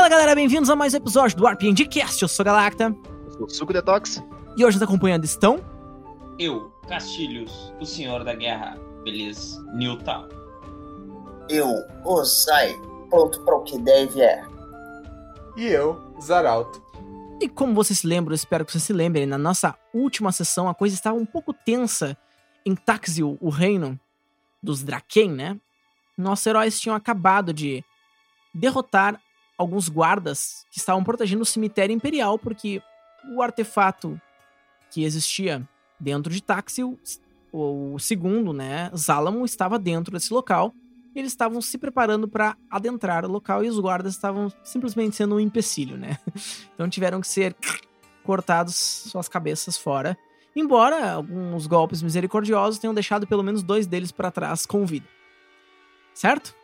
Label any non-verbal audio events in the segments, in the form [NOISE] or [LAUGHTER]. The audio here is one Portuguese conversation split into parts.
Fala galera, bem-vindos a mais um episódio do RPG Cast. Eu sou Galacta Eu sou o Suco Detox. e hoje nos acompanhando estão. Eu, Castilhos, o Senhor da Guerra, beleza? Newton. Eu, Osai, pronto para o que deve é. E eu, Zaralto. E como vocês se lembram, espero que vocês se lembrem, na nossa última sessão a coisa estava um pouco tensa em Taxil, o reino dos Draken, né? Nossos heróis tinham acabado de derrotar alguns guardas que estavam protegendo o cemitério imperial, porque o artefato que existia dentro de Taxil, o segundo, né, Zalamo, estava dentro desse local. Eles estavam se preparando para adentrar o local e os guardas estavam simplesmente sendo um empecilho, né? [LAUGHS] Então tiveram que ser cortados suas cabeças fora. Embora alguns golpes misericordiosos tenham deixado pelo menos dois deles para trás com vida. Certo?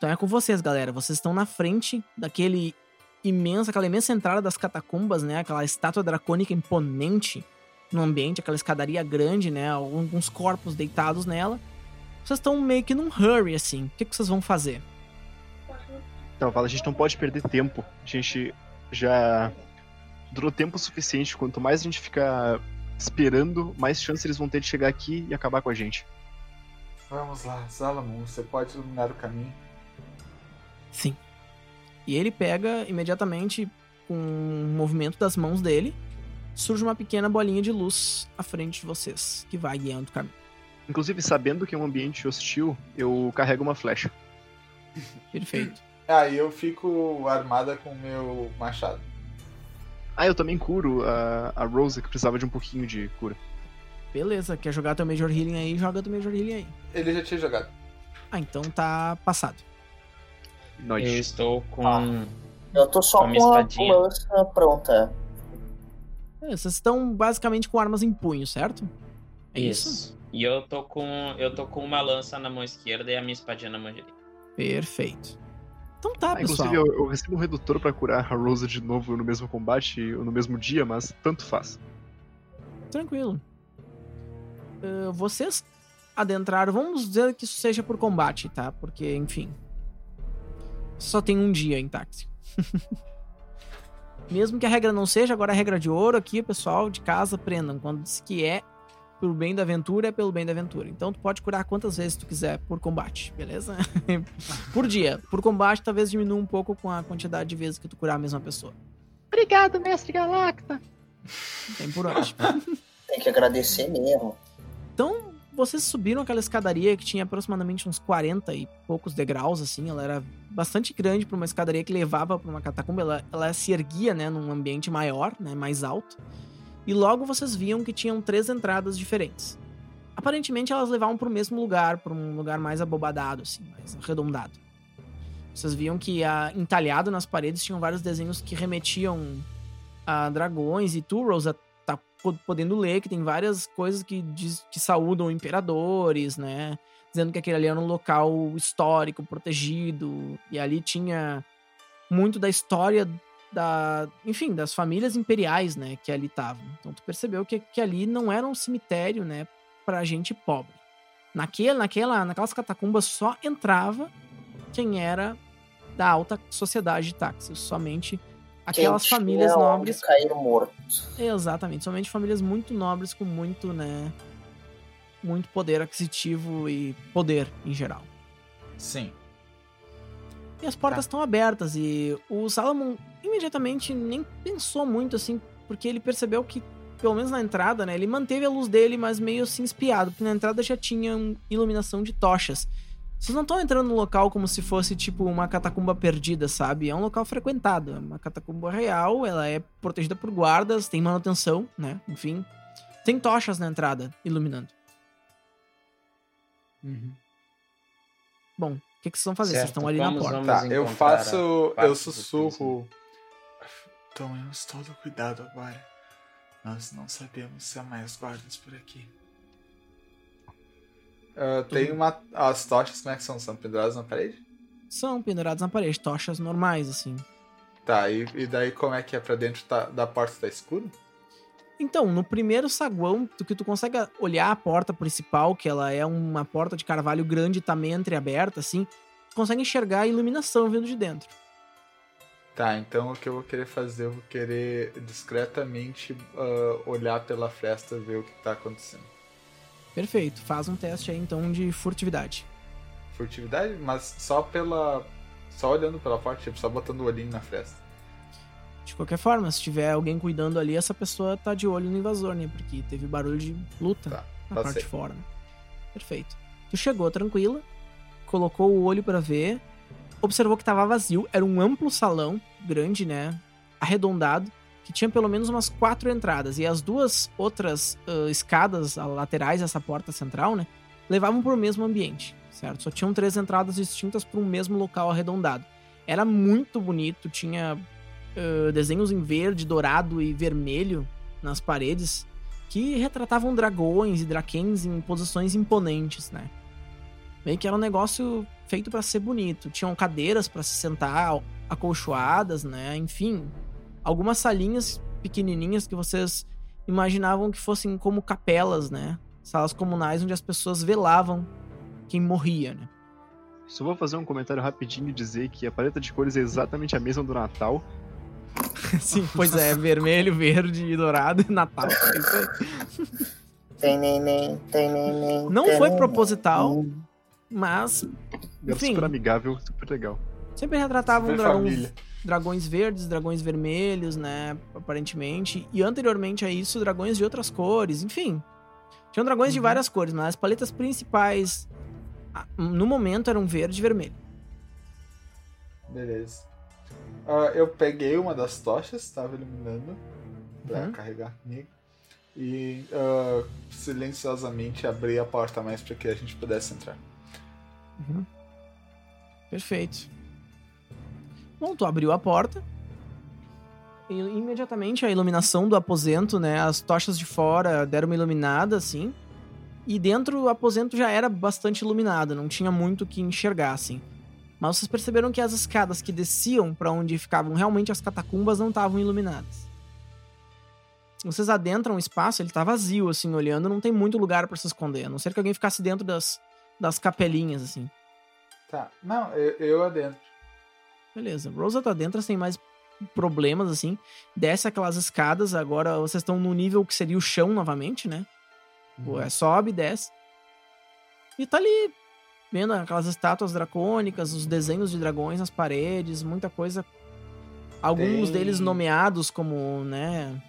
Então é com vocês, galera. Vocês estão na frente daquele imenso, aquela imensa entrada das catacumbas, né? Aquela estátua dracônica imponente no ambiente, aquela escadaria grande, né? Alguns corpos deitados nela. Vocês estão meio que num hurry, assim. O que, que vocês vão fazer? Então, fala, a gente não pode perder tempo. A gente já durou tempo suficiente. Quanto mais a gente ficar esperando, mais chance eles vão ter de chegar aqui e acabar com a gente. Vamos lá, Zalamon, você pode iluminar o caminho. Sim. E ele pega imediatamente, com um movimento das mãos dele, surge uma pequena bolinha de luz à frente de vocês, que vai guiando o caminho. Inclusive, sabendo que é um ambiente hostil, eu carrego uma flecha. [LAUGHS] Perfeito. Aí eu fico armada com o meu machado. Ah, eu também curo a, a Rosa, que precisava de um pouquinho de cura. Beleza, quer jogar teu Major Healing aí? Joga teu Major Healing aí. Ele já tinha jogado. Ah, então tá passado. Nós. Eu estou com. Ah. Eu tô só Com a minha com a lança pronta. É, vocês estão basicamente com armas em punho, certo? É isso? E eu tô com. Eu tô com uma lança na mão esquerda e a minha espadinha na mão direita. Perfeito. Então tá, Ah, pessoal. inclusive, eu, eu recebo um redutor pra curar a Rosa de novo no mesmo combate ou no mesmo dia, mas tanto faz. Tranquilo. Ah, vocês adentraram, vamos dizer que isso seja por combate, tá? Porque, enfim. Só tem um dia em táxi. [LAUGHS] Mesmo que a regra não seja, agora a regra de ouro aqui, pessoal de casa, aprendam. Quando diz que é pelo bem da aventura, é pelo bem da aventura. Então tu pode curar quantas vezes tu quiser por combate, beleza? [LAUGHS] por dia. Por combate, talvez diminua um pouco com a quantidade de vezes que tu curar a mesma pessoa. Obrigado, mestre Galacta! Tem por onde. [LAUGHS] Tem que agradecer mesmo. Então, vocês subiram aquela escadaria que tinha aproximadamente uns 40 e poucos degraus, assim. Ela era bastante grande para uma escadaria que levava para uma catacumba. Ela, ela se erguia, né, num ambiente maior, né, mais alto. E logo vocês viam que tinham três entradas diferentes. Aparentemente, elas levavam para o mesmo lugar, para um lugar mais abobadado, assim, mais arredondado. Vocês viam que ah, entalhado nas paredes tinham vários desenhos que remetiam a dragões e tu, Rosa, po- podendo ler que tem várias coisas que, diz, que saúdam imperadores, né? Dizendo que aquele ali era um local histórico, protegido. E ali tinha muito da história da, enfim, das famílias imperiais, né, que ali estavam. Então tu percebeu que, que ali não era um cemitério, né, pra gente pobre. Naquele, naquela, naquelas catacumbas só entrava quem era da alta sociedade de táxis, somente aquelas Quem famílias tinha nobres cair morto. Exatamente, somente famílias muito nobres com muito, né, muito poder aquisitivo e poder em geral. Sim. E as portas estão abertas e o Salomon imediatamente nem pensou muito assim, porque ele percebeu que pelo menos na entrada, né, ele manteve a luz dele, mas meio assim espiado, porque na entrada já tinha um- iluminação de tochas. Vocês não estão entrando no local como se fosse tipo uma catacumba perdida, sabe? É um local frequentado, é uma catacumba real, ela é protegida por guardas, tem manutenção, né? Enfim, tem tochas na entrada iluminando. Bom, o que, que vocês vão fazer? Vocês Certo, estão ali na porta. Tá, eu faço. a Eu sussurro. Tomemos todo cuidado agora. Nós não sabemos se há mais guardas por aqui. Ah, tem uma. As tochas, como é que são? São penduradas na parede? São pendurados na parede, tochas normais, assim. Tá, e, e daí como é que é pra dentro tá- da porta tá escuro? Então, no primeiro saguão, tu, que tu consegue olhar a porta principal, que ela é uma porta de carvalho grande, também entreaberta, assim, tu consegue enxergar a iluminação vindo de dentro. Tá, então o que eu vou querer fazer, eu vou querer discretamente ah, olhar pela fresta ver o que tá acontecendo. Perfeito. Faz um teste aí então de furtividade. Furtividade, mas só pela. Só olhando pela porta, tipo, só botando o olhinho na fresta. De qualquer forma, se tiver alguém cuidando ali, essa pessoa tá de olho no invasor, né? Porque teve barulho de luta Tá, na tá parte de fora. Né? Perfeito. Tu chegou tranquila, colocou o olho pra ver, observou que tava vazio. Era um amplo salão, grande, né? Arredondado, que tinha pelo menos umas quatro entradas. E as duas outras ah, escadas laterais dessa porta central, né? Levavam pro mesmo ambiente, certo? Só tinham três entradas distintas para um mesmo local arredondado. Era muito bonito, tinha ah, desenhos em verde, dourado e vermelho nas paredes que retratavam dragões e draquens em posições imponentes, né? Meio que era um negócio feito pra ser bonito. Tinham cadeiras pra se sentar, acolchoadas, né? Enfim, algumas salinhas pequenininhas que vocês imaginavam que fossem como capelas, né? Salas comunais onde as pessoas velavam quem morria, né? Só vou fazer um comentário rapidinho e dizer que a paleta de cores é exatamente a mesma do Natal. [LAUGHS] Sim, pois é, vermelho, verde e dourado e Natal. É. Tem neném, tem neném. Não tem foi proposital, mas Era Enfim. super amigável, super legal. sempre retratavam Super dragões, família. Dragões verdes, dragões vermelhos, né? Aparentemente. E anteriormente a isso, dragões de outras cores, enfim. Tinham dragões de várias cores, mas as paletas principais no momento eram verde e vermelho. Beleza. Ah, eu peguei uma das tochas, estava iluminando, pra Uhum. carregar comigo. E ah, silenciosamente abri a porta mais para que a gente pudesse entrar. Perfeito. Bom, tu abriu a porta. E imediatamente a iluminação do aposento, né? As tochas de fora deram uma iluminada, assim. E dentro o aposento já era bastante iluminado, não tinha muito que enxergar, assim. Mas vocês perceberam que as escadas que desciam pra onde ficavam realmente as catacumbas não estavam iluminadas. Vocês adentram o espaço, ele tá vazio, assim, olhando, não tem muito lugar pra se esconder, a não ser que alguém ficasse dentro das, das capelinhas, assim. Tá, não, eu, eu adentro. Beleza. Rosa tá dentro sem mais problemas, assim. Desce aquelas escadas, agora vocês estão no nível que seria o chão novamente, né? Pô, é, sobe, desce. E tá ali, vendo aquelas estátuas dracônicas, os desenhos de dragões nas paredes, muita coisa. Alguns Tem- deles nomeados como, né?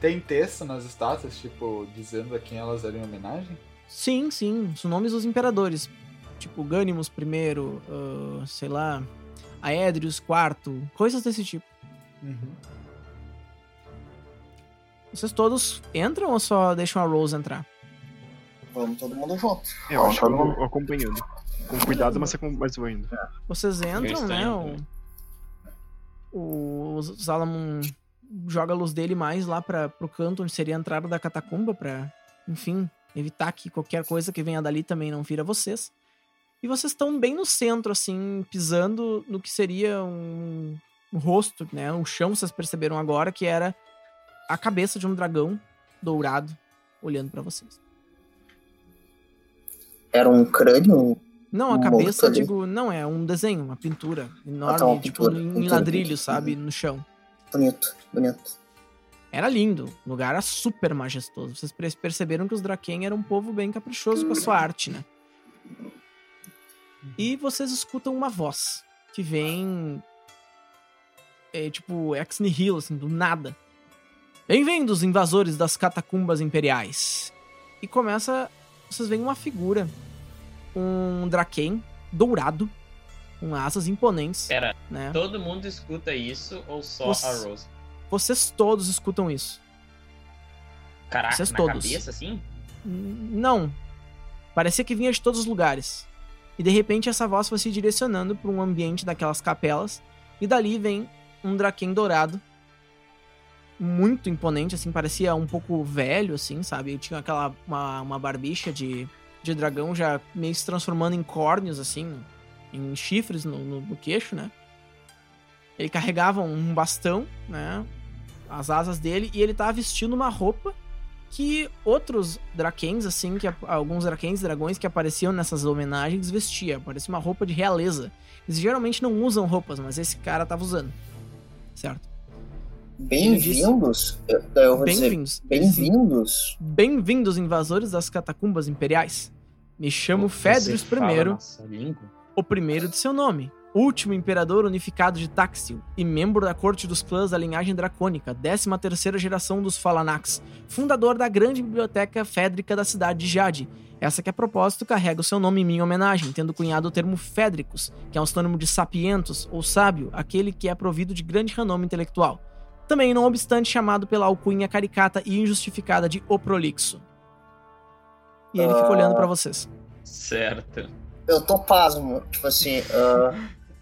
Tem texto nas estátuas, tipo, dizendo a quem elas eram em homenagem? Sim, sim, os nomes dos imperadores. Tipo, Ganymus I, ah, sei lá, Aedrius IV, coisas desse tipo. Uhum. Vocês todos entram ou só deixam a Rose entrar? Vamos todo mundo junto. É, eu acho que eu Vamos. vou acompanhando. Com cuidado, mas, mas vou indo. Vocês entram, né? indo. O, o Salamon joga a luz dele mais lá para pro canto onde seria a entrada da catacumba pra, enfim, evitar que qualquer coisa que venha dali também não vira vocês. E vocês estão bem no centro, assim, pisando no que seria um, um rosto, né? Um chão, vocês perceberam agora, que era a cabeça de um dragão dourado olhando pra vocês. Era um crânio? Não, a cabeça, ali. digo, não, é um desenho, uma pintura enorme, Ah, tá, uma tipo, pintura. em Entendi. ladrilho, sabe, no chão. Bonito, bonito. Era lindo, o lugar era super majestoso. Vocês perce- perceberam que os Draken eram um povo bem caprichoso com a sua arte, né? E vocês escutam uma voz que vem. É, tipo, ex nihilo, assim, do nada. Bem-vindos, invasores das catacumbas imperiais. E começa. Vocês veem uma figura. Um Draken dourado, com asas imponentes, Pera, né? todo mundo escuta isso ou só Você- a Rose? Vocês todos escutam isso. Caraca, Vocês na todos. cabeça assim? Não. Parecia que vinha de todos os lugares. E de repente essa voz foi se direcionando para um ambiente daquelas capelas. E dali vem um Draken dourado. Muito imponente, assim, parecia um pouco velho, assim, sabe? Tinha aquela. uma, uma barbicha de, de dragão já meio se transformando em córneos, assim, em chifres no, no, no queixo, né? Ele carregava um bastão, né? As asas dele, e ele tava vestindo uma roupa que outros Drakens, assim, que alguns Drakens, dragões que apareciam nessas homenagens vestia. Parecia uma roupa de realeza. Eles geralmente não usam roupas, mas esse cara tava usando. certo? Bem-vindos? Bem-vindos. bem-vindos? Bem-vindos, invasores das catacumbas imperiais. Me chamo Fedros I, o primeiro de seu nome, último imperador unificado de Taxil e membro da corte dos clãs da linhagem dracônica, 13 terceira geração dos Falanax, fundador da grande biblioteca fédrica da cidade de Jade. Essa que a propósito carrega o seu nome em minha homenagem, tendo cunhado o termo Fédricos, que é um sinônimo de sapientos ou sábio, aquele que é provido de grande renome intelectual. Também, não obstante, chamado pela alcunha caricata e injustificada de O Prolixo. E ele fica olhando pra vocês. Certo. Eu tô pasmo. Tipo assim, ah,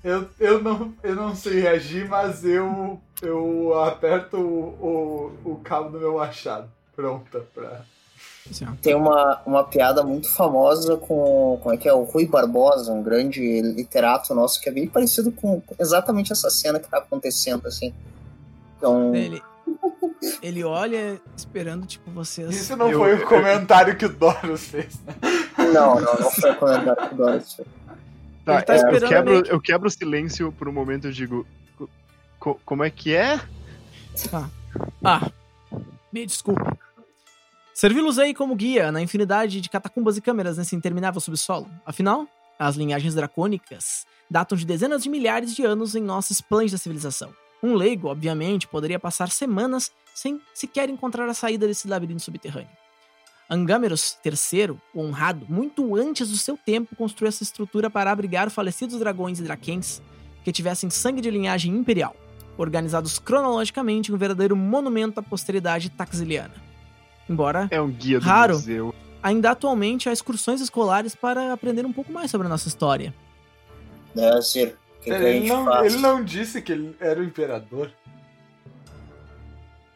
Eu, eu, não, eu não sei reagir, mas eu, eu aperto o, o, o cabo do meu machado. Pronta pra. Assim, tem uma, uma piada muito famosa com. Como é que é? O Rui Barbosa, um grande literato nosso, que é bem parecido com exatamente essa cena que tá acontecendo, assim. Então. Ele, ele olha esperando, tipo, vocês. Isso não Eu- foi o eu- comentário que o Doros fez, né? Não, não, não foi o comentário que o Doris fez. Tá, tá é, eu, quebro, meio eu quebro o silêncio por um momento e digo. "Co- como é que é? Ah, me desculpe. Servi-los aí como guia na infinidade de catacumbas e câmeras nesse interminável subsolo. Afinal, as linhagens dracônicas datam de dezenas de milhares de anos em nossa esplêndida civilização. Um leigo, obviamente, poderia passar semanas sem sequer encontrar a saída desse labirinto subterrâneo. Angameros III, o honrado, muito antes do seu tempo, construiu essa estrutura para abrigar falecidos dragões e draquens que tivessem sangue de linhagem imperial organizados cronologicamente em um verdadeiro monumento à posteridade taxiliana. Embora, É um guia do Raro. museu. ainda atualmente há excursões escolares para aprender um pouco mais sobre a nossa história. Deve ser. O que, que Ele gente não, ele não disse que ele era o imperador.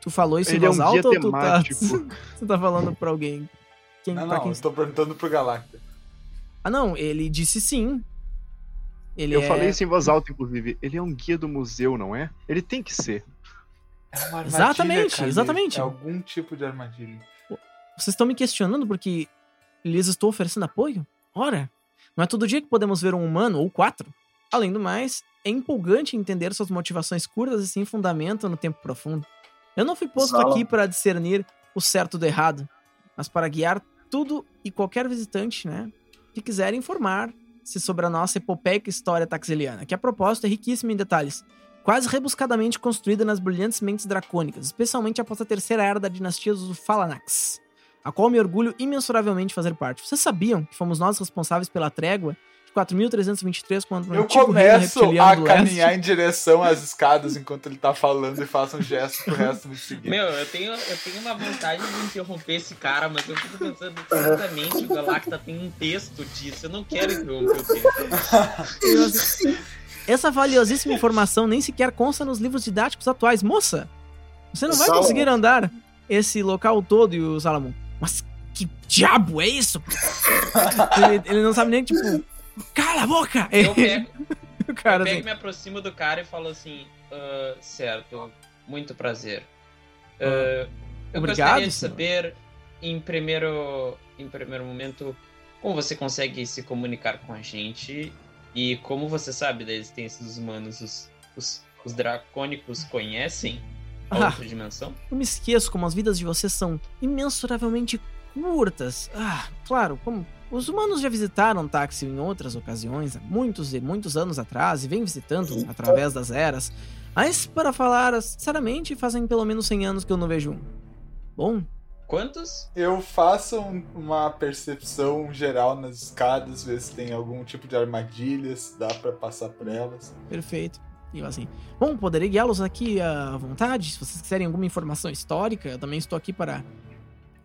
Tu falou isso Ele em é voz um guia alta ou tu tá, [LAUGHS] tu tá falando pra alguém? Quem, Não, pra não, quem... eu tô perguntando pro Galacta. Ah, não, ele disse sim. Ele Eu é... falei isso em voz alta, inclusive. Ele é um guia do museu, não é? Ele tem que ser. É uma armadilha, Exatamente, exatamente. É algum tipo de armadilha. Vocês estão me questionando porque lhes estou oferecendo apoio? Ora, não é todo dia que podemos ver um humano ou quatro. Além do mais, é empolgante entender suas motivações curtas e sem fundamento no tempo profundo. Eu não fui posto Sala. aqui para discernir o certo do errado, mas para guiar tudo e qualquer visitante, né, que quiser informar-se sobre a nossa epopeica história taxiliana, que a propósito é riquíssima em detalhes, quase rebuscadamente construída nas brilhantes mentes dracônicas, especialmente após a terceira era da dinastia dos Falanax a qual me orgulho imensuravelmente fazer parte. Vocês sabiam que fomos nós responsáveis pela trégua 4.323 quando o Eu reino começo a leste? caminhar em direção às escadas enquanto ele tá falando e faço um gesto pro resto me seguir. Meu, eu tenho, eu tenho uma vontade de interromper esse cara, mas eu fico pensando exatamente o Galacta tem um texto disso. Eu não quero interromper o texto. [LAUGHS] Essa valiosíssima informação nem sequer consta nos livros didáticos atuais. Moça, você não vai Salomon. conseguir andar esse local todo e o Salomon. Mas que diabo é isso? [LAUGHS] ele, ele não sabe nem, tipo, cala a boca! Eu [LAUGHS] pego, o cara, eu pego assim, e me aproximo do cara e falo assim: "Ah, certo, muito prazer. Ah, eu obrigado, gostaria de senhor. saber, em primeiro, em primeiro momento, como você consegue se comunicar com a gente e como você sabe da existência dos humanos. Os, os, os dracônicos conhecem a Ah. outra dimensão? Eu me esqueço como as vidas de vocês são imensuravelmente curtas. Ah, claro, como os humanos já visitaram Táxi em outras ocasiões, há muitos e muitos anos atrás, e vêm visitando através das eras. Mas, para falar sinceramente, fazem pelo menos 100 anos que eu não vejo um. Bom, Quantos? Eu faço um- uma percepção geral nas escadas, ver se tem algum tipo de armadilha, se dá pra passar por elas. perfeito. E eu assim, bom, poderei guiá-los aqui à vontade, se vocês quiserem alguma informação histórica, eu também estou aqui para...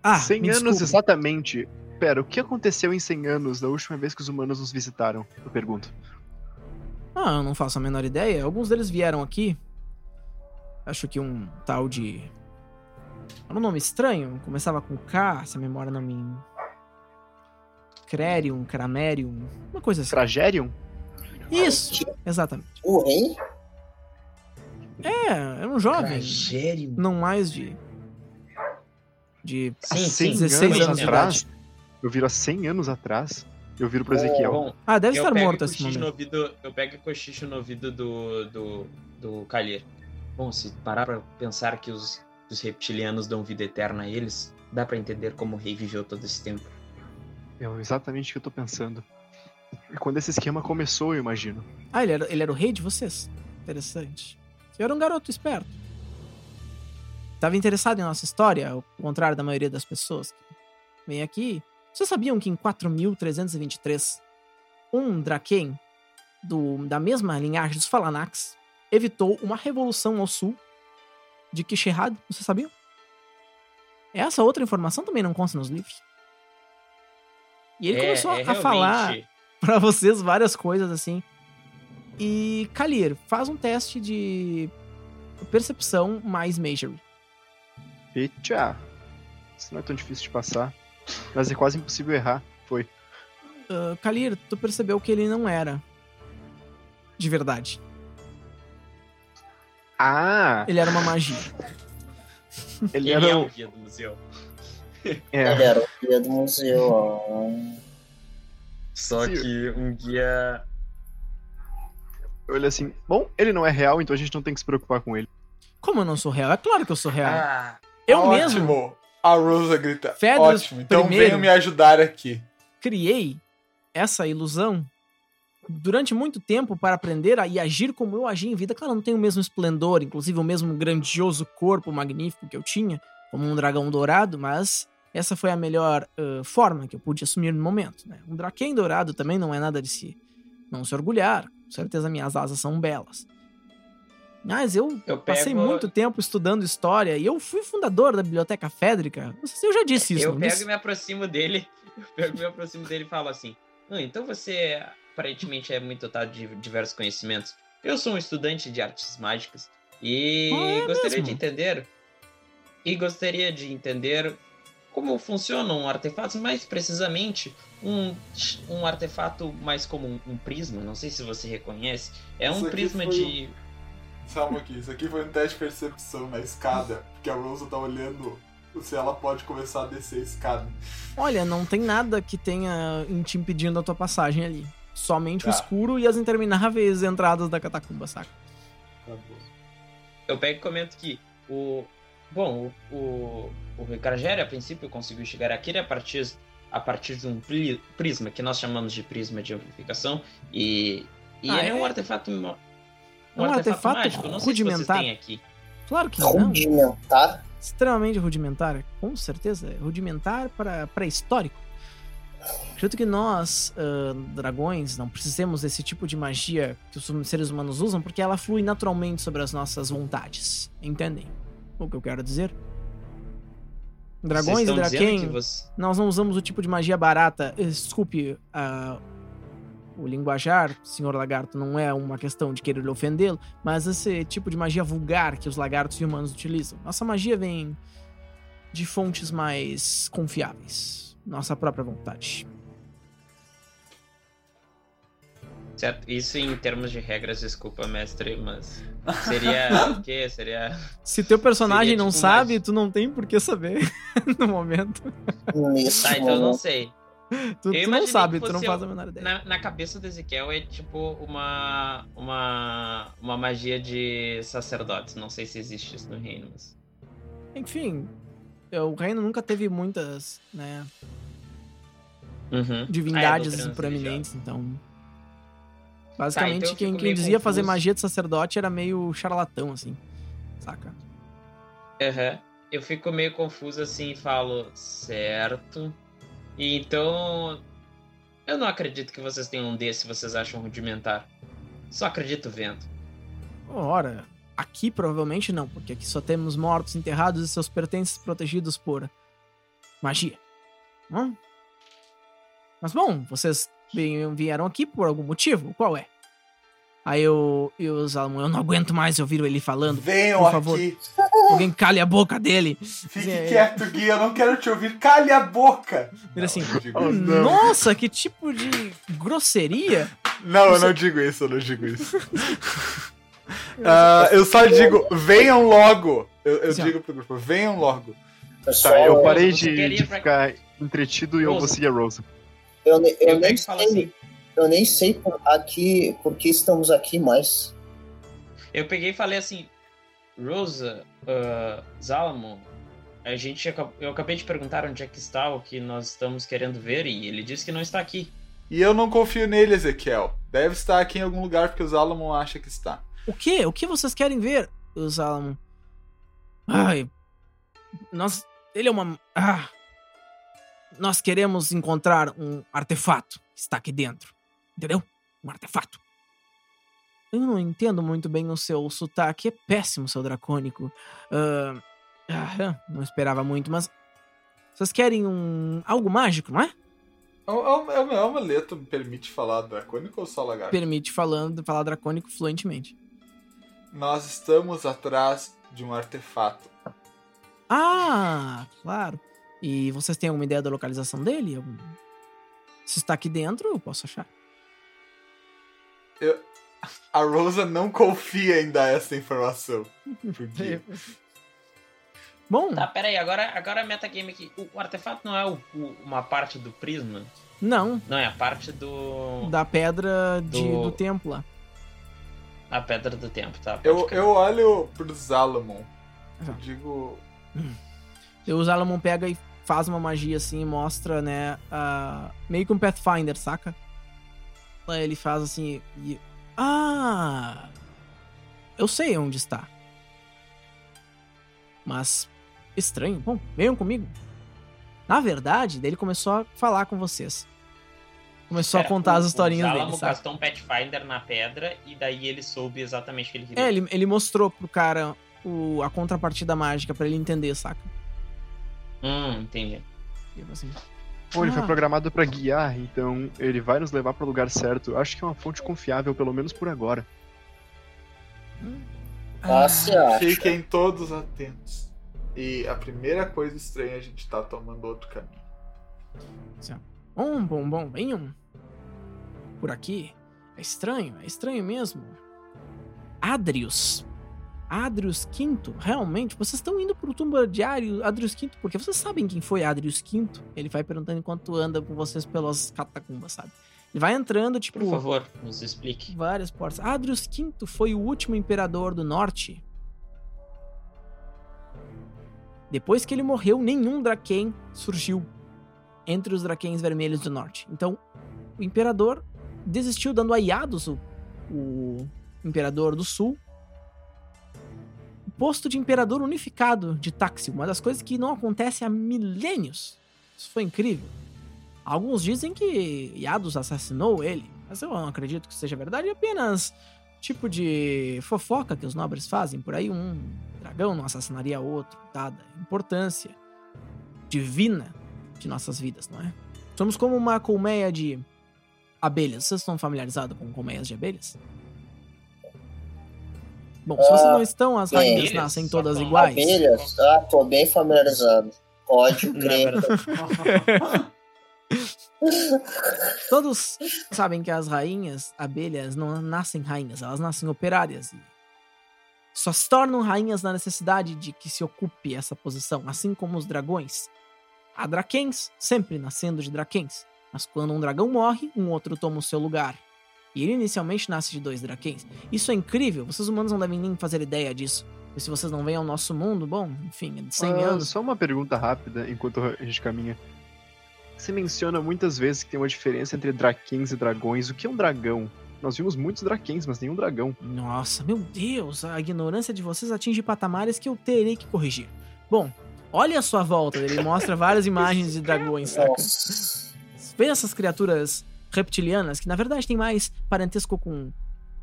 Ah, 100 me anos exatamente. Pera, o que aconteceu em 100 anos da última vez que os humanos nos visitaram? Eu pergunto. Ah, eu não faço a menor ideia. Alguns deles vieram aqui. Acho que um tal de. Era um nome estranho. Começava com K, se a memória não me. Crerium, Cramerium. Uma coisa assim. Tragerium? Isso, exatamente. O rei? É, era um jovem. Tragério. Não mais de. De. Sim, 100 sim, 16 eu anos atrás? Eu viro há 100 anos atrás? Eu viro pro Ezequiel. Bom, Ah, deve eu estar morto esse momento. no ouvido, Eu pego e cochicho no ouvido do, do, do Kalir. Bom, se parar pra pensar que os, os reptilianos dão vida eterna a eles, dá pra entender como o rei viveu todo esse tempo. É exatamente o que eu tô pensando. E quando esse esquema começou, eu imagino. Ah, ele era, ele era o rei de vocês? Interessante. Você era um garoto esperto. Tava interessado em nossa história, ao contrário da maioria das pessoas que vem aqui. Vocês sabiam que em 4323, um Draken do, da mesma linhagem dos Falanax evitou uma revolução ao sul de Kisherad? Vocês sabiam? Essa outra informação também não consta nos livros. E ele É- começou é a falar realmente- pra vocês várias coisas assim. E Kalir, faz um teste de percepção mais Majory. Eita! Isso não é tão difícil de passar. Mas é quase impossível errar. Foi. Uh, Kalir, tu percebeu que ele não era de verdade. Ah! Ele era uma magia. Ele Ele era. é o- guia do museu. [LAUGHS] É, Ele era o guia do museu. Só Sim. que um guia. eu olhei assim. Bom, ele não é real, então a gente não tem que se preocupar com ele. Como eu não sou real? É claro que eu sou real. Ah, eu Ótimo. mesmo A Rosa grita. Fedros Ótimo. Então primeiro. venham me ajudar aqui. criei essa ilusão durante muito tempo para aprender a e agir como eu agi em vida. Claro, eu não tenho o mesmo esplendor, inclusive o mesmo grandioso corpo magnífico que eu tinha, como um dragão dourado, mas essa foi a melhor ãh, forma que eu pude assumir no momento. Né? Um draken dourado também não é nada de se não se orgulhar. Com certeza minhas asas são belas. Mas eu eu pego. passei muito tempo estudando história e eu fui fundador da Biblioteca Fédrica. Não sei se eu já disse isso. Eu pego disse? e me aproximo dele. [LAUGHS] Eu pego e me aproximo dele e falo assim: "Ah, então você aparentemente é muito dotado de diversos conhecimentos. Eu sou um estudante de artes mágicas e Ah, é gostaria mesmo? de entender. E gostaria de entender como funcionam artefatos, mais precisamente um, um artefato mais comum, um prisma. Não sei se você reconhece. É um prisma foi Calma aqui, isso aqui foi um teste de percepção na escada, porque a Rosa tá olhando se ela pode começar a descer a escada. Olha, não tem nada que tenha te impedindo a tua passagem ali. Somente o Tá. escuro e as intermináveis entradas da catacumba, saca? Tá bom. Eu pego e comento que o. Bom, o, o, o a princípio, conseguiu chegar aqui a partir, a partir de um prisma, que nós chamamos de prisma de amplificação. E, e Ah, ele é, um é? artefato. É um artefato mágico. Não sei se rudimentar. vocês têm aqui. Claro que não. Rudimentar. Extremamente rudimentar, com certeza. É rudimentar para pré-histórico. Acredito que nós, ah, dragões, não precisamos desse tipo de magia que os seres humanos usam, porque ela flui naturalmente sobre as nossas vontades. Entendem o que eu quero dizer? Dragões e Draken, você- nós não usamos o tipo de magia barata. Eh, Desculpe, ah, o linguajar, senhor lagarto, não é uma questão de querer lhe ofendê-lo, mas esse tipo de magia vulgar que os lagartos e humanos utilizam. Nossa magia vem de fontes mais confiáveis. Nossa própria vontade. Certo? Isso em termos de regras, desculpa, mestre, mas. [LAUGHS] Seria o quê? Seria. Se teu personagem Seria não tipo sabe, mais- tu não tem por que saber [LAUGHS] no momento. Nesse Tá, então eu não momento. sei. [LAUGHS] Tu, tu não sabe, tu não faz a menor ideia. Na, na cabeça do Ezequiel é tipo uma. uma. uma magia de sacerdotes. Não sei se existe isso no reino, mas. Enfim, o reino nunca teve muitas, né, Uhum. divindades Ah, é, proeminentes, então. Basicamente, então eu quem, quem dizia fazer magia de sacerdote era meio charlatão, assim. Saca? Aham. Eu fico meio confuso assim e falo, certo. Então. Eu não acredito que vocês tenham um desse, vocês acham rudimentar. Só acredito vendo. Ora, aqui provavelmente não, porque aqui só temos mortos enterrados e seus pertences protegidos por magia. Hum? Mas bom, vocês vieram aqui por algum motivo? Qual é? Aí eu, eu, Salomão, eu não aguento mais ouvir ele falando. Venham Por favor. aqui. Alguém cale a boca dele. Fique É. quieto, Gui. Eu não quero te ouvir. Cale a boca. Ele assim, não, eu digo Oh, não. Nossa, que tipo de grosseria! Não, eu não digo isso, eu não digo isso. [LAUGHS] Ah, eu só digo, venham logo. Eu, eu Assim, digo pro grupo, venham logo. Tá, eu parei de, de ficar entretido e eu vou seguir a Rosa. eu, eu Eu nem sei, assim. eu nem sei por aqui, por que estamos aqui mais. Eu peguei e falei assim: Rosa, uh, Zalamon, a gente eu acabei de perguntar onde é que está o que nós estamos querendo ver e ele disse que não está aqui. E eu não confio nele, Ezequiel. Deve estar aqui em algum lugar porque o Zalamon acha que está. O quê? O que vocês querem ver? O Salamon. Ai. Nós. Ele é uma. Ah. Nós queremos encontrar um artefato que está aqui dentro. Entendeu? Um artefato. Eu não entendo muito bem o seu sotaque. É péssimo, seu dracônico. Ah, ah, não esperava muito, mas. Vocês querem um. algo mágico, não é? É um, é um- é um amuleto me permite falar dracônico ou só lagarto? Permite falando, falar dracônico fluentemente. Nós estamos atrás de um artefato. Ah, claro. E vocês têm alguma ideia da localização dele? Se está aqui dentro, eu posso achar. A Rosa não confia em dar essa informação. Porque [LAUGHS] Bom, Tá, pera aí, agora, agora metagame aqui. O, o artefato não é o- o- uma parte do prisma? não. Não, é a parte do. Da pedra de, Do- do templo lá. A pedra do tempo, tá? eu, eu olho pro Zalamon. Eu Ah. digo. E o Zalamon pega e faz uma magia assim e mostra, né? a- meio que um Pathfinder, saca? Aí ele faz assim e. Ah! Eu sei onde está. Mas. Estranho. Bom, venham comigo. Na verdade, daí ele começou a falar com vocês. Começou a contar o- as historinhas o dele, sabe? castou um Pathfinder na pedra e daí ele soube exatamente o que ele queria. É, ele, ele mostrou pro cara o, a contrapartida mágica pra ele entender, saca? Hum, entendi. Eu assim, Bom, ele foi Ah. programado pra guiar, então ele vai nos levar pro lugar certo. Acho que é uma fonte confiável, pelo menos por agora. Ah, se acha. Fiquem todos atentos. E a primeira coisa estranha a gente tá tomando outro caminho. Bom, bom, bom, venham. Por aqui. É estranho, é estranho mesmo. Adrius. Adrius V, realmente? Vocês estão indo pro tumba de Ari- Adrius V porque vocês sabem quem foi Adrius V? Ele vai perguntando enquanto anda com vocês pelas catacumbas, sabe? Ele vai entrando, tipo, Por favor, nos explique. várias portas. Adrius V foi o último imperador do norte. Depois que ele morreu, nenhum Draken surgiu entre os Drakens vermelhos do norte. Então, o imperador desistiu, dando a Yados, o, o imperador do sul, posto de imperador unificado de Taxil, uma das coisas que não acontece há milênios. Isso foi incrível. Alguns dizem que Yados assassinou ele, mas eu não acredito que seja verdade, apenas tipo de fofoca que os nobres fazem. Por aí um dragão não assassinaria outro, dada a importância divina de nossas vidas, não é? Somos como uma colmeia de abelhas. Vocês estão familiarizados com colmeias de abelhas? Bom, se vocês Ah, não estão, as bem. rainhas nascem todas iguais. Abelhas? Ah, tô bem familiarizado. Pode [LAUGHS] crer. [LAUGHS] Todos sabem que as rainhas abelhas não nascem rainhas, elas nascem operárias. Só se tornam rainhas na necessidade de que se ocupe essa posição, assim como os dragões. Há drakens, sempre nascendo de drakens. Mas quando um dragão morre, um outro toma o seu lugar. E ele inicialmente nasce de dois drakens. Isso é incrível, vocês humanos não devem nem fazer ideia disso. E se vocês não vêm ao nosso mundo, bom, enfim, é de 100 Ah, anos. Só uma pergunta rápida enquanto a gente caminha. Você menciona muitas vezes que tem uma diferença entre drakens e dragões. O que é um dragão? Nós vimos muitos drakens, mas nenhum dragão. Nossa, meu Deus, a ignorância de vocês atinge patamares que eu terei que corrigir. Bom, olha a sua volta, ele mostra várias imagens de dragões, saca? Nossa. Vê essas criaturas reptilianas que na verdade têm mais parentesco com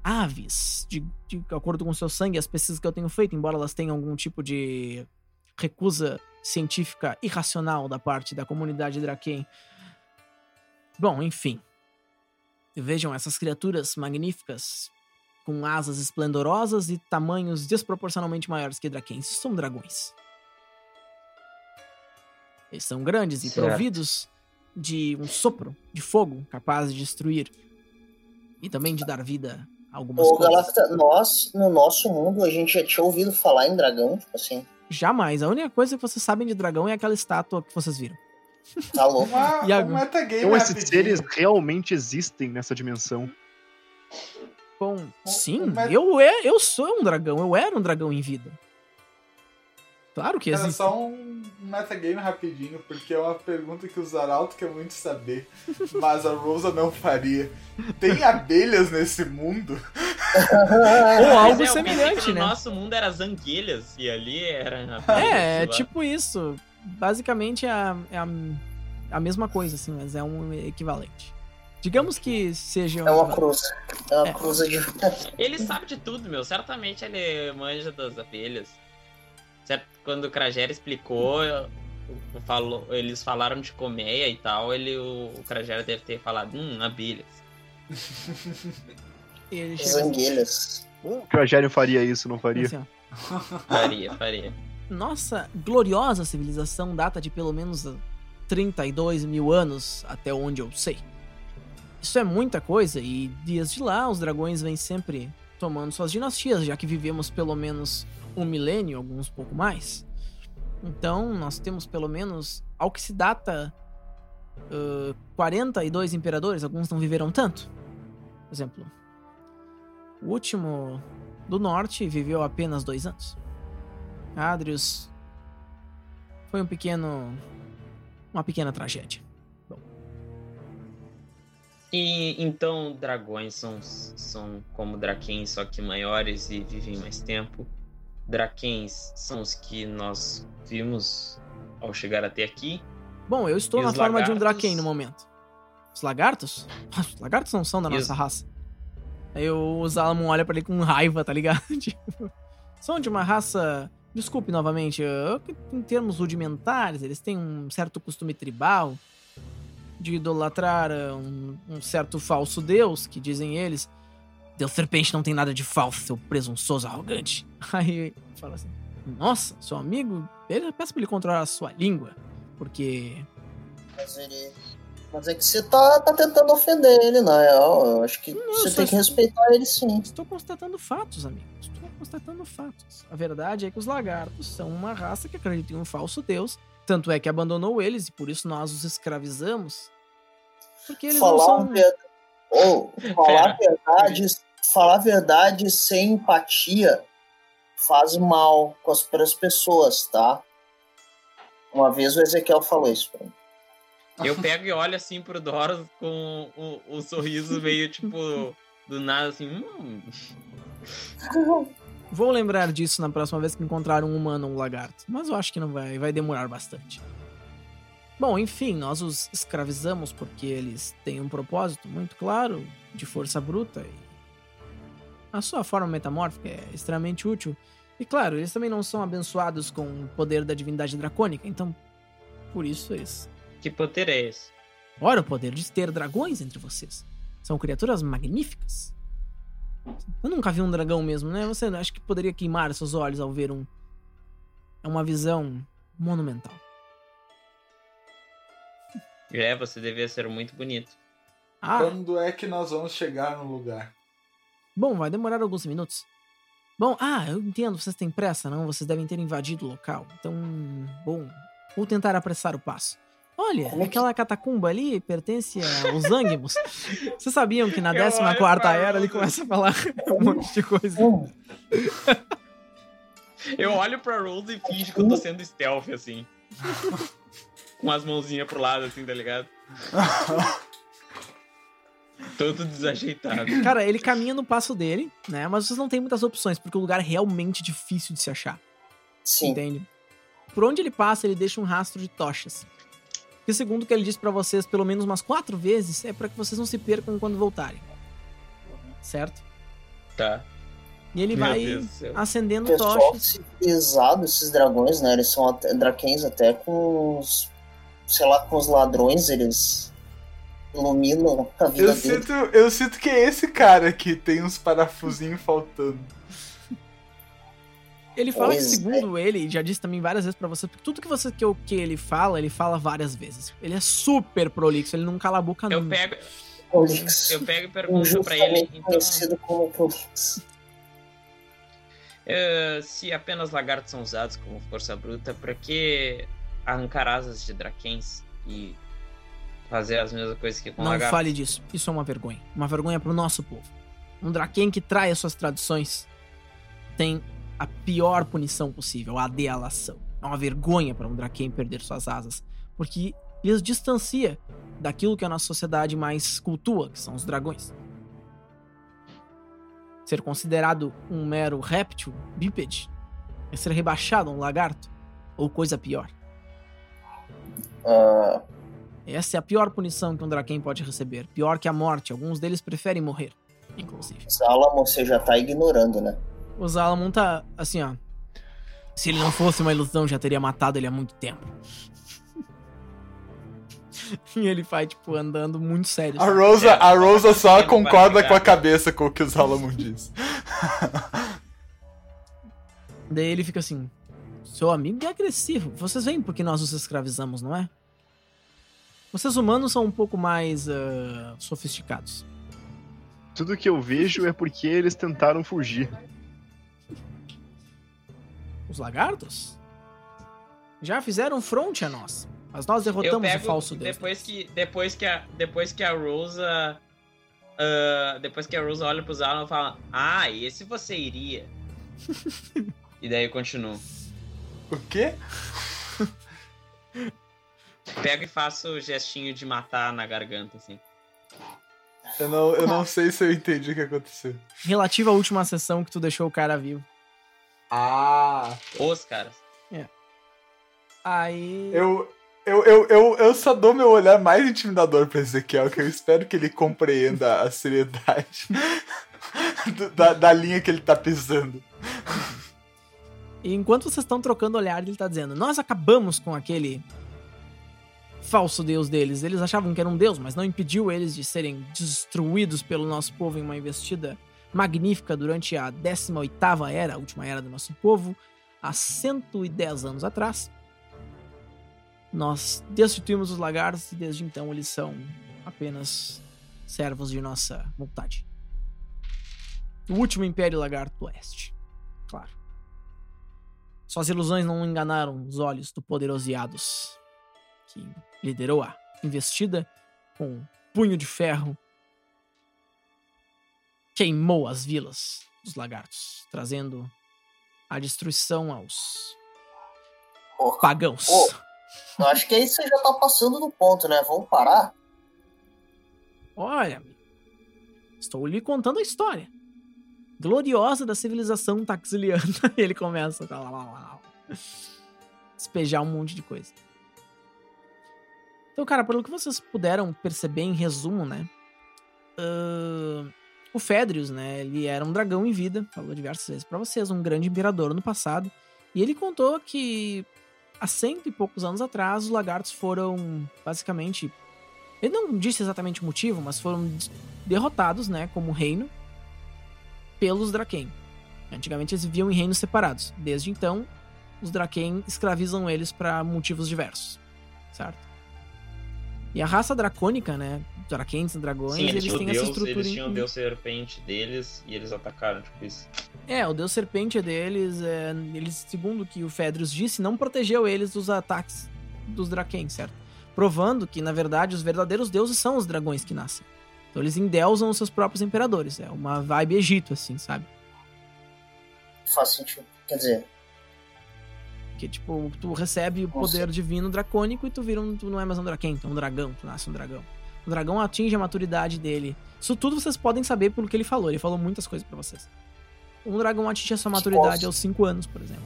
aves, de, de acordo com o seu sangue, as pesquisas que eu tenho feito, embora elas tenham algum tipo de recusa científica irracional da parte da comunidade Draken. Bom, enfim. Vejam essas criaturas magníficas com asas esplendorosas e tamanhos desproporcionalmente maiores que Drakens. São dragões. Eles são grandes e Certo. providos de um sopro de fogo capaz de destruir e também de dar vida a algumas Ô, coisas. Galacta, nós, no nosso mundo, a gente já tinha ouvido falar em dragão, tipo assim. Jamais. A única coisa que vocês sabem de dragão é aquela estátua que vocês viram. Tá louco. Uma, um metagame Então esses rapidinho. seres realmente existem nessa dimensão. Bom, sim, met- eu, é, eu sou um dragão, eu era um dragão em vida. Claro que Era existe. só um metagame rapidinho, porque é uma pergunta que o Zaralto quer muito saber, [LAUGHS] mas a Rosa não faria. Tem abelhas nesse mundo? [LAUGHS] Ou algo é, semelhante, que no né? nosso mundo era as anguilhas e ali era. É, é lá. tipo isso. Basicamente é a, é a, a mesma coisa, assim, mas é um equivalente. Digamos que seja um É uma cruz. É uma É. cruz de. Ele sabe de tudo, meu. Certamente ele manja das abelhas. Quando o Kragera explicou, falou, eles falaram de colmeia e tal, ele, o, o Kragera deve ter falado, hum, abelhas. [LAUGHS] Ele Zanguilhas. O Cragério faria isso, não faria? assim, Faria, faria. Nossa gloriosa civilização data de pelo menos 32 mil anos, até onde eu sei. Isso é muita coisa, e desde lá os dragões vêm sempre tomando suas dinastias, já que vivemos pelo menos um milênio, alguns pouco mais. Então, nós temos pelo menos, ao que se data, ãh, 42 imperadores, alguns não viveram tanto. Por exemplo, o último do norte viveu apenas dois anos. Adrius foi um pequeno. Uma pequena tragédia. E então dragões são, são como Draquens, só que maiores e vivem mais tempo. Draquens são os que nós vimos ao chegar até aqui. Bom, eu estou E na forma de um lagartos? Draken no momento. Os lagartos? [LAUGHS] Os lagartos não são da E nossa os- raça. Aí o Zalamon olha pra ele com raiva, tá ligado? [LAUGHS] Tipo, são de uma raça. Desculpe novamente, em termos rudimentares, eles têm um certo costume tribal de idolatrar um, um certo falso deus, que dizem eles. Deus serpente não tem nada de falso, seu presunçoso arrogante. [LAUGHS] Aí fala assim: Nossa, seu amigo, ele- peço pra ele controlar a sua língua, porque Mas ele. Mas é que você tá, tá tentando ofender ele, na real. Eu acho que Não, você tem que respeitar ele sim. Estou constatando fatos, amigo. Estou constatando fatos. A verdade é que os lagartos são uma raça que acredita em um falso deus. Tanto é que abandonou eles e por isso nós os escravizamos. Porque eles falar não são. verdade. Ou, falar a verdade, falar a verdade sem empatia faz mal com as outras pessoas, tá? Uma vez o Ezequiel falou isso pra mim. Eu pego e olho assim pro Doros com o, o sorriso meio tipo do nada assim. Hum, Vou lembrar disso na próxima vez que encontrar um humano ou um lagarto. Mas eu acho que não vai, vai demorar bastante. Bom, enfim, nós os escravizamos porque eles têm um propósito muito claro de força bruta e a sua forma metamórfica é extremamente útil. E claro, eles também não são abençoados com o poder da divindade dracônica, então por isso eles. que poder é esse? Ora, o poder de ter dragões entre vocês. São criaturas magníficas. Eu nunca vi um dragão mesmo, né? Você acha que poderia queimar seus olhos ao ver um. É uma visão monumental. É, você devia ser muito bonito. Ah, Quando é que nós vamos chegar no lugar? bom, vai demorar alguns minutos. Bom, ah, eu entendo, vocês têm pressa, não? Vocês devem ter invadido o local. Então, bom, vou tentar apressar o passo. Olha, Como é que- aquela catacumba ali pertence aos [LAUGHS] Ânguimos. Vocês sabiam que na Eu 14 olho quarta era ele começa a falar [LAUGHS] um monte de coisa. Eu olho pra Rose e finge que eu tô sendo stealth, assim. [LAUGHS] Com as mãozinhas pro lado, assim, tá ligado? [LAUGHS] Todo desajeitado. Cara, ele caminha no passo dele, né? Mas vocês não têm muitas opções, porque o lugar é realmente difícil de se achar. sim. Entende? Por onde ele passa, ele deixa um rastro de tochas. E segundo o que ele disse pra vocês, pelo menos umas quatro vezes, é pra que vocês não se percam quando voltarem. Certo? Tá. E ele Meu vai acendendo Pessoal tochas. civilizado, esses dragões, né? Eles são até, draquens até com os. Sei lá, com os ladrões, eles iluminam a vida Eu deles. sinto, eu sinto que é esse cara que tem uns parafusinhos faltando. Ele fala que, Pois é. segundo ele, já disse também várias vezes pra você, porque tudo que, você, que, o- que ele fala, ele fala várias vezes. Ele é super prolixo, ele não cala a boca Eu nunca. pego, eu pego e pergunto pra ele, então, conhecido como Prolix. eh, se apenas lagartos são usados como força bruta, pra que arrancar asas de Drakens e fazer as mesmas coisas que com Não lagartos? fale disso. Isso é uma vergonha. Uma vergonha pro nosso povo. Um Draken que trai as suas tradições tem a pior punição possível, a delação. É uma vergonha para um Draken perder suas asas, porque lhes distancia daquilo que a nossa sociedade mais cultua, que são os dragões. Ser considerado um mero réptil, bípede, é ser rebaixado a um lagarto, ou coisa pior. Ah, Essa é a pior punição que um Draken pode receber. Pior que a morte. Alguns deles preferem morrer, inclusive. Zalamo, você já tá ignorando, né? O Zalamon tá assim, ó. Se ele não fosse uma ilusão, já teria matado ele há muito tempo. [LAUGHS] e ele vai, tipo, andando muito sério. A? Rosa, a Rosa só concorda com a cabeça com o que o Zalamon diz. Daí ele fica assim: Seu amigo é agressivo. Vocês veem porque nós os escravizamos, não é? Vocês humanos são um pouco mais ah, sofisticados. Tudo que eu vejo é porque eles tentaram fugir. Os lagartos já fizeram fronte a nós. Mas nós derrotamos pego, o falso deus. depois que depois que a depois que a Rosa ah, depois que a Rosa olha pro Zalan e fala: "Ah, esse você iria". [LAUGHS] e daí eu continuo. O quê? [LAUGHS] Pego e faço o gestinho de matar na garganta assim. Eu não, eu não sei se eu entendi o que aconteceu. Relativa à última sessão que tu deixou o cara vivo. Ah. Os caras. Aí. Eu, eu, eu, eu, eu só dou meu olhar mais intimidador pra Ezequiel, que eu espero que ele compreenda a seriedade [LAUGHS] da, da linha que ele tá pisando. E enquanto vocês estão trocando olhar, ele tá dizendo: Nós acabamos com aquele falso deus deles. Eles achavam que era um deus, mas não impediu eles de serem destruídos pelo nosso povo em uma investida magnífica durante a 18ª era, a última era do nosso povo, há 110 anos atrás. Nós destituímos os lagartos e desde então eles são apenas servos de nossa vontade. O último Império Lagarto do Oeste. Claro. Suas ilusões não enganaram os olhos do poderoso que liderou a investida com um punho de ferro. Queimou as vilas dos lagartos, trazendo a destruição aos Porra. pagãos. Eu acho que aí você já tá passando do ponto, né? Vamos parar? Olha, estou lhe contando a história gloriosa da civilização taxiliana. [LAUGHS] Ele começa a despejar um monte de coisa. Então, cara, pelo que vocês puderam perceber em resumo, né? ahn, o Fedrius, né? Ele era um dragão em vida, falou diversas vezes pra vocês, um grande imperador no passado. E ele contou que há cento e poucos anos atrás os lagartos foram basicamente ele não disse exatamente o motivo, mas foram derrotados, né, como reino, pelos Draken. Antigamente eles viviam em reinos separados. Desde então, os Draken escravizam eles para motivos diversos, certo? E a raça dracônica, né, Drakens e dragões, Sim, eles, têm o essa Deus, estrutura eles tinham o Deus serpente deles e eles atacaram, tipo isso. É, o Deus Serpente deles, é, eles, segundo o que o Fedrius disse, não protegeu eles dos ataques dos Draken, certo? Provando que, na verdade, os verdadeiros deuses são os dragões que nascem. Então eles endeusam os seus próprios imperadores. É uma vibe Egito, assim, sabe? Faz sentido. Quer dizer, Que, tipo, tu recebe o poder divino dracônico e tu vira um, tu não é mais um Draken, tu é um dragão, tu nasce um dragão. O dragão atinge a maturidade dele. Isso tudo vocês podem saber pelo que ele falou. Ele falou muitas coisas pra vocês. Um dragão atinge a sua maturidade aos 5 anos, por exemplo.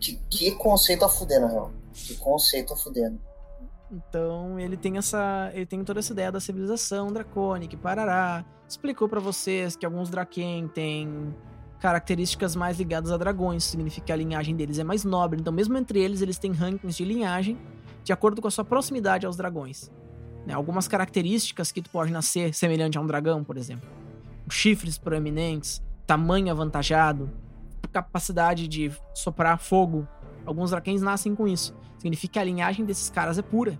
que, que conceito a fuder, na real. Que conceito a fudendo. Então ele tem essa, ele tem toda essa ideia da civilização dracônica, parará. Explicou pra vocês que alguns Draken têm características mais ligadas a dragões, significa que a linhagem deles é mais nobre. Então mesmo entre eles eles têm rankings de linhagem de acordo com a sua proximidade aos dragões. Né, Algumas características que tu pode nascer semelhante a um dragão, por exemplo. Chifres proeminentes, tamanho avantajado, capacidade de soprar fogo. Alguns Drakens nascem com isso. Significa que a linhagem desses caras é pura.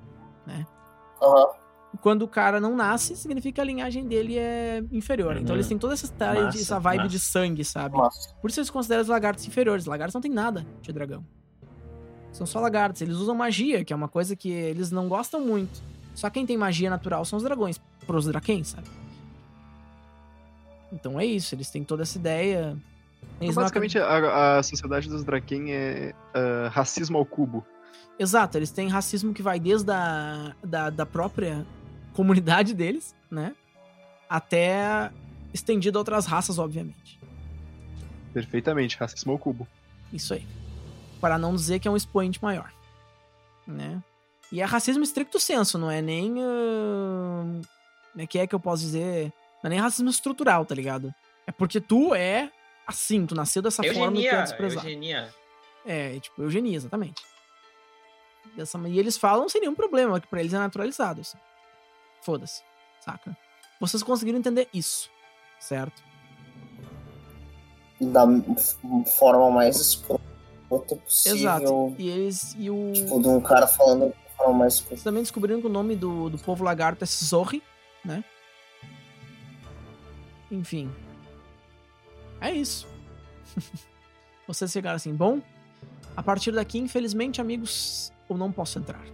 Aham. E Quando o cara não nasce, significa que a linhagem dele é inferior. Então Uhum. eles têm toda essa, história de- Massa, essa vibe massa. de sangue, sabe? Massa. Por isso eles consideram os lagartos inferiores. Lagartos não tem nada de dragão. São só lagartos. Eles usam magia, que é uma coisa que eles não gostam muito. Só quem tem magia natural são os dragões. Pros Drakens, sabe? Então é isso, eles têm toda essa ideia. Então, Eles não basicamente, a, a sociedade dos Draken é ah, racismo ao cubo. Exato, eles têm racismo que vai desde a da, da própria comunidade deles, né? Até estendido a outras raças, obviamente. Perfeitamente, racismo ao cubo. Isso aí. Para não dizer que é um expoente maior, né? E é racismo estricto senso, não é nem. Como é que é que eu posso dizer? Não é nem racismo estrutural, tá ligado? É porque tu é assim, tu nasceu dessa forma e tu é Eugenia, desprezado. eugenia. É, tipo, eugenia, exatamente. Dessa, e eles falam sem nenhum problema, que pra eles é naturalizado. Assim. Foda-se, saca? Vocês conseguiram entender isso, certo? Da forma mais escrota possível. Exato. E eles. E o. Tipo, de um cara falando da forma mais escrota. Vocês também descobriram que o nome do, do povo lagarto é Zorri, né? Enfim. É isso. [LAUGHS] Vocês chegaram assim, bom? A partir daqui, infelizmente, amigos, eu não posso entrar.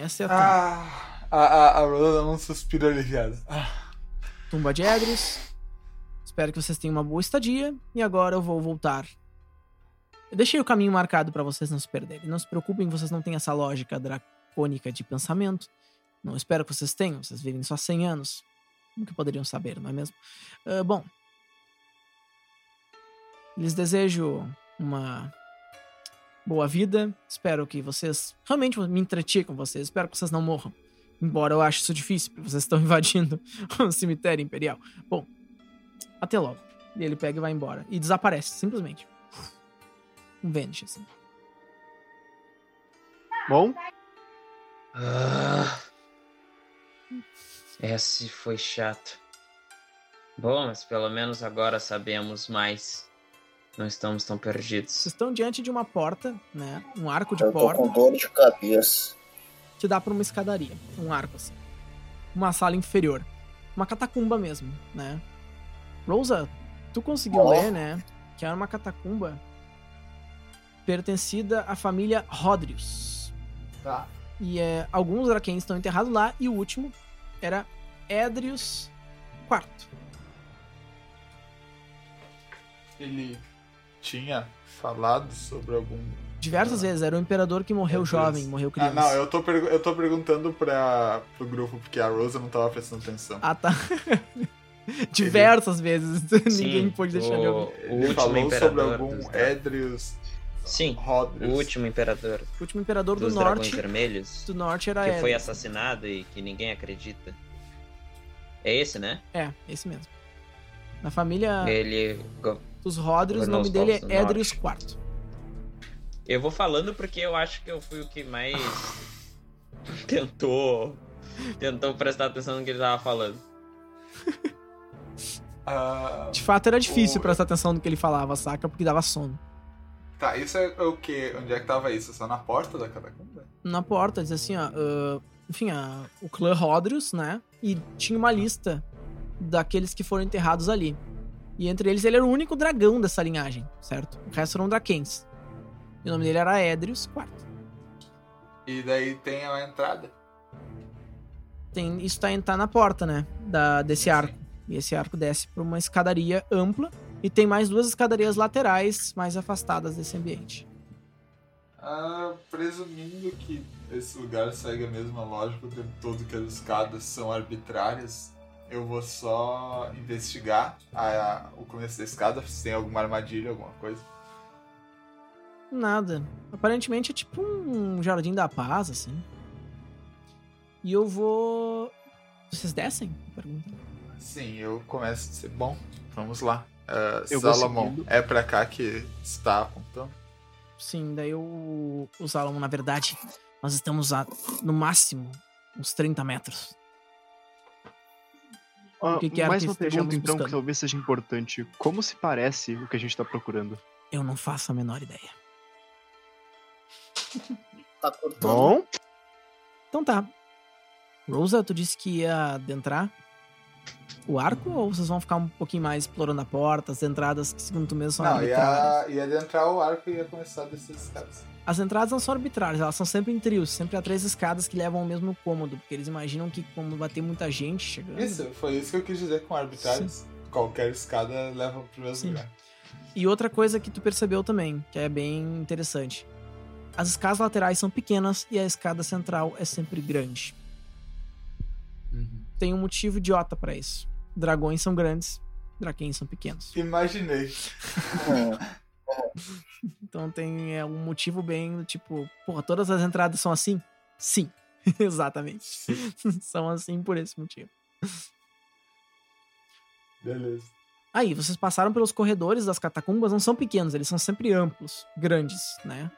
Essa é a tumba. Ah, a, a, a Rosa dá um suspiro aliviado. Ah, tumba de Egros. Espero que vocês tenham uma boa estadia. E agora eu vou voltar. Eu deixei o caminho marcado pra vocês não se perderem. Não se preocupem, vocês não têm essa lógica dracônica de pensamento. Não espero que vocês tenham. Vocês vivem só 100 anos. Nunca poderiam saber, não é mesmo? Ah, bom. Lhes desejo uma boa vida. Espero que vocês realmente me entretinham com vocês. Espero que vocês não morram. Embora eu ache isso difícil, porque vocês estão [LAUGHS] invadindo o cemitério imperial. Bom, até logo. E ele pega e vai embora. E desaparece, simplesmente. Um vanish, assim. Bom, Ah, esse foi chato. Bom, mas pelo menos agora sabemos mais. Não estamos tão perdidos. Vocês estão diante de uma porta, né? Um arco de Eu tô porta com dor de cabeça. que dá pra uma escadaria. Um arco, assim. Uma sala inferior. Uma catacumba mesmo, né? Rosa, tu conseguiu ler, né? Que era uma catacumba pertencida à família Rodrius. tá. E é, alguns Drakens estão enterrados lá, e o último era Edrius IV. Ele tinha falado sobre algum. Diversas vezes, era o imperador que morreu Meu jovem, morreu Ah, criança. não, eu tô, pergu- eu tô perguntando pra, pro grupo, porque a Rosa não tava prestando atenção. Ah, tá. [LAUGHS] Diversas vezes, [LAUGHS] ninguém Sim, pôde deixar de o, ouvir. o Ele falou sobre algum Edrius Sim, o Rodrius. último imperador O último imperador do norte. vermelhos. Do norte era Que foi assassinado e que ninguém acredita. É esse, né? É, esse mesmo. Na família Ele. Dos Rodrius, o nome dele é Edrius IV. Eu vou falando porque eu acho que eu fui o que mais [LAUGHS] tentou. Tentou prestar atenção no que ele tava falando. [LAUGHS] Ah, De fato, era difícil O- prestar atenção no que ele falava, saca? Porque dava sono. tá, isso é o quê? Onde é que tava isso? Só na porta da catacumba? Na porta, diz assim, ó. ah, enfim, a- o clã Rodrius, né? E tinha uma lista daqueles que foram enterrados ali. E entre eles, ele era o único dragão dessa linhagem, certo? O resto eram Drakens. E o nome dele era Edrius IV. E daí tem a entrada. Tem, isso tá, tá na porta, né? Da, desse arco. E esse arco desce pra uma escadaria ampla. E tem mais duas escadarias laterais mais afastadas desse ambiente. Ah, presumindo que esse lugar segue a mesma lógica o tempo todo, que as escadas são arbitrárias, eu vou só investigar a- o começo da escada, se tem alguma armadilha, alguma coisa. Nada. Aparentemente é tipo um jardim da paz, assim. E eu vou. Vocês descem? Pergunta. Sim, eu começo a dizer, bom, vamos lá. Vou Salomão, é pra cá que está apontando? Sim, daí o, o Salomon, na verdade, nós estamos a, no máximo, uns 30 metros. Ah, que que era mais que uma pergunta, então, que buscando? talvez seja importante. Como se parece o que a gente tá procurando? Eu não faço a menor ideia. [LAUGHS] Tá cortando. Bom, Então tá. Rosa, tu disse que ia adentrar o arco ou vocês vão ficar um pouquinho mais explorando a porta, as entradas que, segundo tu mesmo, são Não, ia, ia adentrar o arco e ia começar a descer as escadas. As entradas não são arbitrárias, elas são sempre em trios, sempre há três escadas que levam ao mesmo cômodo, porque eles imaginam que como vai ter muita gente chegando. Isso, foi isso que eu quis dizer com arbitrários. Qualquer escada leva pro mesmo Sim. lugar. E outra coisa que tu percebeu também, que é bem interessante. As escadas laterais são pequenas e a escada central é sempre grande. Tem um motivo idiota pra isso. Dragões são grandes, draquens são pequenos. Imaginei. Então tem é, um motivo bem tipo, porra, todas as entradas são assim? Sim, [LAUGHS] exatamente. [LAUGHS] são assim por esse motivo. Beleza. Aí, vocês passaram pelos corredores das catacumbas, não são pequenos, eles são sempre amplos, grandes, né?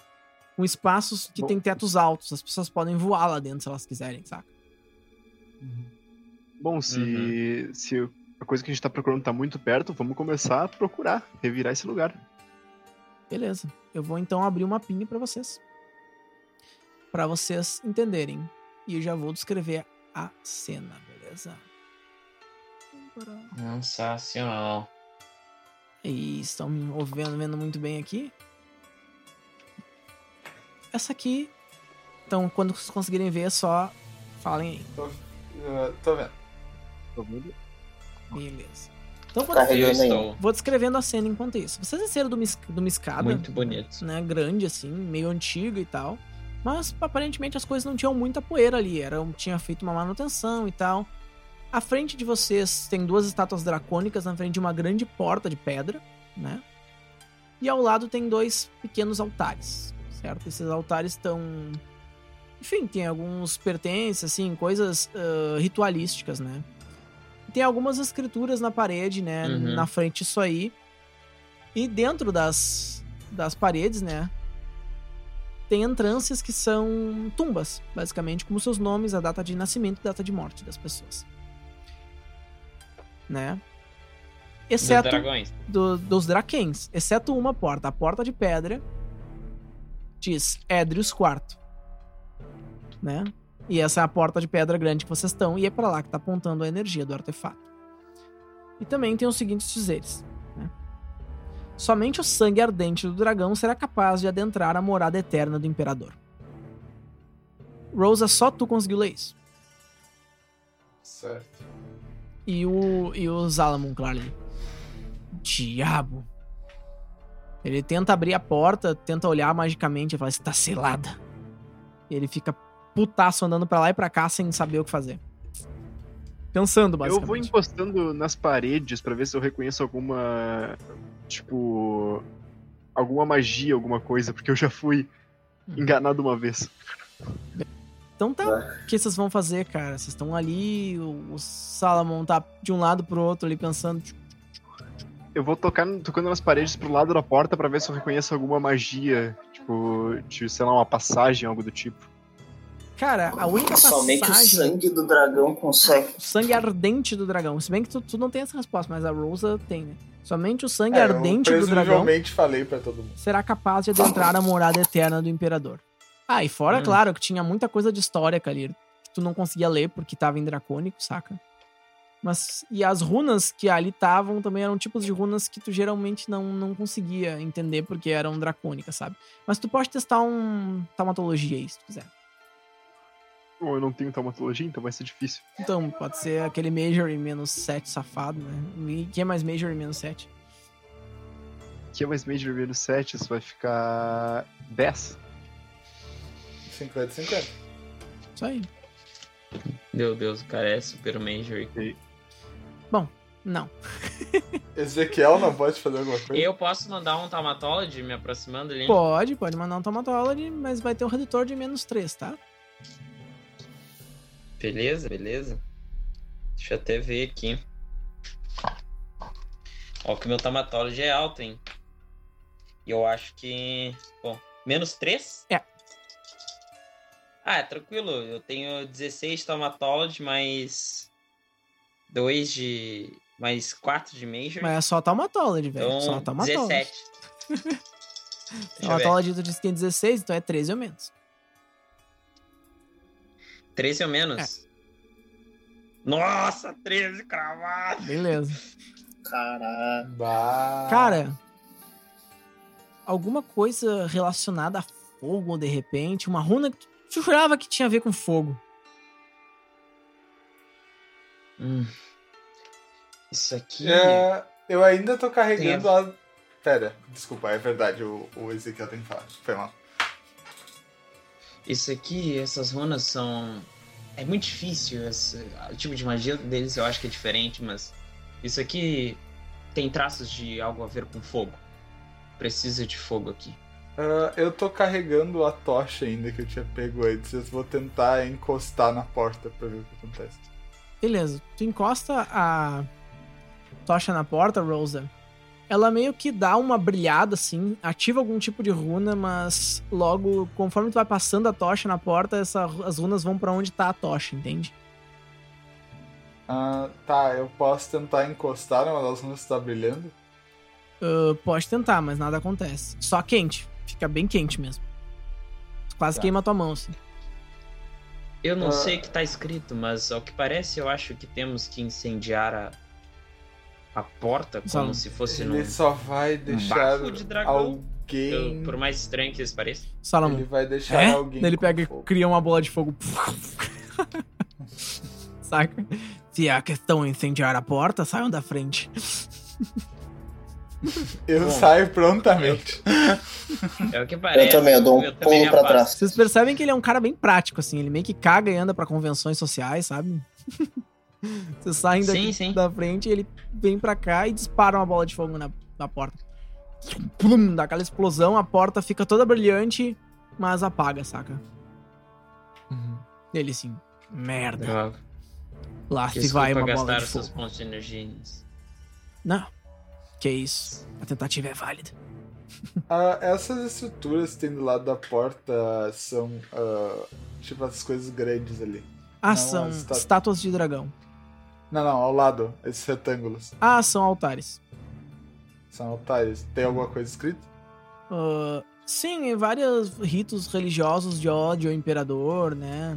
Com espaços que Bom. tem tetos altos, as pessoas podem voar lá dentro se elas quiserem, saca? Bom, se, se a coisa que a gente tá procurando tá muito perto, vamos começar a procurar, revirar esse lugar. Beleza. Eu vou então abrir um mapinha pra vocês. Pra vocês entenderem. E eu já vou descrever a cena, beleza? Sensacional. E estão me ouvindo, vendo muito bem aqui. Essa aqui. Então, quando vocês conseguirem ver, só falem aí. Tô, uh, tô vendo. Tô vendo? Beleza. Então, vou, estou vou descrevendo a cena enquanto isso. Vocês desceram de uma, de uma escada. muito bonito. né, grande assim, meio antiga e tal. Mas aparentemente as coisas não tinham muita poeira ali, era, tinha feito uma manutenção e tal. À frente de vocês tem duas estátuas dracônicas na frente de uma grande porta de pedra, né? E ao lado tem dois pequenos altares, certo? Esses altares estão enfim, tem alguns pertences assim, coisas ah, ritualísticas, né? Tem algumas escrituras na parede, né, Uhum. na frente disso aí. E dentro das das paredes, né? Tem entrâncias que são tumbas, basicamente, como seus nomes, a data de nascimento e data de morte das pessoas. Né? Dos Exceto dragões. do- dos Drakens, exceto uma porta, a porta de pedra diz Edrius IV, né? E essa é a porta de pedra grande que vocês estão e é pra lá que tá apontando a energia do artefato. E também tem os seguintes dizeres, né? Somente o sangue ardente do dragão será capaz de adentrar a morada eterna do imperador. Rosa, só tu conseguiu ler isso. Certo. E o, e o Zalamon, claro. Diabo. Ele tenta abrir a porta, tenta olhar magicamente e fala: está selada. E ele fica putaço andando pra lá e pra cá sem saber o que fazer. Pensando, Eu basicamente. vou encostando nas paredes pra ver se eu reconheço alguma. Tipo. Alguma magia, alguma coisa, porque eu já fui Hum. enganado uma vez. Então tá. O que vocês vão fazer, cara? Vocês estão ali, o, o Salamon tá de um lado pro outro ali pensando. tipo, Eu vou tocar, tocando nas paredes pro lado da porta pra ver se eu reconheço alguma magia. Tipo, de, sei lá, uma passagem, algo do tipo. Cara, a única Somente o passagem. sangue do dragão consegue. O sangue ardente do dragão. Se bem que tu, tu não tem essa resposta, mas a Rosa tem, né? Somente o sangue É, ardente eu do dragão presumivelmente falei pra todo mundo. será capaz de adentrar a morada eterna do imperador. Ah, e fora, Hum. claro, que tinha muita coisa de história, Kalir, que tu não conseguia ler porque tava em dracônico, saca? Mas, e as runas que ali estavam também eram tipos de runas que tu geralmente não, não conseguia entender porque eram dracônicas, sabe? Mas tu pode testar um taumatologia aí, se tu quiser. Ou eu não tenho taumatologia, então vai ser difícil. Então, pode ser aquele Major e menos 7 safado, né? E que é mais Major e menos 7? Aqui é mais Major menos 7, isso vai ficar 10. 50 50. Isso aí. Meu Deus, o cara é super major. Não. [LAUGHS] Ezequiel não pode fazer alguma coisa? Eu posso mandar um Taumatology me aproximando ali? Pode, pode mandar um Taumatology, mas vai ter um redutor de menos 3, tá? Beleza, beleza. Deixa eu até ver aqui. Ó, que meu Taumatology é alto, hein? E eu acho que. Bom, menos 3? É. Ah, é tranquilo. Eu tenho 16 Taumatology, mais. 2 de. Mais 4 de Major. Mas é só Taumatology, velho. então, só Taumatology. 17. [LAUGHS] Deixa eu ver. Taumatology tu disse que tem 16, então é 13 ou menos. 13 ou menos? É. Nossa, 13 cravado! Beleza. Caralho. Bah. Cara, alguma coisa relacionada a fogo, de repente. Uma runa que tu jurava que tinha a ver com fogo. Hum. Isso aqui. É, eu ainda tô carregando a. Pera, desculpa, é verdade, o, o Ezequiel tem que falar. Foi mal. Isso aqui, essas runas são. É muito difícil. Esse, o tipo de magia deles eu acho que é diferente, mas. Isso aqui tem traços de algo a ver com fogo. Precisa de fogo aqui. Ah, eu tô carregando a tocha ainda que eu tinha pego antes. Eu vou tentar encostar na porta pra ver o que acontece. Beleza. Tu encosta a tocha na porta, Rosa. Ela meio que dá uma brilhada, assim, ativa algum tipo de runa, mas logo, conforme tu vai passando a tocha na porta, essa, as runas vão pra onde tá a tocha, entende? Ah, tá, eu posso tentar encostar numa das runas que tá brilhando? Uh, pode tentar, mas nada acontece. Só quente. Fica bem quente mesmo. Quase Tá. queima a tua mão, assim. Eu não Ah. sei o que tá escrito, mas ao que parece eu acho que temos que incendiar a, a porta como se fosse Ele num. só vai deixar bafo de dragão. alguém. Eu- por mais estranho que isso pareça. Salomão. Ele vai deixar É? alguém. Daí ele pega e cria uma bola de fogo. [LAUGHS] Saca? Se a questão é incendiar a porta, saiam da frente. Eu Bom. saio prontamente. É o que parece. Eu também, eu dou um também pulo pra trás. Vocês percebem que ele é um cara bem prático, assim. Ele meio que caga e anda pra convenções sociais, sabe? [LAUGHS] Vocês saem daqui Sim, sim. da frente, ele vem pra cá e dispara uma bola de fogo na, na porta. Plum, dá aquela explosão, a porta fica toda brilhante, mas apaga, saca? Ele assim, merda. Droga. Lá se vai uma bola de fogo. pontos de energia. Não, que isso. A tentativa é válida. [LAUGHS] Ah, essas estruturas que tem do lado da porta são. ah, tipo as coisas grandes ali. Ah, Não, são as estátuas. estátuas de dragão. Não, não, ao lado, esses retângulos. Ah, são altares. São altares. Tem alguma coisa escrita? Ah, sim, vários ritos religiosos de ódio ao imperador, né?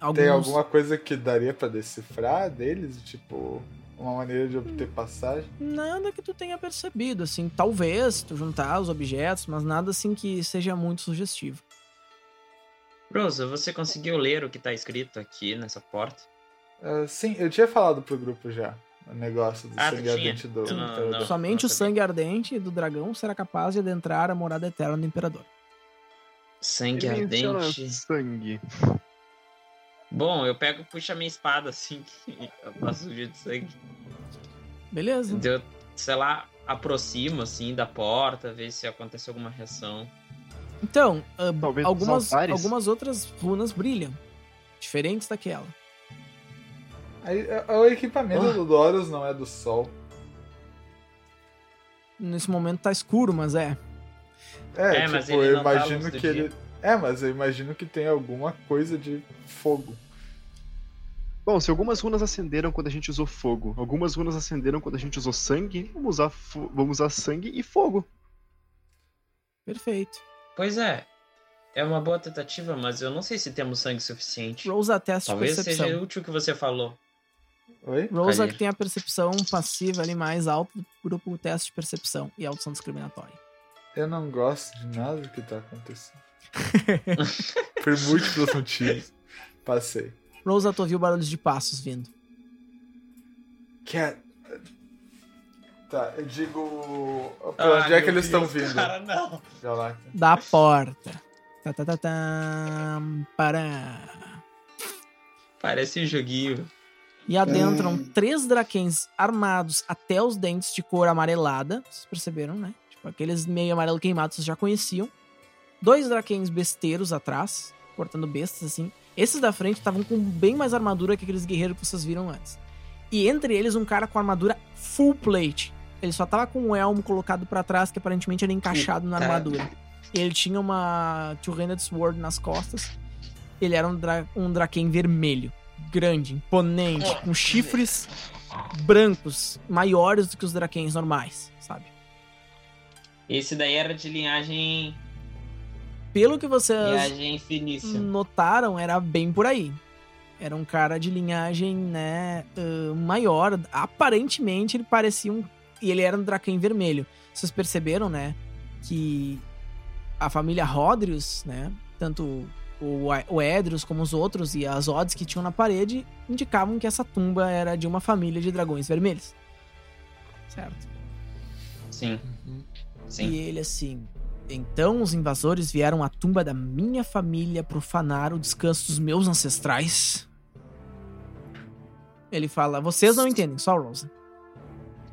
Alguns... Tem alguma coisa que daria pra decifrar deles? Tipo, uma maneira de obter passagem? Nada que tu tenha percebido, assim. Talvez tu juntar os objetos, mas nada assim que seja muito sugestivo. Rosa, você conseguiu ler o que tá escrito aqui nessa porta? Ah, sim, eu tinha falado pro grupo já. O negócio do Ah, sangue tinha? ardente do Não, imperador. não. Somente o sabia. sangue ardente do dragão será capaz de adentrar a morada eterna do imperador. Sangue Ele ardente. sangue. Bom, eu pego e puxo a minha espada assim que [LAUGHS] eu passo o dia de sangue. Beleza? Eu, sei lá, aproximo assim da porta, ver se acontece alguma reação. Então, Talvez os algumas, algumas outras runas brilham. Diferentes daquela. Aí, ah, o equipamento Ah. do Doros não é do sol. Nesse momento tá escuro, mas é. É, É, mas tipo, eu tá imagino que dia. ele. É, mas eu imagino que tem alguma coisa de fogo. Bom, se algumas runas acenderam quando a gente usou fogo, algumas runas acenderam quando a gente usou sangue, vamos usar, vamos usar sangue e fogo. Perfeito. Pois é. É uma boa tentativa, mas eu não sei se temos sangue suficiente. Rosa teste de Talvez percepção. seja útil o que você falou. Oi? Rosa que tem a percepção passiva ali mais alta do grupo teste de percepção e audição discriminatória. Eu não gosto de nada do que tá acontecendo. [LAUGHS] Por múltiplos motivos. Passei. Rosa, tu ouviu barulhos de passos vindo. Que é... Tá, eu digo. Pra onde é que eles estão vindo? Cara, não. Galacta. Da porta. Tá, tá, tá, tá. Para. Parece um joguinho. E adentram três draquens armados até os dentes de cor amarelada. Vocês perceberam, né? Tipo, aqueles meio amarelo queimados vocês já conheciam. Dois draquens besteiros atrás, cortando bestas assim. Esses da frente estavam com bem mais armadura que aqueles guerreiros que vocês viram antes. E entre eles um cara com armadura full plate. Ele só tava com o elmo colocado pra trás, que aparentemente era encaixado na armadura. Ele tinha uma Two-Handed Sword nas costas. Ele era um, dra um draken vermelho. Grande, imponente, com chifres brancos, maiores do que os drakens normais, sabe? Esse daí era de linhagem. Pelo que vocês Linhagem notaram, era bem por aí. Era um cara de linhagem, né, ah, maior. Aparentemente ele parecia um. E ele era um Draken vermelho. Vocês perceberam, né? Que a família Rodrius, né? Tanto o, o Edrius como os outros e as odds que tinham na parede indicavam que essa tumba era de uma família de dragões vermelhos. Certo? Sim. Sim. E ele assim. Então os invasores vieram à tumba da minha família profanar o descanso dos meus ancestrais. Ele fala, vocês não entendem, só o Rosa.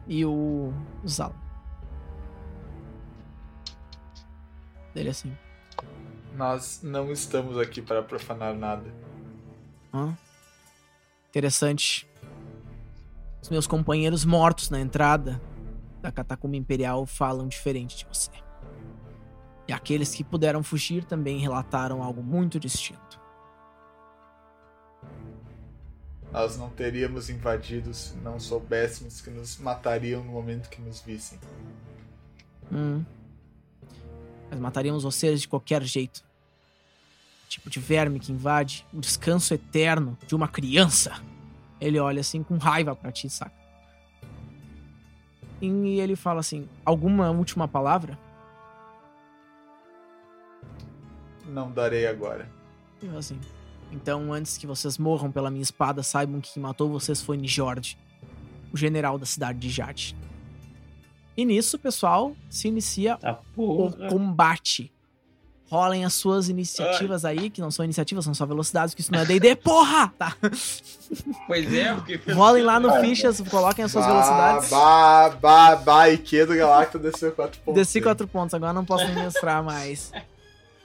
E o, o Zal. Ele assim. Nós não estamos aqui para profanar nada. Interessante. Os meus companheiros mortos na entrada da catacumba imperial falam diferente de você. E aqueles que puderam fugir também relataram algo muito distinto. Nós não teríamos invadido se não soubéssemos que nos matariam no momento que nos vissem. Hum. Mas mataríamos vocês de qualquer jeito. Tipo de verme que invade o descanso eterno de uma criança. Ele olha assim com raiva pra ti, saca? E ele fala assim: alguma última palavra? Não darei agora. E eu assim. Então, antes que vocês morram pela minha espada, saibam que quem matou vocês foi Nijord, o general da cidade de Jade. E nisso, pessoal, se inicia Tá o combate. Rolem as suas iniciativas aí, que não são iniciativas, são só velocidades, que isso não é D&D, porra! Tá. Pois é, porque Rolem lá no fichas, coloquem as suas Bah, velocidades. Bah, bah, bah, Ike do Galacta desceu 4 pontos. Desci 4 pontos, agora não posso nem mostrar mais.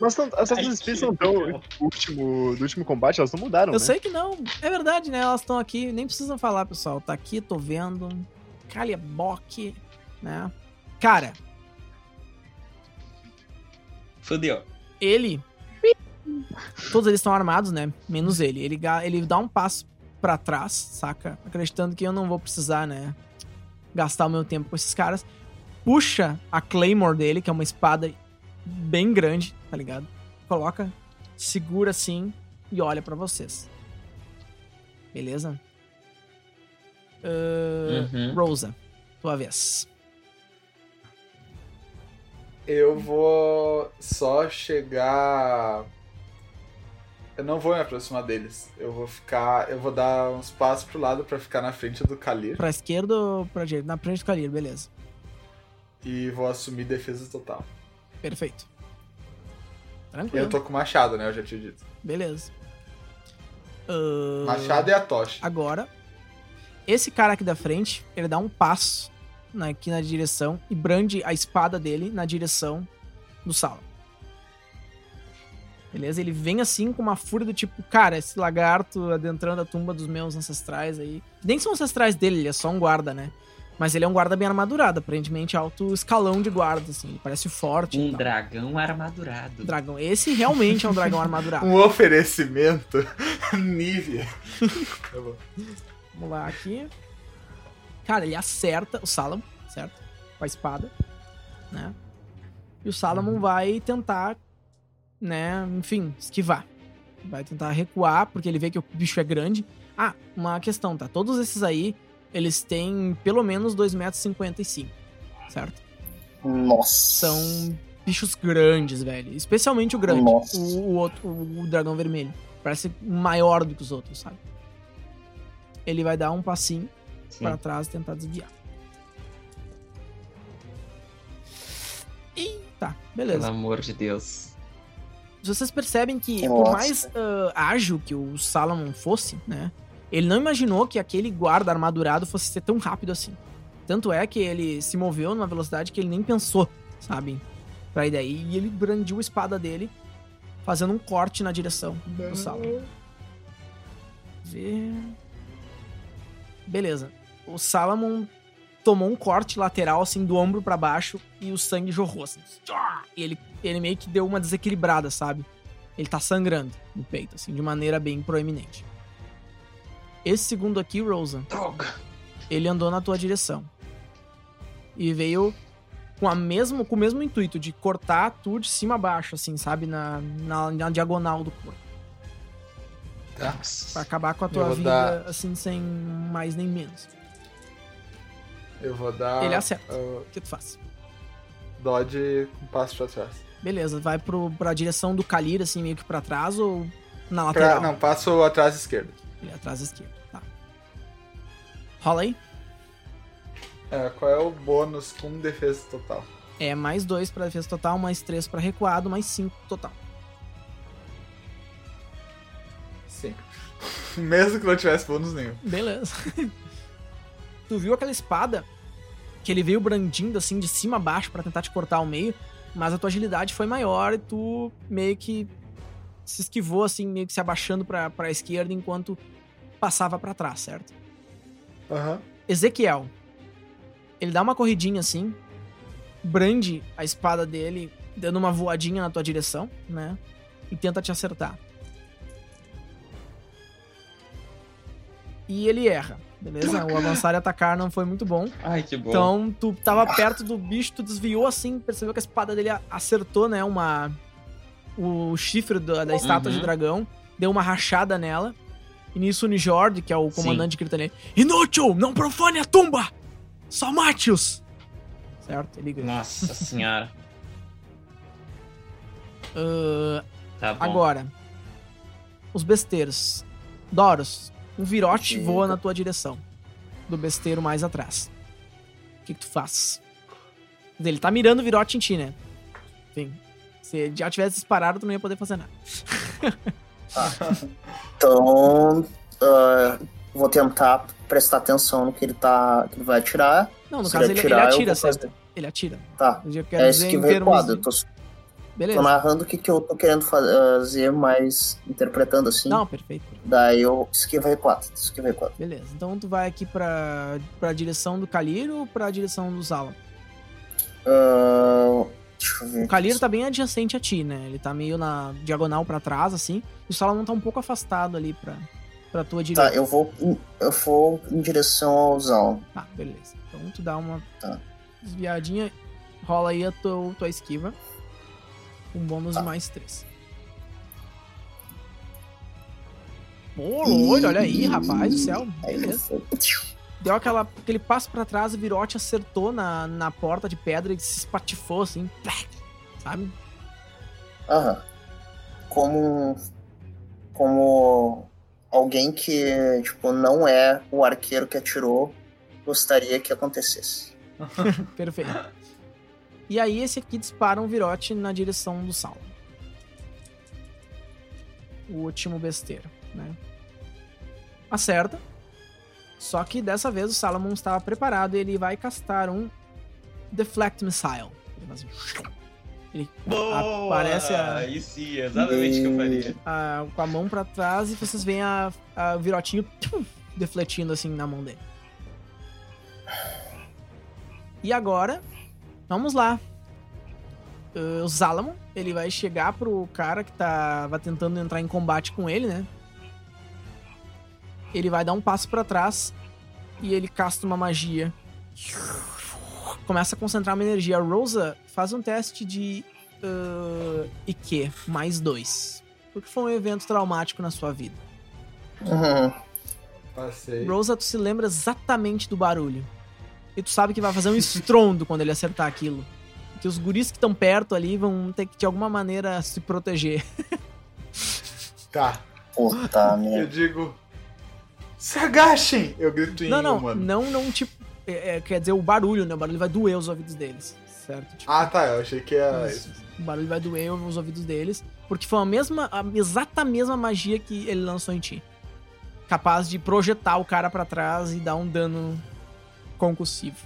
Mas não, essas Ai, não estão legal. do último, do último combate, elas não mudaram, Eu né? sei que não, é verdade, né? Elas estão aqui, nem precisam falar, pessoal. Tá aqui, tô vendo. Kalebok, né? Cara, Fudeu. Ele. Todos eles estão armados, né? Menos ele. Ele, ele dá um passo pra trás, saca? Acreditando que eu não vou precisar, né? Gastar o meu tempo com esses caras. Puxa a Claymore dele, que é uma espada bem grande, tá ligado? Coloca, segura assim e olha pra vocês. Beleza? Ahn, Uhum. Rosa, tua vez. Eu vou só chegar. Eu não vou me aproximar deles. Eu vou ficar. Eu vou dar uns passos pro lado pra ficar na frente do Kalir. Pra esquerda ou pra direita? Na frente do Kalir, beleza. E vou assumir defesa total. Perfeito. Tranquilo. eu tô com machado, né? Eu já tinha dito. Beleza. Ahn, Machado e a tocha. Agora, esse cara aqui da frente, ele dá um passo na- aqui na direção e brande a espada dele na direção do Sala. Beleza? Ele vem assim com uma fúria do tipo, cara, esse lagarto adentrando a tumba dos meus ancestrais aí. Nem são ancestrais dele, ele é só um guarda, né? Mas ele é um guarda bem armadurado, aparentemente alto escalão de guarda, assim. Ele parece forte. Um dragão armadurado. Dragão. Esse realmente é um dragão armadurado. [LAUGHS] Um oferecimento. [LAUGHS] Nívia. [LAUGHS] Tá bom. Vamos lá aqui. Cara, ele acerta o Salamon, certo? Com a espada, né? E o Salamon vai tentar, né, enfim, esquivar. Vai tentar recuar, porque ele vê que o bicho é grande. Ah, uma questão, tá? Todos esses aí, eles têm pelo menos 2,55 m, certo? Nossa. São bichos grandes, velho. Especialmente o grande. Nossa. O, o outro, o, dragão vermelho. Parece maior do que os outros, sabe? Ele vai dar um passinho. Para trás e tentar desviar. E tá, Pelo beleza. amor de Deus. Vocês percebem que, Nossa. por mais ah, ágil que o Salomon fosse, né? Ele não imaginou que aquele guarda armadurado fosse ser tão rápido assim. Tanto é que ele se moveu numa velocidade que ele nem pensou, sabe? Pra ir daí. E ele brandiu a espada dele, fazendo um corte na direção do Salomon. Ver. Beleza. O Salamon tomou um corte lateral, assim, do ombro pra baixo e o sangue jorrou, assim. E ele, ele meio que deu uma desequilibrada, sabe? Ele tá sangrando no peito, assim, de maneira bem proeminente. Esse segundo aqui, Rosa, Droga. ele andou na tua direção. E veio com, a mesmo, com o mesmo intuito de cortar tu de cima a baixo, assim, sabe? Na, na, na diagonal do corpo. Pra acabar com a tua vida, dar- assim, sem mais nem menos. Eu vou dar. Ele acerta. uh, O que tu faz? dodge com passo pra trás. Beleza, vai pro, pra direção do Kalir, assim, meio que pra trás ou na Pra- lateral? não, passo atrás esquerdo. Ele é atrás da esquerda, tá. Rola aí. É, qual é o bônus com defesa total? É mais dois pra defesa total, mais três pra recuado, mais cinco total. Sim. [LAUGHS] Mesmo que não tivesse bônus nenhum. Beleza. [LAUGHS] tu viu aquela espada que ele veio brandindo assim de cima a baixo pra tentar te cortar ao meio, mas a tua agilidade foi maior e tu meio que se esquivou assim, meio que se abaixando pra, pra esquerda enquanto passava pra trás, certo? Aham. Ezequiel. Ele dá uma corridinha assim, brande a espada dele, dando uma voadinha na tua direção, né? E tenta te acertar. E ele erra, beleza? O avançar e atacar não foi muito bom. Ai, que bom. Então, tu tava perto do bicho, tu desviou assim, percebeu que a espada dele acertou, né? Uma. O chifre da, da estátua Uhum. de dragão, deu uma rachada nela. E nisso o Nijord, que é o comandante, grita ali: Inútil! Não profane a tumba! Só mate-os! Certo? Ele grita. Nossa [LAUGHS] senhora. "Ah, Tá bom. agora, os besteiros. Doros, um virote Diga. voa na tua direção. Do besteiro mais atrás. O que, que tu faz? Ele tá mirando o virote em ti, né? Enfim. Se já tivesse disparado, tu não ia poder fazer nada. [LAUGHS] Então, ah, vou tentar prestar atenção no que ele tá. que ele vai atirar. Não, no Se caso ele, ele atirar, eu atira, certo? Ele atira. Tá. É esquiva em termos recuado. Eu de- tô, tô Beleza. narrando o que, que eu tô querendo fazer, mas interpretando assim. Não, perfeito. Daí eu esquiva recuado. Esquiva recuado. Beleza. Então tu vai aqui pra, pra direção do Kalir ou pra direção do Zala? Ah, deixa eu ver. O Kalir tá bem adjacente a ti, né? Ele tá meio na diagonal pra trás, assim. E o Salamon tá um pouco afastado ali pra, pra tua direita. Tá, eu vou, em- eu vou em direção ao Zal. Tá, beleza. Então tu dá uma Tá. desviadinha, rola aí a tua, tua esquiva. Um bônus Tá. de mais três. Pô, olha, olha aí, rapaz do céu. Aí Beleza. Deu aquela, aquele passo pra trás, o virote acertou na, na porta de pedra e se espatifou assim. Sabe? Aham. Como. Como alguém que, tipo, não é o arqueiro que atirou, gostaria que acontecesse. [LAUGHS] [LAUGHS] Perfeito. E aí esse aqui dispara um virote na direção do Saulo. O último besteiro, né? Acerta. Só que dessa vez o Salomon estava preparado e ele vai castar um Deflect Missile. Ele faz um- Ele Boa! aparece a- Aí sim, exatamente o que eu faria. [LAUGHS] a- com a mão pra trás e vocês veem a, a virotinho tum, defletindo assim na mão dele. E agora, vamos lá. Uh, o Zalamon, ele vai chegar pro cara que tava tentando entrar em combate com ele, né? Ele vai dar um passo pra trás e ele casta uma magia. Começa a concentrar uma energia. A Rosa faz um teste de uh, IQ mais dois. Porque foi um evento traumático na sua vida. Uhum. Passei. Rosa, tu se lembra exatamente do barulho. E tu sabe que vai fazer um estrondo quando ele acertar aquilo. Que os guris que estão perto ali vão ter que, de alguma maneira, se proteger. [LAUGHS] Tá. Puta Eu merda. digo. Se agachem! Eu grito em não, não, humano. não, não, tipo. é, é, quer dizer, o barulho, né? O barulho vai doer os ouvidos deles. Certo? Tipo, Ah, tá. Eu achei que era. Isso. O barulho vai doer os ouvidos deles. Porque foi a mesma, a exata mesma magia que ele lançou em ti. Capaz de projetar o cara pra trás e dar um dano concussivo.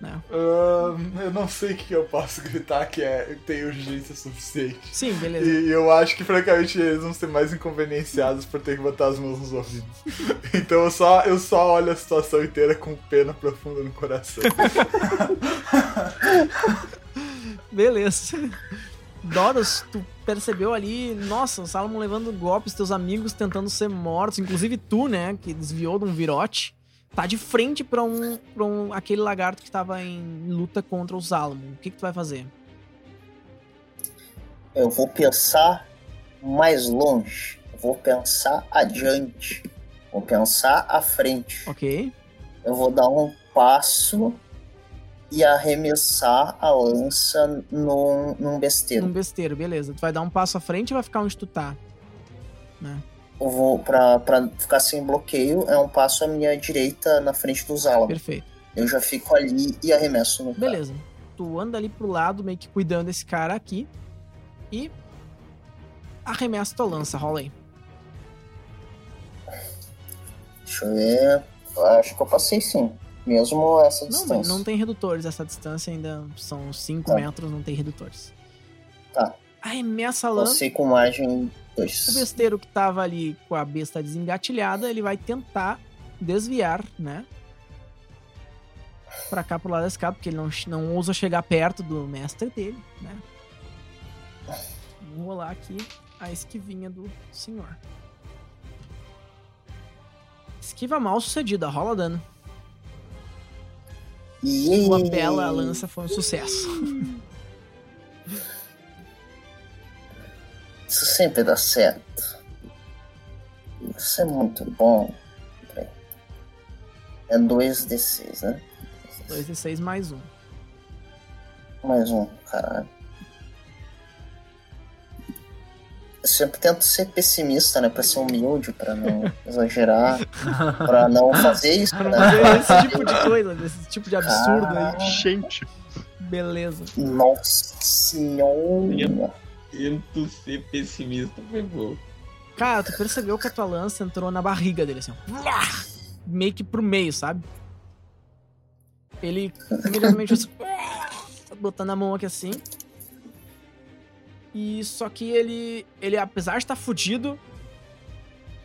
Né? Ahn, eu não sei o que eu posso [LAUGHS] gritar que é tem urgência suficiente. Sim, beleza. E eu acho que, francamente, eles vão ser mais inconvenienciados por ter que botar as mãos nos ouvidos. [LAUGHS] Então eu só, eu só olho a situação inteira com pena profunda no coração. [LAUGHS] Beleza. Doros, tu percebeu ali, nossa, o Salomon levando golpes, teus amigos tentando ser mortos, inclusive tu, né, que desviou de um virote, tá de frente pra um, pra um aquele lagarto que tava em luta contra o Salomon. O que que tu vai fazer? Eu vou pensar mais longe. Eu vou pensar adiante. Vou pensar à frente. Ok? Eu vou dar um passo e arremessar a lança num, num besteiro. Num besteiro, beleza. Tu vai dar um passo à frente e vai ficar onde tu tá. Né? Eu vou, pra, pra ficar sem bloqueio, é um passo à minha direita na frente dos álamos. Perfeito. Eu já fico ali e arremesso no cara. Beleza. Tu anda ali pro lado, meio que cuidando desse cara aqui. E arremessa tua lança, rola aí. Deixa eu ver. Eu Acho que eu passei sim. Mesmo essa Não, distância. mas não tem redutores. Essa distância ainda são 5 Tá. metros, não tem redutores. Tá. Arremessa a lança. Passei com margem O 2. besteiro que tava ali com a besta desengatilhada, ele vai tentar desviar, né? Pra cá pro lado da escada, porque ele não, não ousa chegar perto do mestre dele, né? Vou rolar aqui a esquivinha do senhor. Esquiva mal sucedida, rola dano. Sua bela lança foi um sucesso. [LAUGHS] Isso sempre dá certo. Isso é muito bom. Peraí. É 2d6, né? 2d6 mais um. Mais um, caralho. Eu sempre tento ser pessimista, né? Pra ser humilde, pra não [LAUGHS] exagerar, [LAUGHS] pra não fazer isso, Pra né? esse tipo de coisa, esse tipo de absurdo aí. Caralho. Gente, Beleza. Nossa senhora. Tento ser pessimista, foi bom. Cara, tu percebeu que a tua lança entrou na barriga dele, assim! Meio que pro meio, sabe? Ele imediatamente assim, [LAUGHS] tá botando a mão aqui assim. E só que ele, ele apesar de estar fudido,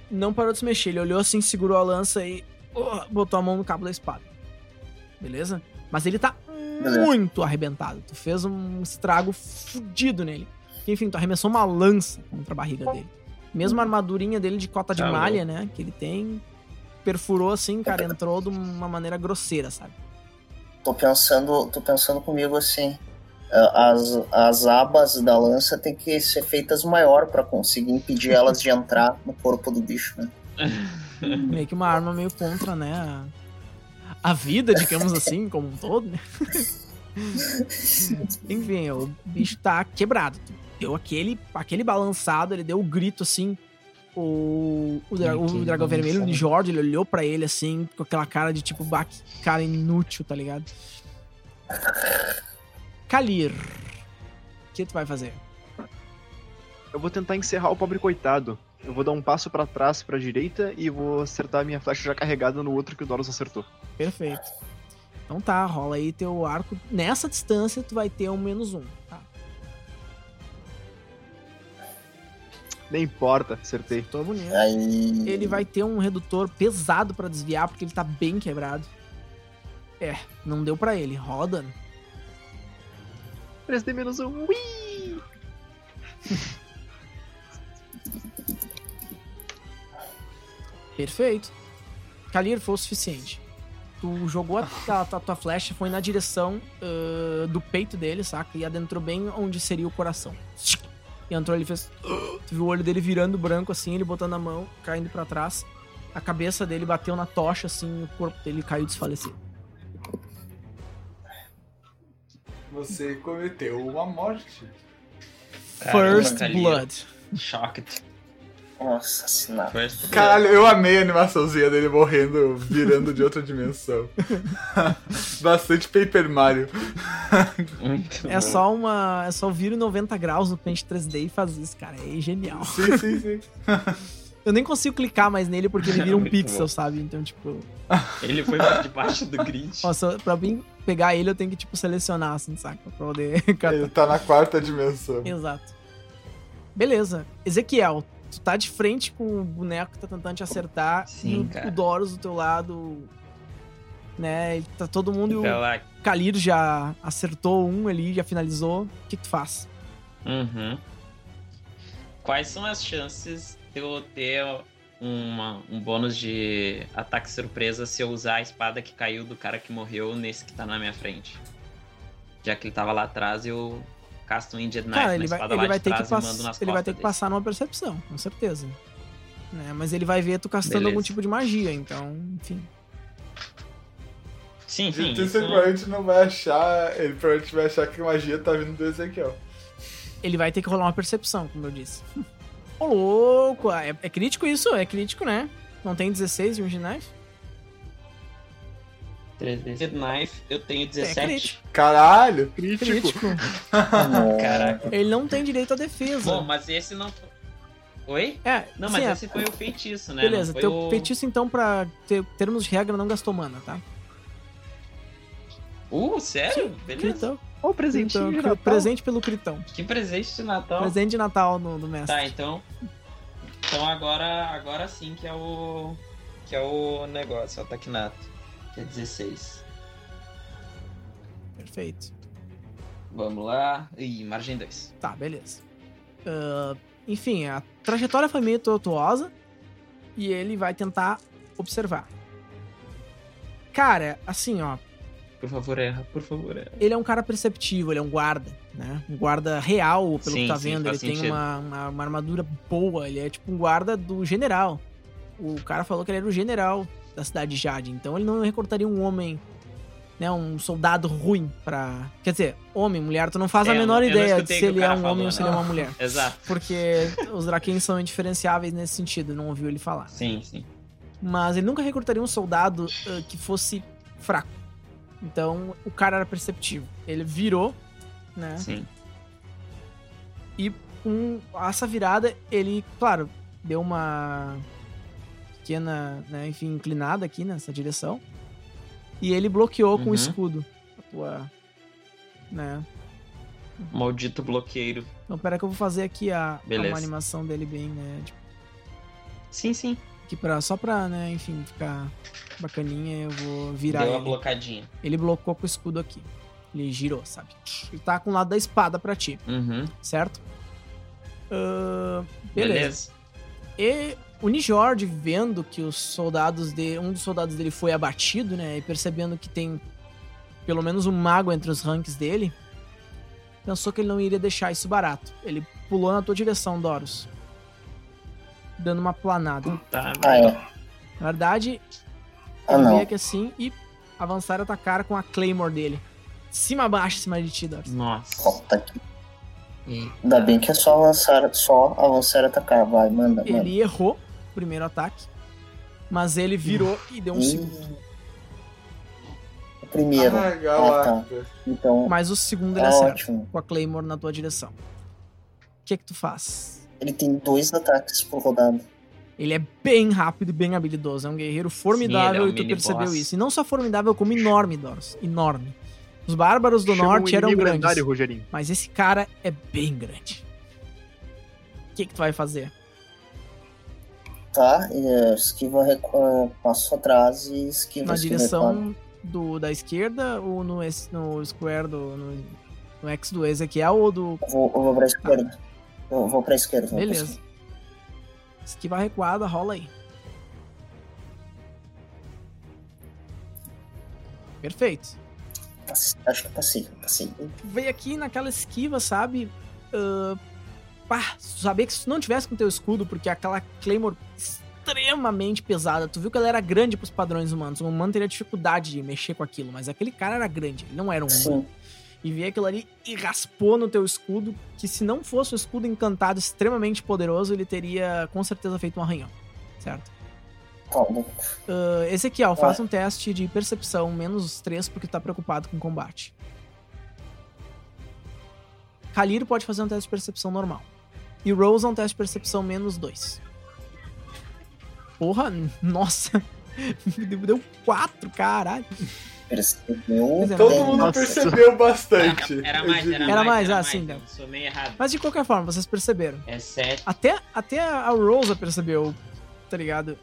não parou de se mexer. Ele olhou assim, segurou a lança e uh, botou a mão no cabo da espada. Beleza? Mas ele tá Beleza. muito arrebentado. Tu fez um estrago fudido nele. Enfim, tu arremessou uma lança contra a barriga dele. Mesmo a armadurinha dele de cota de Tá malha, né? Que ele tem. Perfurou assim, cara, entrou de uma maneira grosseira, sabe? Tô pensando, tô pensando comigo assim. eh, As, as abas da lança tem que ser feitas maior pra conseguir impedir elas de entrar no corpo do bicho, né? [LAUGHS] Meio que uma arma meio contra, né? A, a vida, digamos assim, como um todo, né? [LAUGHS] Enfim, o bicho tá quebrado. Deu aquele, aquele balançado, ele deu o grito assim. O, o, dra- o dragão vermelho de balançado. Jorge, ele olhou pra ele assim, com aquela cara de tipo, cara inútil, tá ligado? Kalir, o que tu vai fazer? eu vou tentar encerrar o pobre coitado. Eu vou dar um passo pra trás, pra direita, e vou acertar a minha flecha já carregada no outro que o Doros acertou. Perfeito. Então tá, rola aí teu arco. Nessa distância, tu vai ter um menos um. Nem importa, acertei. tô bonito. Aí. Ele vai ter um redutor pesado pra desviar, porque ele tá bem quebrado. É, não deu pra ele. Dano. 3D menos um. Ui! Perfeito. Kalir foi o suficiente. Tu jogou a, a- a tua flecha, foi na direção ah, do peito dele, saca? E adentrou bem onde seria o coração. E entrou, ele fez. Tu viu o olho dele virando branco assim, ele botando a mão, caindo pra trás. A cabeça dele bateu na tocha, assim, e o corpo dele caiu desfalecido. Você cometeu uma morte. First. Blood. Shocked. Nossa. First Caralho, eu amei a animaçãozinha dele morrendo, virando de outra dimensão. [LAUGHS] Bastante Paper Mario. Muito É bom. só uma. É só vira 90 graus no Paint 3D e faz isso, cara. É genial. Sim, sim, sim. Eu nem consigo clicar mais nele porque ele vira um [LAUGHS] Muito pixel, bom. sabe? Então, tipo. Ele foi pra debaixo do grid. Nossa, pra mim pegar ele, eu tenho que, tipo, selecionar, assim, saca? Pra poder. [LAUGHS] Ele tá na quarta dimensão. Exato. Beleza. Ezequiel, tu tá de frente com o boneco que tá tentando te acertar Sim, e o, cara. o Doros do teu lado. Né? Tá todo mundo. E Então o lá. Kalir já acertou um ali, já finalizou. O que, que tu faz? Uhum. Quais são as chances de eu ter uma- um bônus de ataque surpresa se eu usar a espada que caiu do cara que morreu nesse que tá na minha frente? Já que ele tava lá atrás, eu casto um Injured Cara, na ele vai, ele lá vai de ter que Ele vai ter que passar numa percepção, com certeza. Né? Mas ele vai ver tu castando Beleza. algum tipo de magia, então, enfim. Sim, sim. Dito isso, ele provavelmente não vai achar. Ele provavelmente vai achar que a magia tá vindo do Ezequiel. Ele vai ter que rolar uma percepção, como eu disse. [LAUGHS] Ô, louco! É, é crítico isso? É crítico, né? Não tem 16 de um knife? 3D Knife, eu tenho É 17. crítico. Caralho! Crítico. Crítico. Caraca. Ele não tem direito à defesa. Bom, mas esse não foi. Oi? é, Não, sim, mas é, esse foi o feitiço, né? Beleza, teu o... feitiço então pra ter, termos de regra não gastou mana, tá? Uh, sério? Beleza. Critão. Ó, o presentinho Critão, de Natal. presente pelo Critão. Que presente de Natal. Presente de Natal no, do mestre. Tá, então. Então agora, agora sim que é o. Que é o negócio, o ataque nato. Que é 16. Perfeito. Vamos lá. Ih, margem 2. Tá, beleza. Ah, enfim, a trajetória foi meio tortuosa e ele vai tentar observar. Cara, assim, ó, Por favor, erra, por favor, erra. ele é um cara perceptivo, ele é um guarda, né? Um guarda real, pelo Sim, que tá sim, vendo. Ele faz tem sentido. uma, uma, uma armadura boa, ele é tipo um guarda do general. O cara falou que ele era o general da cidade de Jade, então ele não recrutaria um homem, né? Um soldado ruim pra. Quer dizer, homem, mulher, tu não faz É, a menor ideia de se ele é um falou, homem ou se ele é uma mulher. [LAUGHS] Exato. Porque os Drakens são indiferenciáveis nesse sentido, não ouviu ele falar. Sim, sim. Mas ele nunca recrutaria um soldado ah, que fosse fraco. Então o cara era perceptivo. Ele virou, né? Sim. E com essa virada, ele, claro, deu uma pequena, né, enfim, inclinada aqui nessa direção. E ele bloqueou com Uhum. o escudo a tua, né? Maldito bloqueiro. Então, pera que eu vou fazer aqui a, Beleza. uma animação dele bem, né? Tipo, Sim, sim. aqui pra, só pra, né, enfim, ficar bacaninha, eu vou virar Deu uma ele. blocadinha. Ele blocou com o escudo aqui. Ele girou, sabe? Ele tá com o lado da espada pra ti, Uhum. certo? Ah, beleza. Beleza. E o Nijord, vendo que os soldados de um dos soldados dele foi abatido, né, e percebendo que tem pelo menos um mago entre os ranks dele, pensou que ele não iria deixar isso barato. Ele pulou na tua direção, Doros, dando uma planada. Tá. Ah, é. Na verdade, Ah, ele veio aqui assim e avançar e atacar com a Claymore dele. Cima a baixo, cima de ti, Doros. Nossa. Ó, tá aqui. E- Ainda bem que é só avançar, só avançar e atacar. Vai, manda, manda. Ele errou o primeiro ataque, mas ele virou e deu um segundo. O primeiro. Ah, Ah, tá. Então, Mas o segundo ele é acerta. ótimo. com a Claymore na tua direção. O que que tu faz? Ele tem dois ataques por rodada. Ele é bem rápido e bem habilidoso. É um guerreiro formidável Sim, é um e tu percebeu boss. isso. E não só formidável, como enorme, Doros. Enorme. Os bárbaros do Chama norte um eram grandes. Rogerinho. Mas esse cara é bem grande. O que que tu vai fazer? Tá? Esquiva, recu- passo atrás e esquiva. Na esquiva, direção do, da esquerda ou no, no square do... No, no X do Ezequiel ou do... Eu vou, eu vou pra esquerda. Eu vou pra esquerda. vou pra Beleza. esquerda. Esquiva recuada, rola aí. Perfeito. Passei- Acho que passei, passei. veio aqui naquela esquiva, sabe? Ah, pá, sabia que se tu não tivesse com teu escudo, porque aquela Claymore extremamente pesada, tu viu que ela era grande pros padrões humanos. Um humano teria dificuldade de mexer com aquilo, mas aquele cara era grande, ele não era um humano. Sim. E veio aquilo ali e raspou no teu escudo, que se não fosse um escudo encantado extremamente poderoso, ele teria com certeza feito um arranhão, certo? Bom. Uh, Ezequiel, faça um teste de percepção, menos 3, porque tu tá preocupado com combate. Kalir pode fazer um teste de percepção normal. E Rose é um teste de percepção menos 2. Porra, nossa. [LAUGHS] Deu 4, caralho. Percebeu. Todo mundo nossa. percebeu bastante. Era eu mais, era, Era mais, mais, era ah, mais. sim, eu Sou meio errado. Mas de qualquer forma, vocês perceberam. É 7. Até, até a Rosa percebeu, tá ligado?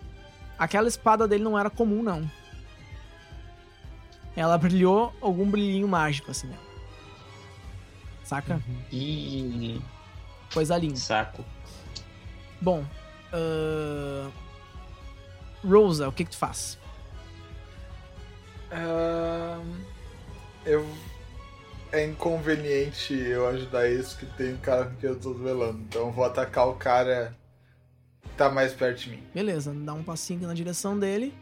Aquela espada dele não era comum, não. Ela brilhou algum brilhinho mágico, assim, né? Saca? Ih, Coisa linda. saco. Bom, ahn, Rosa, o que que tu faz? Ahn, eu... É inconveniente eu ajudar isso que tem um cara com quem eu tô duelando. Então eu vou atacar o cara que tá mais perto de mim. Beleza, dá um passinho aqui na direção dele.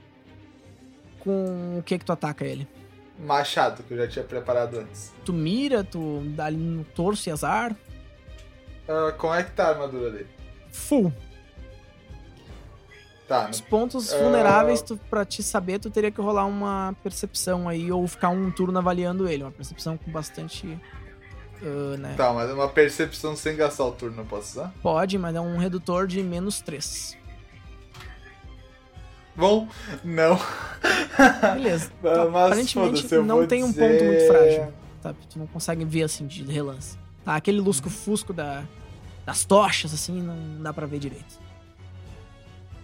Com o que que tu ataca ele? machado que eu já tinha preparado antes. Tu mira, tu dá ali no torso e azar. Ah, como é que tá a armadura dele? Full. Tá, Os no- pontos Ah. vulneráveis, tu, pra te saber, tu teria que rolar uma percepção aí, ou ficar um turno avaliando ele. Uma percepção com bastante. ah, né? tá, mas é uma percepção sem gastar o turno, não posso usar? Pode, mas é um redutor de menos 3. Bom, não. Beleza. [LAUGHS] Mas Aparentemente foda-se, eu não tem um dizer- ponto muito frágil. Sabe? Tu não consegue ver assim de relance. Tá, aquele lusco-fusco da, das tochas, assim, não dá pra ver direito.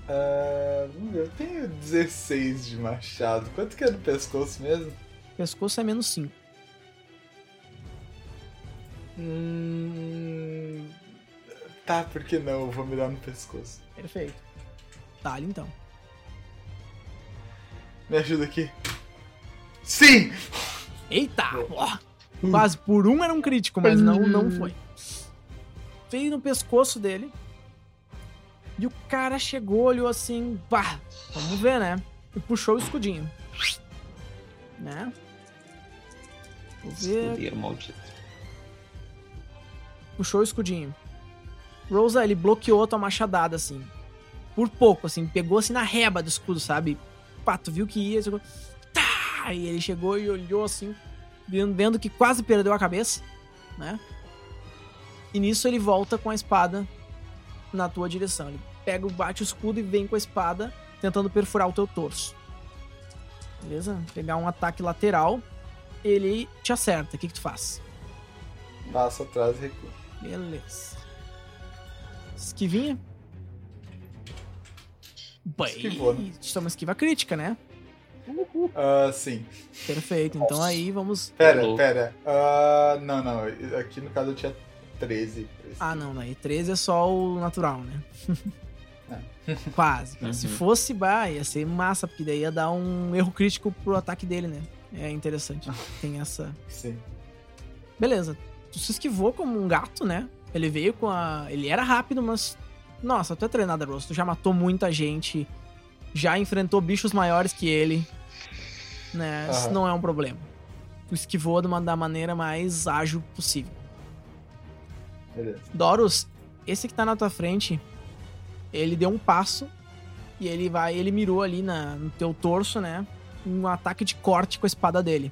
Ver, eu tenho 16 de machado. Quanto que é no pescoço mesmo? Pescoço é menos 5. Hum... Tá, por que não? Eu vou mirar no pescoço. Perfeito. Tá ali então. Me ajuda aqui. Sim! Eita! Quase por um era um crítico, mas não, não foi. Veio no pescoço dele. E o cara chegou, olhou assim, pá, vamos ver, né? E puxou o escudinho. Né? Vou ver. Maldito. Puxou o escudinho. Rosa, ele bloqueou tua machadada, assim. Por pouco, assim. Pegou assim na reba do escudo, sabe? Pá, tu viu que ia. Chegou... Tá! E ele chegou e olhou assim, vendo, vendo que quase perdeu a cabeça, né? E nisso ele volta com a espada na tua direção. Ele pega, bate o escudo e vem com a espada, tentando perfurar o teu torso. Beleza? Pegar um ataque lateral. Ele te acerta. O que, que tu faz? Passo atrás e recuo. Beleza. Esquivinha? Esquivou, né? Isso é uma esquiva crítica, né? Ah, sim. Perfeito. Então aí vamos. Pera, pera. Ah, não, não. Aqui no caso eu tinha 13. Ah, não, aí 13 é só o natural, né? [LAUGHS] Quase. Uhum. Se fosse, bah, ia ser massa, porque daí ia dar um erro crítico pro ataque dele, né? É interessante. [LAUGHS] Tem essa. Sim. Beleza. Tu se esquivou como um gato, né? Ele veio com a. Ele era rápido, mas. Nossa, tu é treinada, Rose. Tu já matou muita gente. Já enfrentou bichos maiores que ele. Né? Isso não é um problema. Tu esquivou de uma, da maneira mais ágil possível. Beleza. Doros, esse que tá na tua frente, ele deu um passo e ele vai, ele mirou ali na, no teu torso, né? Um ataque de corte com a espada dele.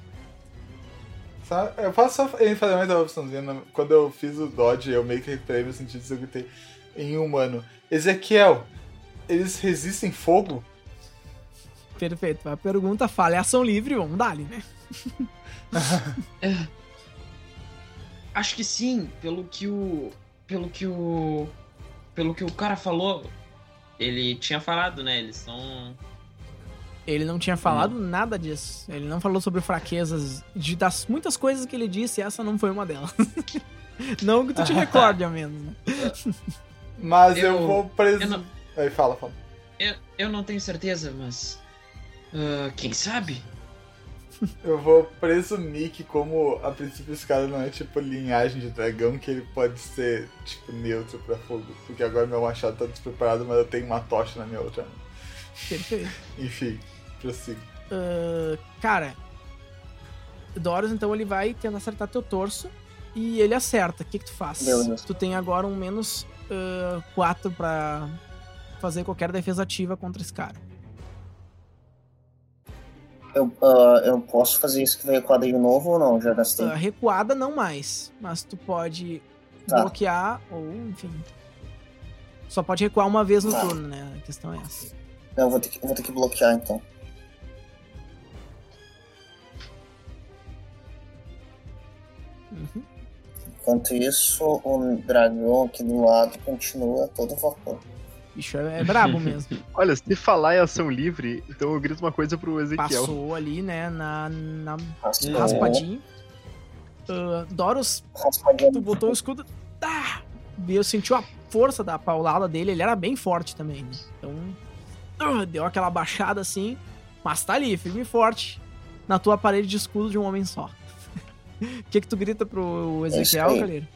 Só- eu posso só ele fazer mais uma opçãozinha. né? Quando eu fiz o dodge, eu meio que recuperei meus sentidos eu gritei em humano. Ezequiel, eles resistem fogo? Perfeito. A pergunta fala, é ação livre, vamos dar né? [LAUGHS] [LAUGHS] Acho que sim, pelo que o. Pelo que o. Pelo que o cara falou. Ele tinha falado, né? Eles são. Ele não tinha falado nada disso. Ele não falou sobre fraquezas. De, das muitas coisas que ele disse, essa não foi uma delas. [LAUGHS] não que tu te [LAUGHS] recorde, ao menos, né? [LAUGHS] Mas eu, Eu- vou preso. não- Aí fala, fala. Eu, eu não tenho certeza, mas. ah, quem sabe? Eu vou presumir que como a princípio esse cara não é tipo linhagem de dragão, que ele pode ser tipo neutro pra fogo. Porque agora meu machado tá despreparado, mas eu tenho uma tocha na minha outra mão. Perfeito. Enfim, prossigo. Ah, cara, Doros, então, ele vai tentar acertar teu torso e ele acerta. O que, que tu faz? Tu tem agora um menos 4 pra fazer qualquer defesa ativa contra esse cara. Eu, ah, eu posso fazer isso que veio quadrinho novo ou não? Já gastei. Ah, recuada não mais, mas tu pode Tá. bloquear ou, enfim. Só pode recuar uma vez no Tá. turno, né? A questão é essa. Não, eu vou ter que, vou ter que bloquear então. Uhum. Enquanto isso, o dragão aqui do lado continua todo vapor. Bicho é, é brabo mesmo. [LAUGHS] Olha, se falar em ação livre, então eu grito uma coisa pro Ezequiel. Passou ali, né? Na, na Raspou, raspadinho. Ah, Doros raspadinha. tu botou o escudo. Tá! E eu senti a força da paulada dele, ele era bem forte também, né? Então. ah, Deu aquela baixada assim, mas tá ali, firme e forte, na tua parede de escudo de um homem só. [LAUGHS] O que que tu grita pro Ezequiel, É aí. Calheiro?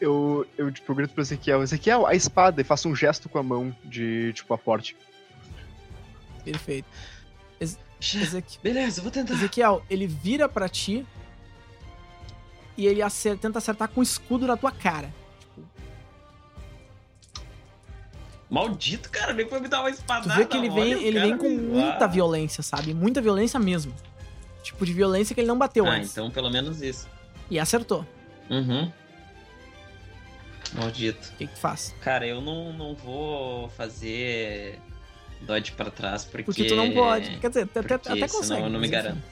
Eu, eu, tipo, eu grito pro Ezequiel, Ezequiel, a espada, e faço um gesto com a mão de, tipo, aporte. Perfeito. Ezequi- Beleza, eu vou tentar. Ezequiel, ele vira pra ti e ele acer- tenta acertar com o escudo na tua cara. Tipo, Maldito, cara, nem foi me dar uma tu espadada. vê que ele vem, olha, ele vem com me- muita Ah. violência, sabe? Muita violência mesmo. Tipo de violência que ele não bateu Ah, antes. então pelo menos isso. E acertou. Uhum. Maldito. O que, que faz? Cara, eu não, não vou fazer dodge pra trás porque... Porque tu não pode. Quer dizer, até, porque até senão consegue. eu não me enfim. garanto.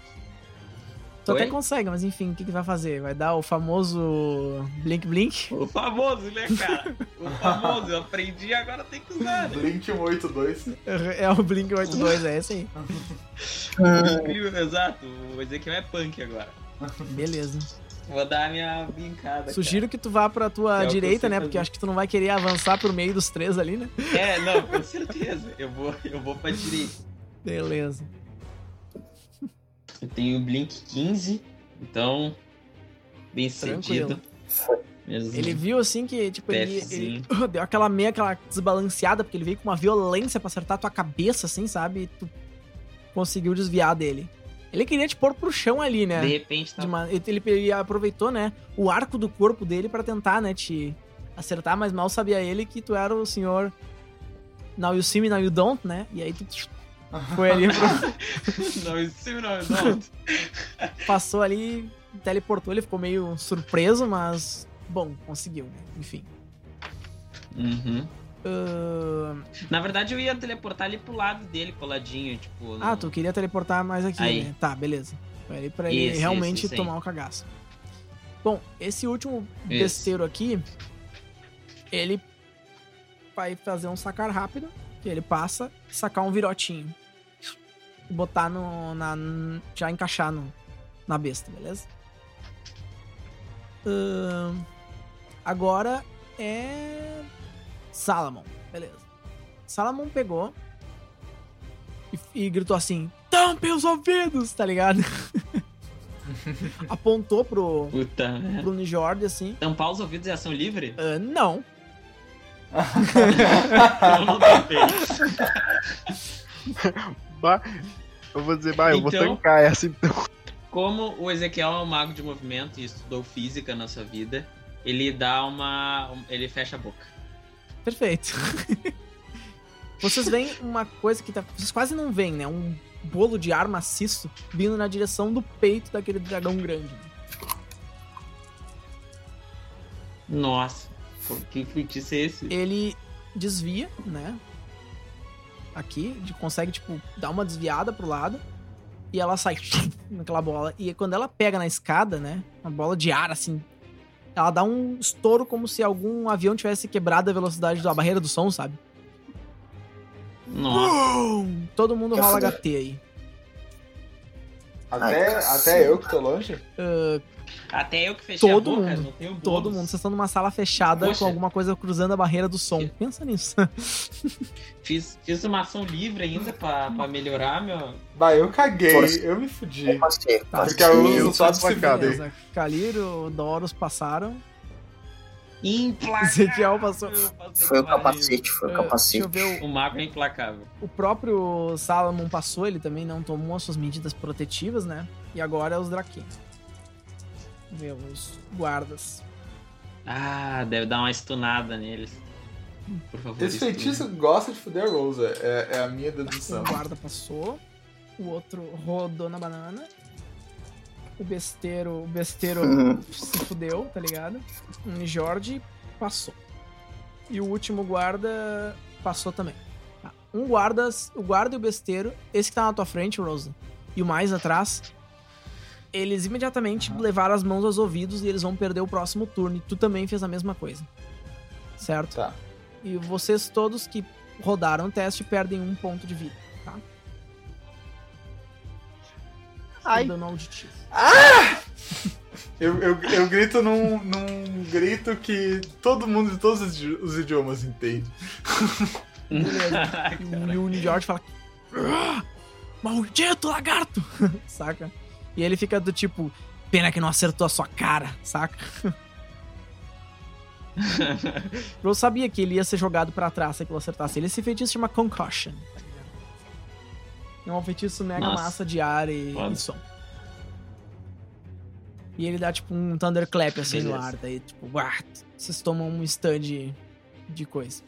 Tu até consegue, mas enfim, o que, que vai fazer? Vai dar o famoso Blink Blink? O famoso, né, cara? O famoso, eu aprendi agora tem que usar, né? Blink 182. É o Blink 82, é esse aí. [LAUGHS] Incrível, exato. O Ezequiel é punk agora. Beleza. Vou dar a minha brincada. Sugiro que tu vá pra tua É direita, né? fazer. Porque acho que tu não vai querer avançar por meio dos três ali, né? cara. É, não, com certeza. Eu vou, eu vou pra direita. Beleza. Eu tenho Blink 15, então. Bem Tranquilo. sentido. Mesmo. Ele viu assim que, tipo, ele, ele [LAUGHS] deu aquela meia, aquela desbalanceada, porque ele veio com uma violência pra acertar tua cabeça, assim, sabe? E tu conseguiu desviar dele. Ele queria te pôr pro chão ali, né? De repente tá. De uma- ele, ele aproveitou, né, o arco do corpo dele pra tentar, né, te acertar, mas mal sabia ele que tu era o senhor Now you see me, now you don't, né? E aí tu foi ali, pro- não, isso não, não. passou ali, teleportou, ele ficou meio surpreso, mas bom, conseguiu, né? Enfim. Uhum. Na verdade, eu ia teleportar ali pro lado dele, coladinho, tipo. Ah, no- tu queria teleportar mais aqui, Aí. né? Tá, beleza. Ali pra ele Isso, realmente isso, tomar um cagaço. Bom, esse último Isso. besteiro aqui, ele vai fazer um sacar rápido, que ele passa sacar um virotinho. E botar no. Na, já encaixar no, na besta, beleza? Ahn, agora é. Salamon, beleza. Salamon pegou e, e gritou assim: Tampe os ouvidos, tá ligado? [LAUGHS] Apontou pro, Puta merda. pro Nijord assim. Tampar os ouvidos é ação livre? "Ah, não. Eu não tampei. Eu vou dizer, bah, eu vou Então- tancar essa então. Como o Ezequiel é um mago de movimento e estudou física na sua vida, ele dá uma. Ele fecha a boca. Perfeito. [LAUGHS] Vocês veem uma coisa que tá. Vocês quase não veem, né? Um bolo de ar maciço vindo na direção do peito daquele dragão grande. Nossa, que feitiço é esse? Ele desvia, né? Aqui, consegue, tipo, dar uma desviada pro lado. E ela sai [LAUGHS] naquela bola. E quando ela pega na escada, né? Uma bola de ar, assim. Ela dá um estouro como se algum avião tivesse quebrado a velocidade da barreira do som, sabe? Nossa. Todo mundo rola. HT aí. Até, Ai, até eu que tô longe? Ah, Até eu que fechei Todo a boca, mundo. não tenho todo bônus. mundo. Vocês estão numa sala fechada Poxa. com alguma coisa cruzando a barreira do som. Que- Pensa nisso. [LAUGHS] Fiz, fiz uma ação livre ainda pra, pra melhorar meu. Bah, eu caguei, Força. eu me fudi. Eu passei, Tá, Porque eu passei. uso eu só tô de se sacado, fuder. Beleza. Caliro, Doros passaram. Implacável! Ezequiel passou. Foi o capacete, foi o Ah, capacete. Deixa eu ver. O mago é implacável. O, o próprio Salomon passou, ele também não tomou as suas medidas protetivas, né? E agora é os Draquins. Os guardas. Ah, deve dar uma stunada neles. Por favor. Esse stune. feitiço gosta de fuder a Rose, é, é a minha dedução. Um guarda passou. O outro rodou na banana. O besteiro. O besteiro [LAUGHS] se fudeu, tá ligado? Um Jorge passou. E o último guarda passou também. Tá. Um guarda, o guarda e o besteiro, esse que tá na tua frente, Rosa, e o mais atrás, eles imediatamente levaram as mãos aos ouvidos e eles vão perder o próximo turno. E tu também fez a mesma coisa. Certo? Tá. E vocês todos que rodaram o teste perdem um ponto de vida, tá? Ai. Dano auditivo. Eu, eu, eu grito num, num grito que todo mundo de todos os idi- os idiomas entende. Beleza. [LAUGHS] E o, e o George fala: "Ah, Maldito lagarto! [LAUGHS] saca? E ele fica do tipo: Pena que não acertou a sua cara, saca? [LAUGHS] Eu sabia que ele ia ser jogado pra trás se aquilo acertasse. Ele esse feitiço chama Concussion. É um feitiço mega Nossa. massa de ar e, e som. E ele dá tipo um thunderclap assim no Beleza. ar, daí tipo, uá, vocês tomam um stun de, de coisa.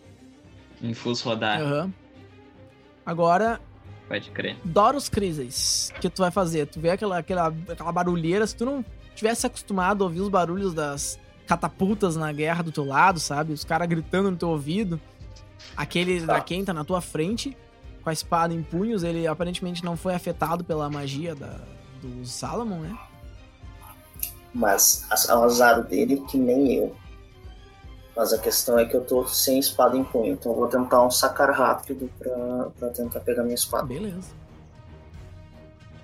Infus rodar, Aham. Agora, pode crer. Doros Crises, o que tu vai fazer? Tu vê aquela, aquela, aquela barulheira, se tu não tivesse acostumado a ouvir os barulhos das catapultas na guerra do teu lado, sabe? Os caras gritando no teu ouvido. Aquele Tá. da quem tá na tua frente, com a espada em punhos, ele aparentemente não foi afetado pela magia da, do Salomon, né? Mas a- o azar dele que nem eu. Mas a questão é que eu tô sem espada em punho, então eu vou tentar um sacar rápido pra, pra tentar pegar minha espada. Beleza.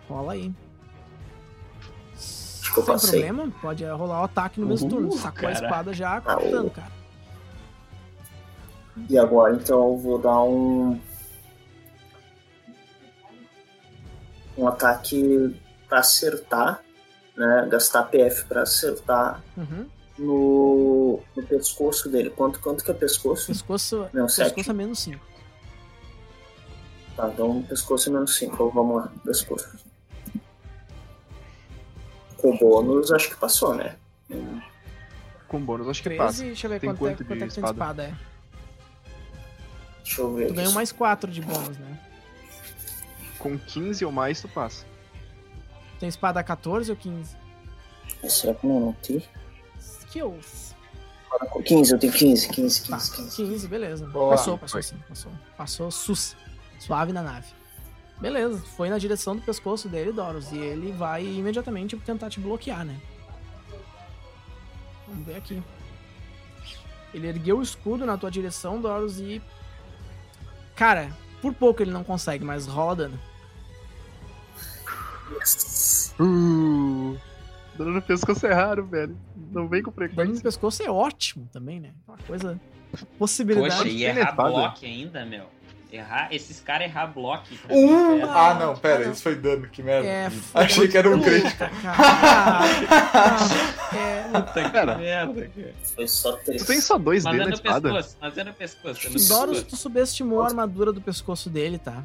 Rola aí. Acho que eu Sem passei. problema, pode rolar o ataque no mesmo turno. Sacou a cara. espada já, Ah, cortando, cara. E agora então eu vou dar um. Um ataque pra acertar, né? Gastar PF pra acertar Uhum. no, no pescoço dele. Quanto, quanto que é pescoço? Pescoço, Não, pescoço sete. é menos 5. Tá, então pescoço é menos 5. Vamos lá, pescoço. Com bônus, acho que passou, né? Com bônus, acho que 13, passa. deixa eu ver Tem quanto, é, quanto quanto de é que tem de espada? espada, é. Deixa eu ver. Tu ganhou mais 4 de bônus, né? Com 15 ou mais, tu passa. Tem espada 14 ou 15? Será que não anotei? Skills. 15, eu tenho 15, 15, Tá, 15, 15. 15, beleza. Boa. Passou, passou sim, passou. Passou sus. Suave na nave. Beleza, foi na direção do pescoço dele, Doros. E ele vai imediatamente tentar te bloquear, né? Vamos ver aqui. Ele ergueu o escudo na tua direção, Doros, e. Cara, por pouco ele não consegue, mas rola dano. Uh, dano no pescoço é raro, velho. Não vem com Dano no frequência. pescoço é ótimo também, né? Uma coisa. Possibilidade. Poxa, e errar bloco ainda, meu. Errar, esses caras errar bloco. pra Um! é- Ah, não, pera, isso foi dano, que merda. É, Achei que era um Puta, crítico. cara. É, [LAUGHS] Puta que Pera. merda, cara. Foi só 3. Tu tem só 2D Mas é na no espada? pescoço, mas é no pescoço. É no Doros, tu subestimou a armadura do pescoço dele, tá?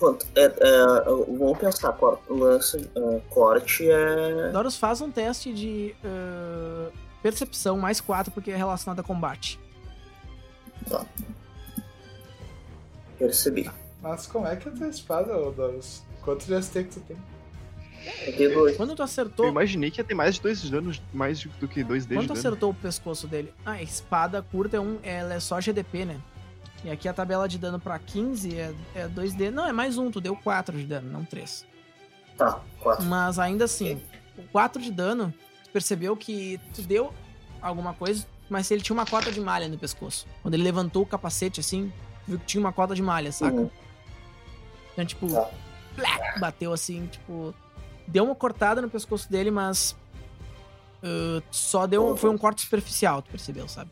Quanto? É, é, vamos pensar, cor- lança, é, corte é. Doros faz um teste de ah, percepção mais 4 porque é relacionado a combate. Percebi. Mas como é que é a tua espada, Doros? Quanto de ST que tu tem? Eu dois. Quando tu Eu acertou, imaginei que ia ter mais de 2 danos, mais do que 2D quando de tu dano. acertou o pescoço dele, ah, a espada curta é um, ela é só GDP, né? E aqui a tabela de dano pra 15 é, é 2D. Não, é mais um, tu deu 4 de dano, não 3. Tá, quatro. Mas ainda assim, o 4 de dano, tu percebeu que tu deu alguma coisa, mas ele tinha uma cota de malha no pescoço. Quando ele levantou o capacete assim, tu viu que tinha uma cota de malha, saca? Uhum. Então, tipo, Tá. bateu assim, tipo. Deu uma cortada no pescoço dele, mas. ah, só deu. um- Foi um corte superficial, tu percebeu, sabe?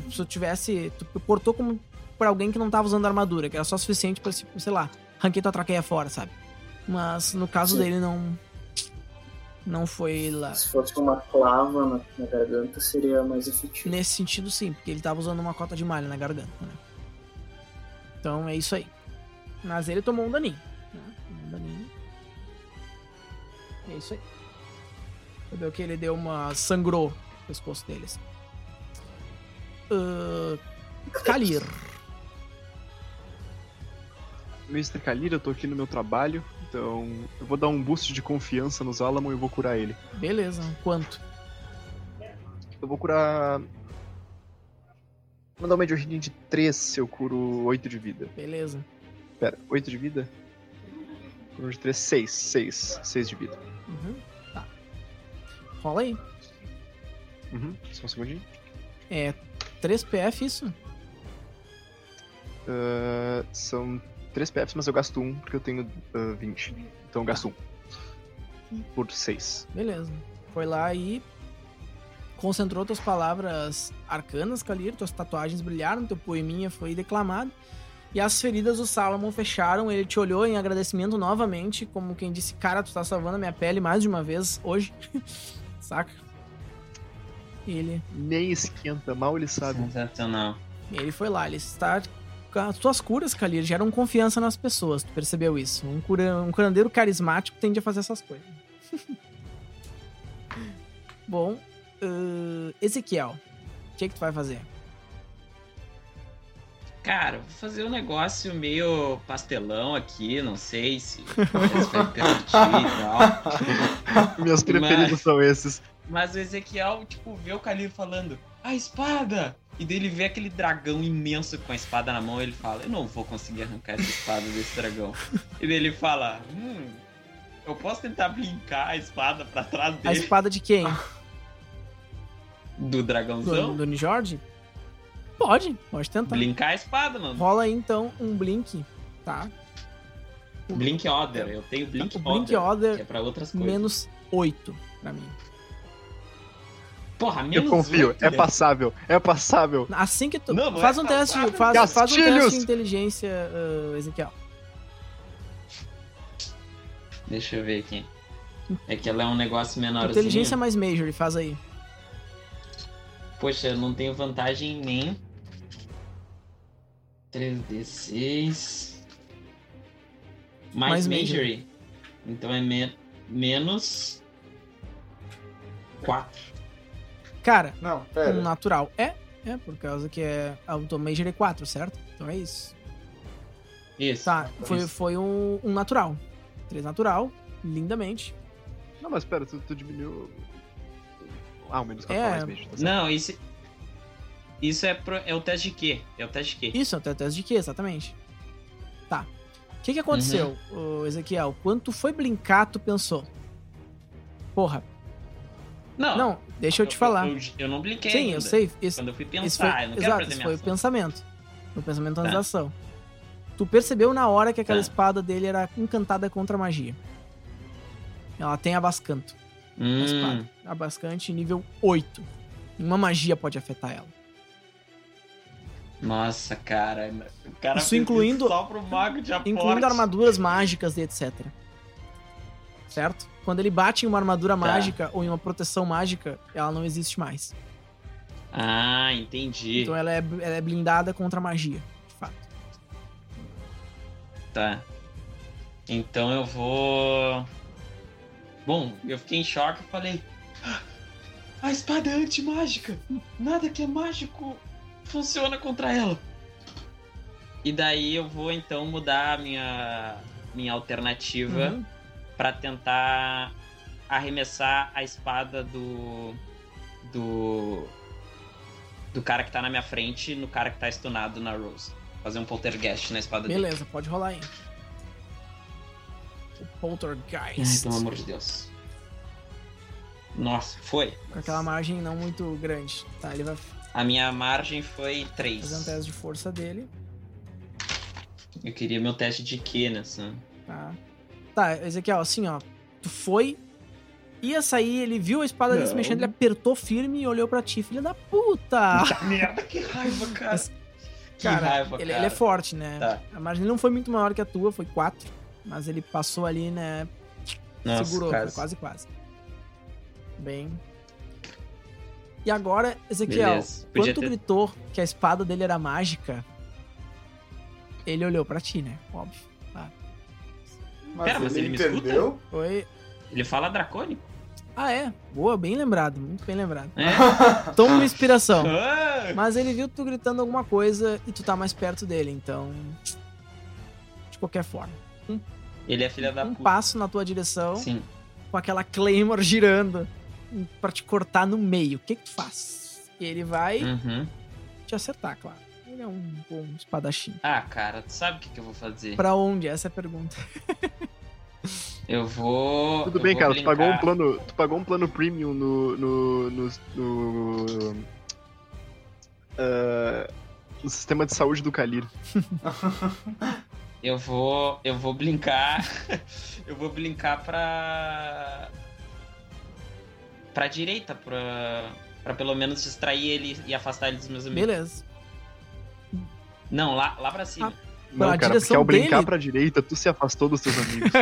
Tu, se tu tivesse. Tu cortou como por alguém que não tava usando armadura, que era só suficiente pra, sei lá, ranquei tua traqueia fora, sabe? Mas no caso Sim. dele não. Não foi lá. Se fosse uma clava na, na garganta, seria mais efetivo. Nesse sentido, sim, porque ele tava usando uma cota de malha na garganta, né? Então é isso aí. Mas ele tomou um daninho. Né? Um daninho. É isso aí. Você viu que ele deu uma. sangrou o pescoço dele. Assim. Ahn, Kalir. Mr. Kalir, eu tô aqui no meu trabalho, então eu vou dar um boost de confiança no Zalamon e eu vou curar ele. Beleza, quanto? Eu vou curar. Vou dar uma medidinha de 3 se eu curo 8 de vida. Beleza. Pera, 8 de vida? Curo de 3, 6. 6. 6 de vida. Uhum. Tá. Rola aí. Uhum, só um segundinho. É 3 PF isso? Ah, são 3 PFs, mas eu gasto 1 porque eu tenho ah, 20. Então eu gasto 1. Por 6. Beleza. Foi lá e concentrou tuas palavras arcanas, Kalir, tuas tatuagens brilharam, teu poeminha foi declamado. E as feridas do Salomon fecharam, ele te olhou em agradecimento novamente, como quem disse, cara, tu tá salvando a minha pele mais de uma vez hoje. [LAUGHS] Saca? Ele, Nem esquenta, mal ele sabe. Sensacional. ele foi lá, ele está as tuas curas, Kalir, geram confiança nas pessoas. Tu percebeu isso? Um, cura, um curandeiro carismático tende a fazer essas coisas. [LAUGHS] Bom, uh, Ezequiel, o que, que tu vai fazer? Cara, vou fazer um negócio meio pastelão aqui, não sei se se vai permitir e tal. Meus preferidos Mas- são esses. Mas o Ezequiel, tipo, vê o Kalir falando, a espada! E daí ele vê aquele dragão imenso com a espada na mão e ele fala, eu não vou conseguir arrancar essa espada desse dragão. e daí ele fala, hum, eu posso tentar brincar a espada pra trás A dele espada de quem? do Do, dragãozão? do Jorge? Pode, pode tentar. Blincar a espada, mano. Rola aí então um blink, tá? Blink Order, eu tenho Blink o Order, Blink Order que é pra outras coisas. menos 8 pra mim. Porra, menos Eu confio, oito, é né? passável, é passável. Assim que tu. Não, não faz é um teste, faz, faz um teste de inteligência, uh, Ezequiel. Deixa eu ver aqui. É que ela é um negócio menorzinho. Inteligência mais major, faz aí. Poxa, eu não tenho vantagem nem. 3d6. Mais Mais, major. Majory. Então é me- menos. 4. Cara, Não, um pera. natural. É, é, por causa que é. A tua major é 4, certo? Então é isso. Isso. Tá, foi, Isso. foi um, um natural. 3 natural, lindamente. Não, mas pera, tu, tu diminuiu. Ah, o menos 4 É. mais mesmo. Tá. Não, isso. Isso é, pro- é o teste de quê? É o teste de quê? Isso, até teste de quê, exatamente? Tá. O que que aconteceu, Uhum. Ezequiel? Quando tu foi brincar, tu pensou. Porra, Não, não, deixa eu te eu- falar. Eu, eu não blinquei Sim, ainda. eu sei. Isso, Quando eu fui pensar, foi, eu não exato, minha foi o ação. pensamento. Foi o pensamento antes Tá. da ação. Tu percebeu na hora que aquela Tá. espada dele era encantada contra a magia. Ela tem abascanto. Hum, espada. Abascante nível 8. Uma magia pode afetar ela. nossa, cara. O cara Isso incluindo- só pro mago de aporte. Incluindo armaduras mágicas e etc. Certo? Quando ele bate em uma armadura Tá. mágica ou em uma proteção mágica, ela não existe mais. Ah, entendi. Então ela é, ela é blindada contra a magia, de fato. Tá. Então eu vou. Bom, eu fiquei em choque e falei. "Ah, A espada é anti-mágica! Nada que é mágico funciona contra ela. E daí eu vou então mudar a minha, minha alternativa Uhum. Pra tentar arremessar a espada do. do. do cara que tá na minha frente no cara que tá stunado na Rose. Fazer um poltergeist na espada dele. Beleza, pode rolar aí. O Ai, Poltergeist. pelo amor de Deus. Nossa, foi. Com aquela margem não muito grande. Tá, ele vai A minha margem foi 3. fazer um teste de força dele. Eu queria meu teste de Q nessa. Tá. Tá, Ezequiel, assim, ó. Tu foi. Ia sair, ele viu a espada dele se mexendo, ele apertou firme e olhou pra ti. Filha da puta! merda, que raiva, cara. Mas, que Cara, raiva, ele, cara. ele é forte, né? Tá. A margem não foi muito maior que a tua, foi 4. Mas ele passou ali, né? Nossa, segurou, quase. foi quase, quase. Bem. E agora, Ezequiel, quando tu ter- gritou que a espada dele era mágica, ele olhou pra ti, né? Óbvio. Mas, Pera, mas ele, ele me escuta? entendeu? Foi. Ele fala dracônico? Ah, é? Boa, bem lembrado, muito bem lembrado. É. [LAUGHS] Toma uma inspiração. [LAUGHS] Mas ele viu tu gritando alguma coisa e tu tá mais perto dele, então. De qualquer forma. Ele é filha da Um puta. passo na tua direção, Sim. com aquela Claymore girando pra te cortar no meio. O que que tu faz? E ele vai Uhum. te acertar, claro. Ele é um bom espadachim. Ah, cara, tu sabe o que, que eu vou fazer? Pra onde? Essa é a pergunta. [LAUGHS] Eu vou. Tudo eu bem, vou cara, tu pagou um plano. Tu pagou um plano premium no. no. no. no, ah, no sistema de saúde do Kalir. [LAUGHS] Eu vou. Eu vou brincar. [LAUGHS] eu vou brincar pra. pra direita, pra. pra pelo menos distrair ele e afastar ele dos meus amigos. Beleza. Não, lá, lá pra cima. Não, Pra cara, porque ao brincar dele- pra direita, tu se afastou dos teus amigos. [LAUGHS]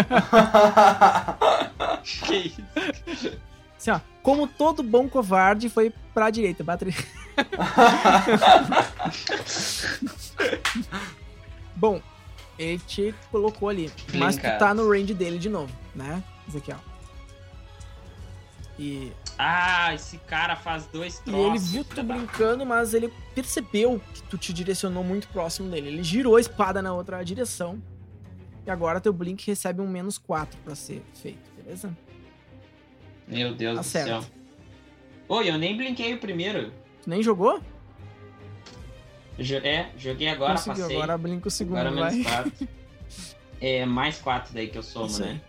Que isso? Assim, ó. Como todo bom covarde, foi pra direita. Bate... [LAUGHS] Bom, ele te colocou ali. Mas tu tá no range dele de novo, né, Ezequiel? E, Ah, esse cara faz dois e troços. ele viu tu brincando, mas ele percebeu que tu te direcionou muito próximo dele. Ele girou a espada na outra direção. E agora teu Blink recebe um menos 4 pra ser feito, beleza? Meu Deus Tá do certo. céu. Oi, eu nem blinquei o primeiro. Tu nem jogou? Jo- é, joguei agora, Conseguiu, passei. agora blinka o segundo, Agora vai. menos [LAUGHS] 4. é, mais 4 daí que eu somo, Isso aí.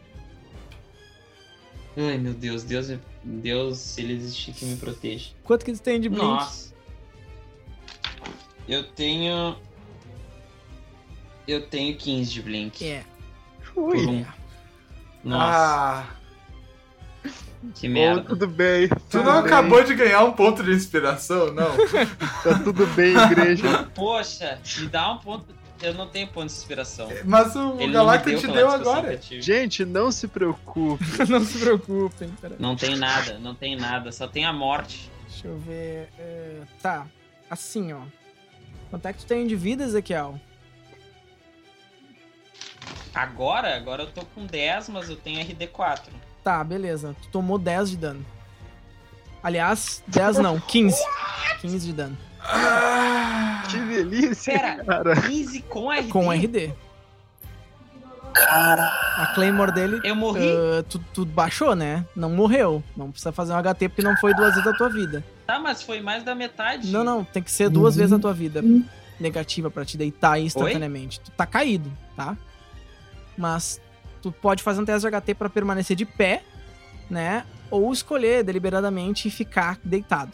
Ai, meu Deus, Deus, Deus, se ele existir, que me proteja. Quanto que tu tem de Blink? Nossa. Eu tenho. Eu tenho 15 de Blink. É. Ui. um. Nossa, Ah, que merda. tudo bem. tu tudo não bem, acabou de ganhar um ponto de inspiração, não? Tá tudo bem, igreja. Poxa, me dá um ponto. Eu não tenho ponto de inspiração. Mas o Ele Galacta te deu agora. Gente, não se preocupe. [LAUGHS] não se preocupem, pera. Não tem nada, não tem nada, só tem a morte. Deixa eu ver. é, Tá, assim, ó. Quanto é que tu tem de vida, Ezequiel? Agora, agora eu tô com 10, mas eu tenho RD4. Tá, beleza. Tu tomou 10 de dano. Aliás, 10 não, 15. 15 de dano. Ah, Que delícia, Pera. cara. 15 com RD? Com RD. Cara, A Claymore dele, Eu morri? ah, tu, tu baixou, né? Não morreu. Não precisa fazer um HT porque não foi duas vezes a tua vida. Tá, mas foi mais da metade. Não, não, tem que ser duas Uhum. vezes a tua vida negativa pra te deitar instantaneamente. Tu tá caído, tá? Mas tu pode fazer um teste de HT pra permanecer de pé, né? Ou escolher deliberadamente e ficar deitado.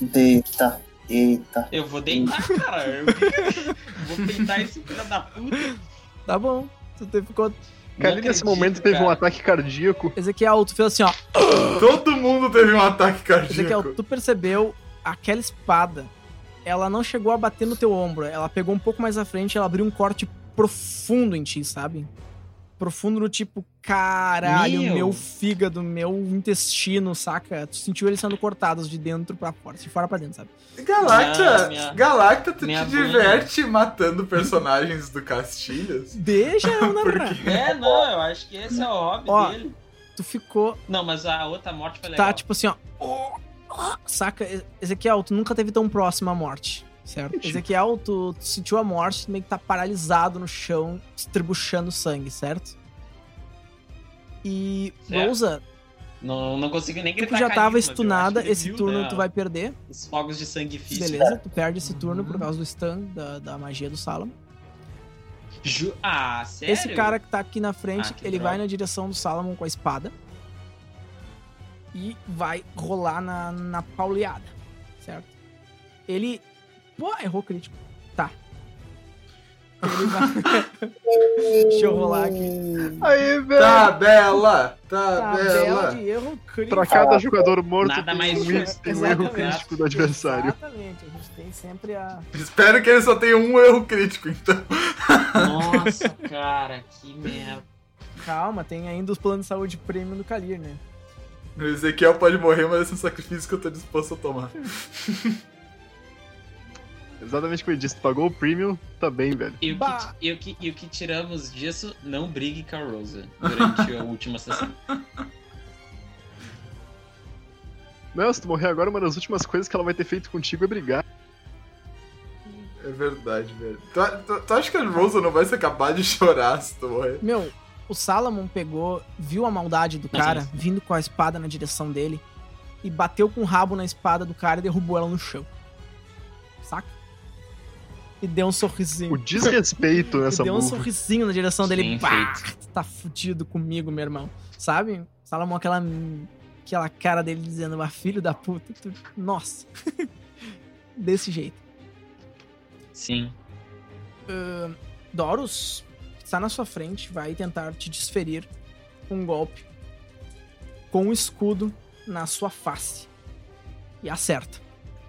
Deita, eita. Eu vou deitar, cara. Eu vou [LAUGHS] deitar esse filho da puta. Tá bom. Tu te- ficou. Cara, nesse acredito, momento teve um cara. ataque cardíaco. Ezequiel, tu fez assim, ó. todo mundo teve um ataque Ezequiel, cardíaco. tu percebeu aquela espada. Ela não chegou a bater no teu ombro. Ela pegou um pouco mais à frente e ela abriu um corte profundo em ti, sabe? Profundo no tipo, caralho, Meu. meu fígado, meu intestino, saca? Tu sentiu eles sendo cortados de dentro pra fora, de fora pra dentro, sabe? Galacta, Ah, minha- Galacta, tu minha te diverte matando personagens do Castilhas? Deixa eu [LAUGHS] narrar. Porque- É, não, eu acho que esse é o hobby Ó, dele. Tu ficou Não, mas a outra morte foi legal. Tá, tipo assim, ó. Saca? Ezequiel, tu nunca teve tão próximo à morte, certo? Ezequiel, tu, tu sentiu a morte, tu meio que tá paralisado no chão, estribuchando sangue, certo? E, Certo. Rosa, Não, não consegui nem tu gritar que já tava eu estunada, esse viu, turno né, tu vai perder, Os fogos de sangue físico. beleza? Tu perde esse turno Uhum. por causa do stun da, da magia do Salom. Ju- Ah, sério? Esse cara que tá aqui na frente, Ah, ele droga. vai na direção do Salomon com a espada. E vai rolar na, na pauleada, certo? Ele. Pô, errou crítico. Tá. Vai. [LAUGHS] Deixa eu rolar aqui. Aí, velho. Tabela! Tabela de erro crítico. Pra cada jogador morto Nada tem, mais um, justo. tem um erro crítico do adversário. Exatamente, a gente tem sempre a. Espero que ele só tenha um erro crítico, então. Nossa, [LAUGHS] cara, que merda. Calma, tem ainda os planos de saúde premium do Kalir, né? O Ezequiel pode morrer, mas esse é um sacrifício que eu tô disposto a tomar. [LAUGHS] Exatamente o que eu disse. Tu pagou o premium, tá bem, velho. E o, Bah. que, e, o que, e o que tiramos disso, não brigue com a Rosa durante a [LAUGHS] última sessão. Não, se tu morrer agora, uma das últimas coisas que ela vai ter feito contigo é brigar. É verdade, velho. Tu, tu- tu acha que a Rosa não vai ser capaz de chorar se tu morrer? Meu, o Salamon pegou, viu a maldade do cara, Sim. vindo com a espada na direção dele, e bateu com o rabo na espada do cara e derrubou ela no chão. E deu um sorrisinho. O desrespeito [LAUGHS] E nessa deu um burra. sorrisinho na direção dele. Bem Bah, tá fudido comigo, meu irmão. Sabe? Salomão, aquela, aquela cara dele dizendo, ah, filho da puta. tu- Nossa. [LAUGHS] Desse jeito. Sim. Dorus, que está na sua frente, vai tentar te desferir um golpe com um escudo na sua face. E acerta.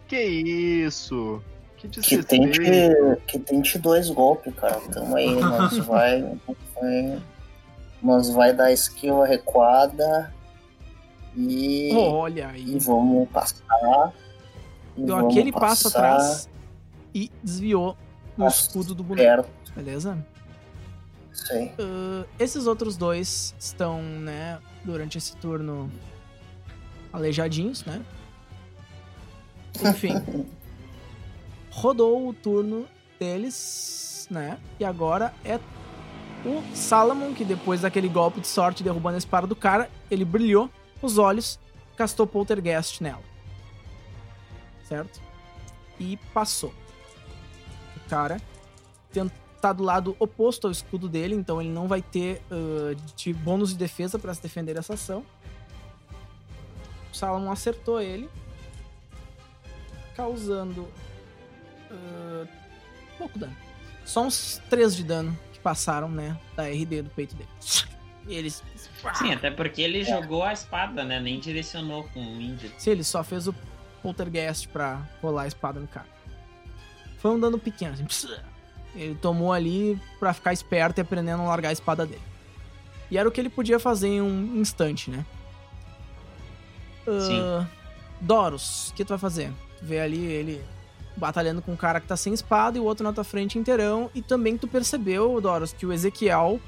Que isso? Que Que tente, que tente dois golpes, cara. Tamo aí, [LAUGHS] nós vai, vai. Nós vai dar skill recuada e, Olha e aí. vamos passar. e Deu vamos aquele passo atrás e desviou no Nossa, escudo do boneco, beleza? sei. Uh, esses outros dois estão, né, durante esse turno aleijadinhos, né? Enfim. [LAUGHS] rodou o turno deles, né? E agora é o Salamon, que depois daquele golpe de sorte derrubando a espada do cara, ele brilhou os olhos, castou Poltergeist nela. Certo? E passou. O cara tá do lado oposto ao escudo dele, então ele não vai ter uh, de bônus de defesa para se defender dessa ação. O Salamon acertou ele, causando uh, pouco dano. Só uns 3 de dano que passaram, né, da RD do peito dele. E eles. Sim, até porque ele jogou a espada, né? Nem direcionou com o índio. Sim, ele só fez o poltergeist pra rolar a espada no cara. Foi um dano pequeno, assim. Ele tomou ali pra ficar esperto e aprendendo a largar a espada dele. E era o que ele podia fazer em um instante, né? Sim. Ah, Doros, o que tu vai fazer? Tu vê ali ele batalhando com um cara que tá sem espada e o outro na tua frente inteirão. E também tu percebeu, Doros, que o Ezequiel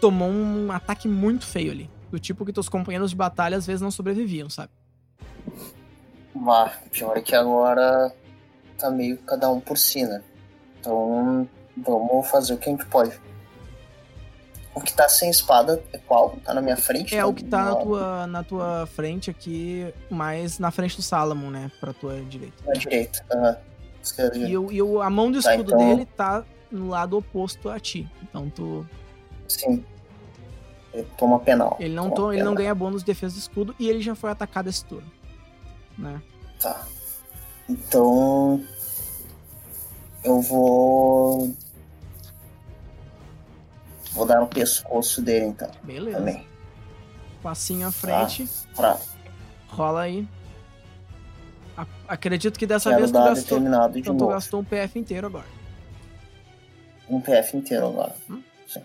tomou um ataque muito feio ali. Do tipo que teus companheiros de batalha às vezes não sobreviviam, sabe? Mas, pior é que agora tá meio cada um por si, né? Então, vamos fazer o que a gente pode. O que tá sem espada é qual? Tá na minha frente? É o que tá na tua, na tua frente aqui, mais na frente do Salamon, né? Pra tua direita. na direita. Aham. Esquerda, E, e a mão do Tá, escudo então- dele tá no lado oposto a ti. Então tu. Sim. Ele toma penal. Ele não, Toma to, ele não ganha bônus de defesa do escudo e ele já foi atacado esse turno. Né? Tá. Então. Eu vou. Vou dar no pescoço dele então. Beleza. Também. Passinho à frente, Pra rola aí. A- acredito que dessa quero vez tu gastou, de então tu gastou um PF inteiro agora. Um PF inteiro agora. Hum? Sim.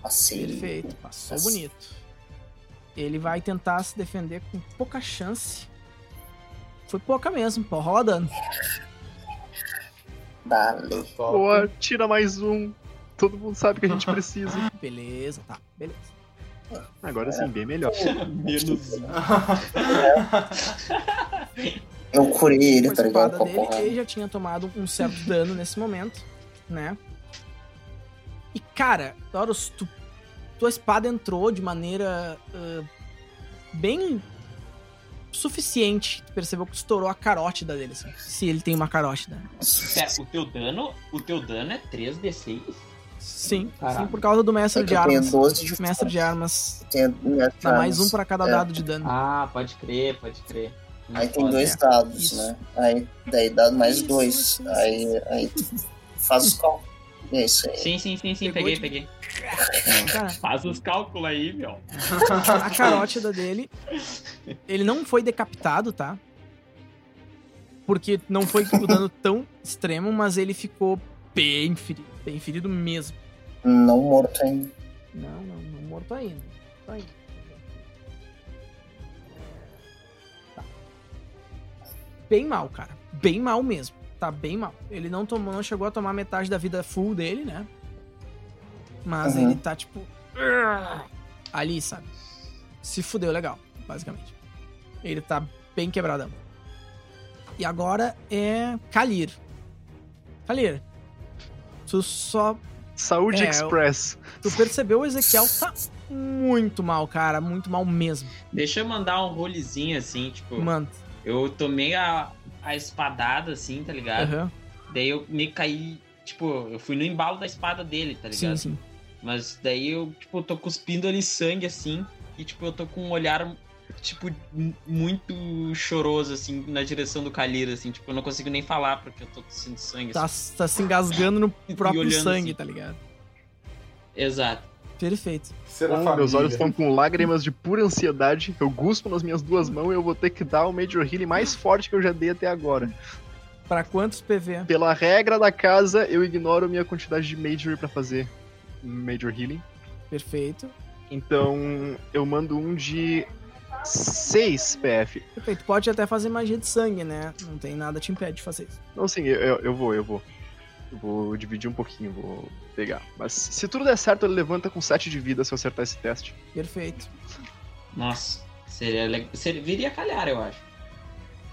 Passei. Perfeito, passou Nossa. bonito. Ele vai tentar se defender com pouca chance. Foi pouca mesmo, pô, rola dano. Dale. Pô, tira mais um. Todo mundo sabe que a gente precisa. [LAUGHS] Beleza, tá, beleza. Agora sim, bem melhor. Menos um. [LAUGHS] Eu curei ele, tá ligado? espada Com a dele, ele já tinha tomado um certo dano nesse momento, né? E cara, Taurus, tu, tua espada entrou de maneira ah, bem suficiente. Percebeu que estourou a carótida dele, assim, se ele tem uma carótida. Pera, o teu dano, o teu dano é 3d6? Sim, sim, por causa do mestre É de que eu tenho armas. 12 de Mestre de armas Tenho dá mais um pra cada É. dado de dano. Ah, pode crer, pode crer. Aí tem dois dados, Isso. né? Aí daí dá mais Isso, dois. aí, aí faz os cálculos. É isso aí. Sim, sim, sim, sim, Pegou peguei, de- peguei. Cara, Faz os cálculos aí, meu. a carótida dele, ele não foi decapitado, tá? Porque não foi o dano tão extremo, mas ele ficou bem ferido, bem ferido mesmo. Não morto ainda. Não, não, não morto ainda. Tá ainda. Tá. Bem mal, cara. Bem mal mesmo. Tá bem mal. Ele não tomou, não chegou a tomar metade da vida full dele, né? Mas Uhum. ele tá tipo ali, sabe? Se fudeu legal, basicamente. Ele tá bem quebradão. E agora é Kalir. Kalir. Tu só Saúde É, Express. Tu percebeu o Ezequiel tá muito mal, cara. Muito mal mesmo. Deixa eu mandar um rolezinho assim, tipo, Mano. eu tomei a, a espadada assim, tá ligado? aham. Daí eu me caí, tipo, eu fui no embalo da espada dele, tá Sim, ligado? sim. Mas daí eu, tipo, tô cuspindo ali sangue assim, e tipo, eu tô com um olhar, tipo, muito choroso, assim, na direção do Kalir, assim, tipo, eu não consigo nem falar porque eu tô tossindo sangue. Tá, assim. tá se engasgando no [LAUGHS] próprio olhando sangue, assim. tá ligado? Exato. Perfeito. Será Bom, família. meus olhos estão com lágrimas de pura ansiedade. Eu guspo nas minhas duas mãos e eu vou ter que dar o Major Healing mais forte que eu já dei até agora. Pra quantos PV? Pela regra da casa, eu ignoro minha quantidade de Major pra fazer Major Healing. Perfeito. Então, eu mando um de 6 PF. Perfeito. Pode até fazer magia de sangue, né? Não tem nada te impede de fazer isso. Não, sim, eu, eu, eu vou, eu vou. Eu vou dividir um pouquinho, vou pegar. Mas se tudo der certo, ele levanta com 7 de vida se eu acertar esse teste. Perfeito. Nossa, seria, le- seria viria calhar, eu acho.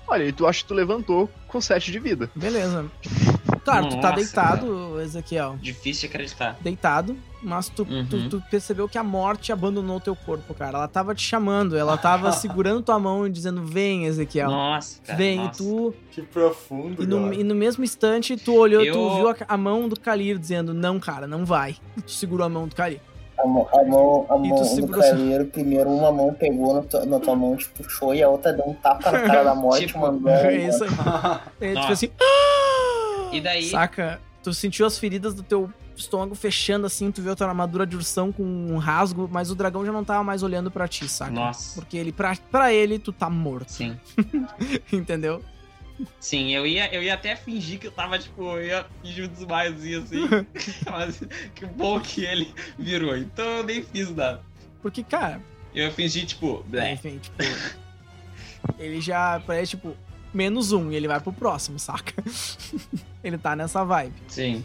Olha, e tu acha que tu levantou com 7 de vida. Beleza. [LAUGHS] Claro, tu tá Nossa, deitado, Ezequiel. Difícil de acreditar. Deitado, mas tu, Uhum. tu, tu percebeu que a morte abandonou teu corpo, cara. Ela tava te chamando, ela tava [LAUGHS] segurando tua mão e dizendo: Vem, Ezequiel. Nossa, cara. Vem, nossa. e tu. Que profundo, E no, cara. e no mesmo instante, tu olhou, tu Eu- viu a, a mão do Kalir dizendo: Não, cara, não vai. E [LAUGHS] tu segurou a mão do Kalir. A mão, a mão, a E tu mão do carreiro, primeiro uma mão pegou na tua, na tua mão, te puxou, e a outra deu um tapa na cara da [LAUGHS] morte, Tipo, mandou. É isso aí. Tu Nossa. fez assim. E daí? Saca? Tu sentiu as feridas do teu estômago fechando assim, tu viu a tua armadura de ursão com um rasgo, mas o dragão já não tava mais olhando pra ti, saca? Nossa. Porque ele, pra, pra ele, tu tá morto, Sim. [LAUGHS] entendeu? Sim, eu ia, eu ia até fingir que eu tava, tipo, eu ia fingir um desmaiozinho assim. [LAUGHS] Mas que bom que ele virou. Então eu nem fiz nada. Porque, cara, Eu ia fingir, tipo, blé. enfim, tipo. ele já, pra ele, tipo, menos um, e ele vai pro próximo, saca? [LAUGHS] ele tá nessa vibe. Sim.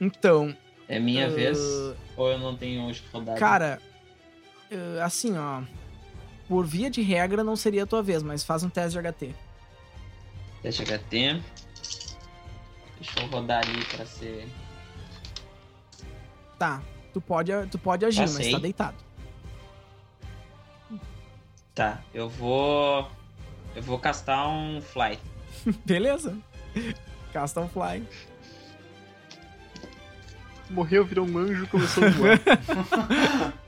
Então, É minha Ah, vez. Ou eu não tenho hoje rodado? cara, eh, assim, ó. Por via de regra, não seria a tua vez, mas faz um teste de HT. Teste HT. Deixa eu rodar ali pra ser. Tá, tu pode, tu pode agir, mas Passei. tá deitado. Tá, eu vou. Eu vou castar um fly. [LAUGHS] Beleza. Casta um fly. Morreu, virou um anjo, começou a voar. [LAUGHS]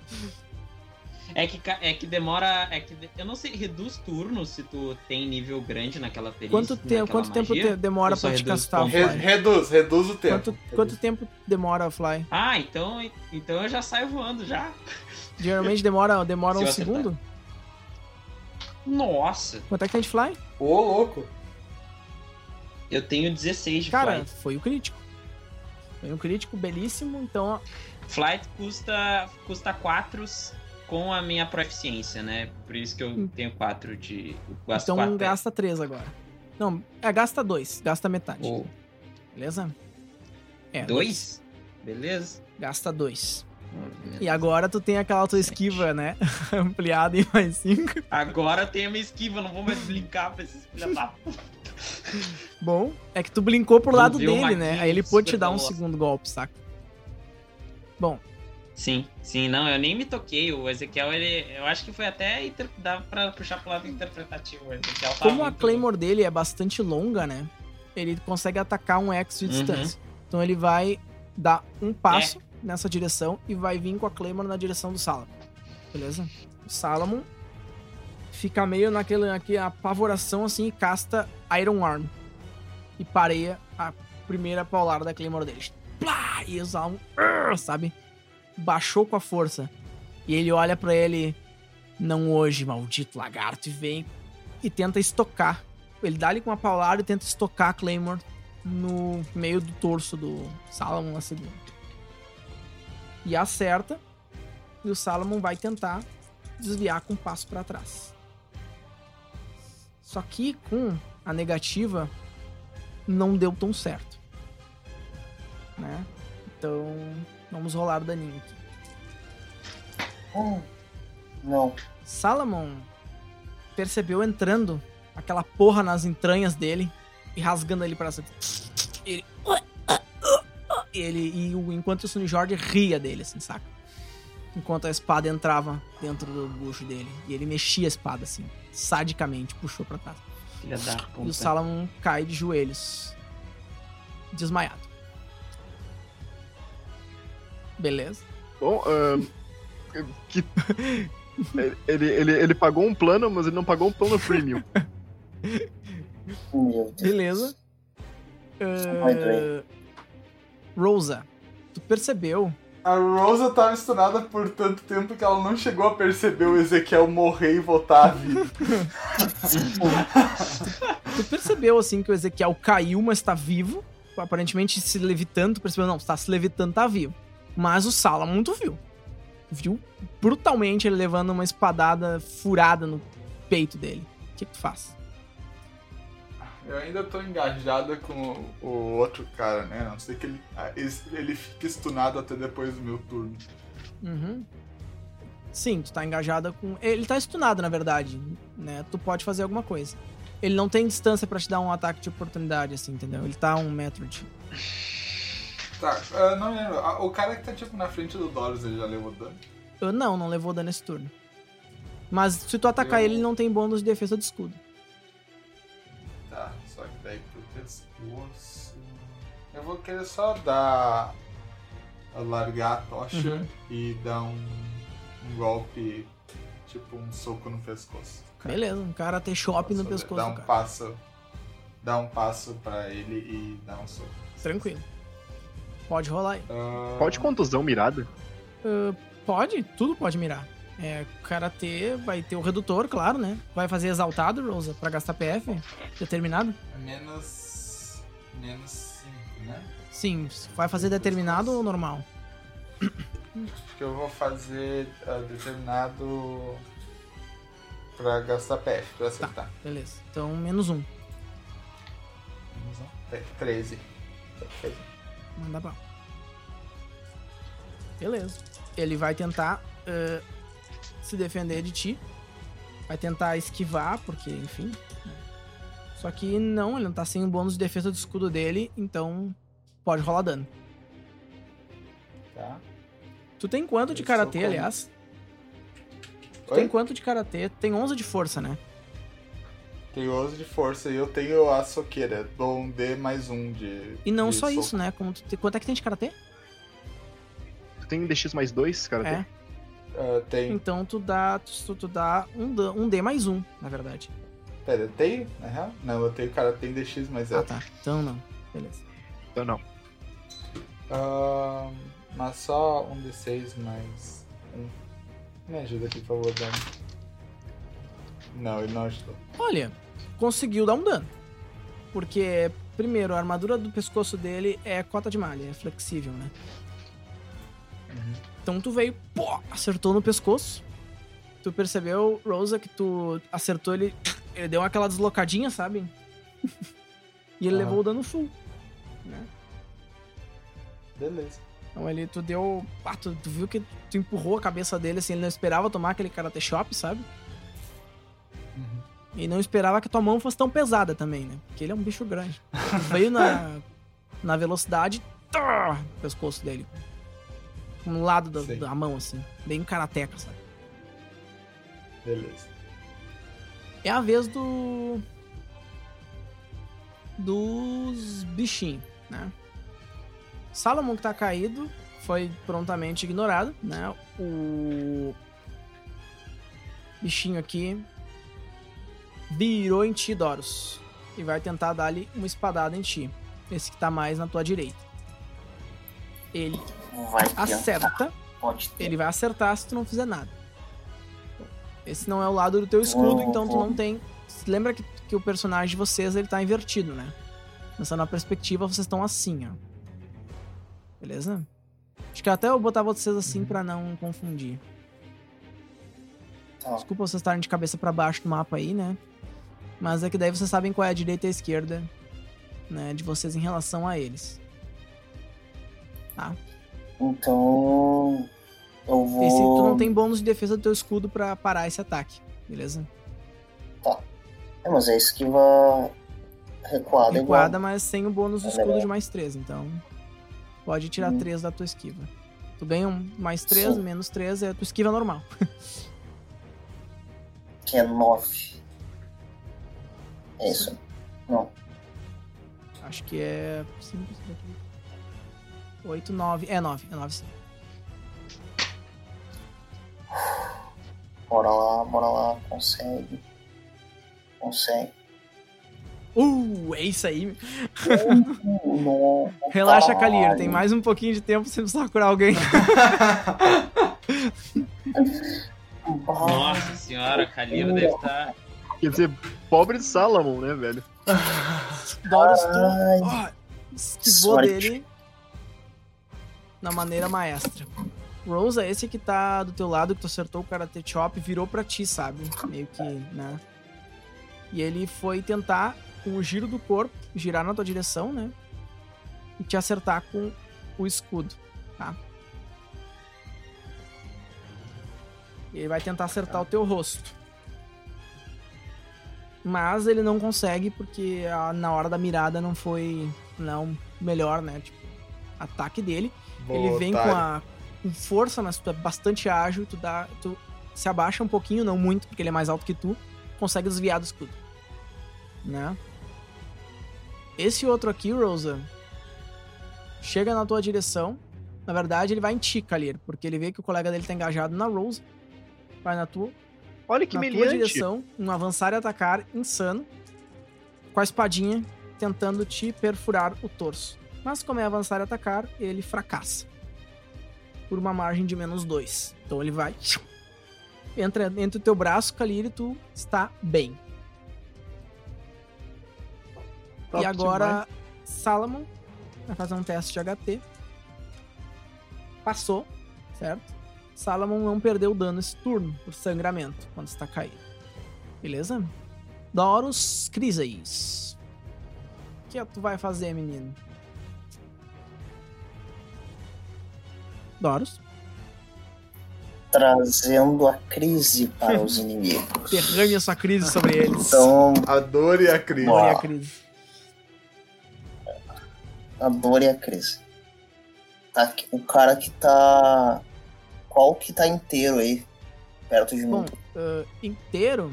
É que, é que demora. É que eu não sei, reduz turnos se tu tem nível grande naquela perícia. Quanto, te, naquela quanto tempo magia. demora pra te reduz castar o? Re- fly? reduz, reduz o tempo. Quanto, quanto tempo demora o fly? Ah, então, então eu já saio voando já. Geralmente demora, demora Se um acertar. Nossa, Quanto é que tem de fly? Ô, louco. eu tenho 16 de Cara, flight. foi o crítico. Foi um crítico belíssimo, então Flight custa, custa 4 com a minha proficiência, né? Por isso que eu tenho 4 de. gasto então quatro gasta 3 agora. Não, é, gasta 2, gasta metade. Ou Beleza? É, 2? Beleza. Gasta 2. E agora tu tem aquela tua esquiva, né? [LAUGHS] Ampliada em mais 5. Agora eu tenho a minha esquiva, não vou mais brincar pra esses filha da puta. Bom, é que tu blinkou pro lado dele, né? Aí ele pôde te dar um segundo golpe, saca? Bom, Sim, sim, não, eu nem me toquei. O Ezequiel, ele. Eu acho que foi até. Dá pra puxar pro lado interpretativo. Ezequiel tava como a Claymore dele é bastante longa, né? Ele consegue atacar um X de Uhum. distância. Então ele vai dar um passo nessa direção e vai vir com a Claymore na direção do Salamon. Beleza? O Salamon fica meio naquele, naquela apavoração assim e casta Iron Arm. E pareia a primeira paulada da Claymore dele. Plá! E o Salamon, "Arr!", sabe? Baixou com a força. E ele olha pra ele, não hoje, maldito lagarto, e vem e tenta estocar. Ele dá ali com uma paulada e tenta estocar a Claymore no meio do torso do Salamon na segunda. E acerta. E o Salamon vai tentar desviar com um passo pra trás. Só que com a negativa não deu tão certo. Né? Então, vamos rolar o daninho aqui. Hum, não. Salamon percebeu entrando aquela porra nas entranhas dele e rasgando ele para cima. Ele. e o, enquanto o Sunny Jorge ria dele, assim, saca? Enquanto a espada entrava dentro do bucho dele. E ele mexia a espada, assim, sadicamente, puxou pra trás. Filha da E o puta. Salamon cai de joelhos. Desmaiado. Beleza. Bom, ahn, que- [LAUGHS] ele, ele, ele pagou um plano, mas ele não pagou um plano premium. Beleza. Doer. Rosa, tu percebeu A Rosa tava estunada por tanto tempo que ela não chegou a perceber o Ezequiel morrer e voltar à vida. [LAUGHS] Tu percebeu, assim, que o Ezequiel caiu, mas tá vivo. Aparentemente se levitando, tu percebeu, não, tá se levitando, tá vivo. Mas o Salamon tu viu. viu brutalmente ele levando uma espadada furada no peito dele. O que, que tu faz? Eu ainda tô engajada com o outro cara, né? A não sei que ele, ah, ele fique stunado até depois do meu turno. Uhum. Sim, tu tá engajada com. Ele tá stunado, na verdade, né? Tu pode fazer alguma coisa. Ele não tem distância pra te dar um ataque de oportunidade, assim, entendeu? Ele tá a um metro de. Tá, ah, não lembro. Ah, O cara que tá tipo na frente do Doros, ele já levou dano? Eu, não, não levou dano esse turno. Mas se tu atacar Eu- ele, ele não tem bônus de defesa de escudo. Pescoço. Eu vou querer só dar. largar a tocha Uhum. e dar um, um golpe, tipo um soco no pescoço. Beleza, um cara ter shopping no pescoço Dar do um cara. passo. Dar um passo pra ele e dar um soco. Tranquilo. Pode rolar aí. Ah, Pode contusão mirada? Ah, pode, tudo pode mirar. É, karatê vai ter o redutor, claro, né? Vai fazer exaltado, Rosa, pra gastar PF determinado? Menos. Menos 5, né? Sim, vai fazer determinado ou normal? Acho que eu vou fazer ah, determinado. pra gastar PF, pra acertar. Beleza. Então, menos um. Menos um. É, 13. Manda bala. Beleza. Ele vai tentar eh, se defender de ti. Vai tentar esquivar, porque, enfim. né? Só que não, ele não tá sem o bônus de defesa do escudo dele, então pode rolar dano. Tá? Tu tem quanto de karatê, aliás? Tu Oi? tem quanto de karatê? Tem 11 de força, né? Tenho 11 de força e eu tenho a soqueira. Dou um D mais um de. E não de só soco. isso, né? Te- Quanto é que tem de karatê? Tu tem DX mais dois, cara? É. Ah, tem. Então tu dá, tu, tu dá um, um D mais um, na verdade. Pera, eu tenho? Na real? Não, eu tenho cara, tem DX mais Ah, zero. tá. Então não. Beleza. Então não. Ah, mas só um D6 mais um. Me ajuda aqui, por favor, Dani. Não, ele não ajudou. Olha, conseguiu dar um dano. Porque, primeiro, a armadura do pescoço dele é cota de malha, é flexível, né? Então tu veio, pô, acertou no pescoço. Tu percebeu, Rosa, que tu acertou ele. Ele deu aquela deslocadinha, sabe? e ele Aham. levou o dano full. Né? Beleza. Então ele, tu deu. Ah, tu, tu viu que tu empurrou a cabeça dele assim, ele não esperava tomar aquele karate chop, sabe? Uhum. E não esperava que tua mão fosse tão pesada também, né? Porque ele é um bicho grande. [LAUGHS] Veio na, na velocidade, tá, pescoço dele. No lado da, da mão, assim. Bem karateca, sabe? Beleza. É a vez do. Dos bichinhos, né? Salomon que tá caído foi prontamente ignorado, né? O bichinho aqui virou em ti, Doros. E vai tentar dar-lhe uma espadada em ti. Esse que tá mais na tua direita. Ele acerta. Ele vai acertar se tu não fizer nada. Esse não é o lado do teu escudo, Uhum. então tu não tem. Lembra que, que o personagem de vocês ele tá invertido, né? Pensando na perspectiva, vocês estão assim, ó. Beleza? Acho que até eu botava vocês assim pra não confundir. Tá. Desculpa vocês estarem de cabeça pra baixo do mapa aí, né? Mas é que daí vocês sabem qual é a direita e a esquerda, né? De vocês em relação a eles. Então. Eu vou. Esse, tu não tem bônus de defesa do teu escudo pra parar esse ataque, beleza? É, mas é esquiva recuada, Recuada, mas sem o bônus do É escudo legal. de mais 3. Então, pode tirar Hum. 3 da tua esquiva. Tu ganha um mais 3, Sim. menos 3, é a tua esquiva normal. igual. [LAUGHS] Que é 9. É isso. Não. Acho que é. 5, 8, 9. É 9. É 9 sim. Bora lá, bora lá. Consegue. Consegue. Uh, é isso aí. Uh, não. [LAUGHS] Relaxa, Caralho. Kalir. Tem mais um pouquinho de tempo pra você precisar curar alguém. [LAUGHS] Nossa senhora, Kalira deve estar. Quer dizer, pobre de Salamon, né, velho? [LAUGHS] Doros, tu Ai. ó, esquivou dele na maneira maestra. Rosa, esse que tá do teu lado, que tu acertou o Karate Chop, virou pra ti, sabe? Meio que, né? E ele foi tentar, com o giro do corpo, girar na tua direção, né? E te acertar com o escudo, tá? E ele vai tentar acertar o teu rosto. Mas ele não consegue porque a- na hora da mirada não foi não melhor, né? Tipo, ataque dele. Ele vem com a com força, mas tu é bastante ágil, tu dá, tu se abaixa um pouquinho, não muito, porque ele é mais alto que tu, consegue desviar do escudo. Né? Esse outro aqui, Rosa, chega na tua direção. Na verdade, ele vai em ti, Kalir, porque ele vê que o colega dele tá engajado na Rose. Vai na tua, Olha que na tua direção, um avançar e atacar insano, com a espadinha tentando te perfurar o torso. Mas como é avançar e atacar, ele fracassa. Por uma margem de menos dois. Então ele vai. Entra entre o teu braço, Kalir, e tu está bem. Top e agora, Salomon vai fazer um teste de HP. Passou, certo? Salomon não perdeu dano esse turno por sangramento quando está caído. Beleza? Doros Crises. O que tu vai fazer, menino? Doros, Trazendo a crise para os [LAUGHS] inimigos. derrame a sua crise sobre eles. Então, A dor e a crise. A Ó. crise. a dor e a crise. Tá, o cara que tá. Qual que tá inteiro aí? Perto de Bom, mim. ah, inteiro.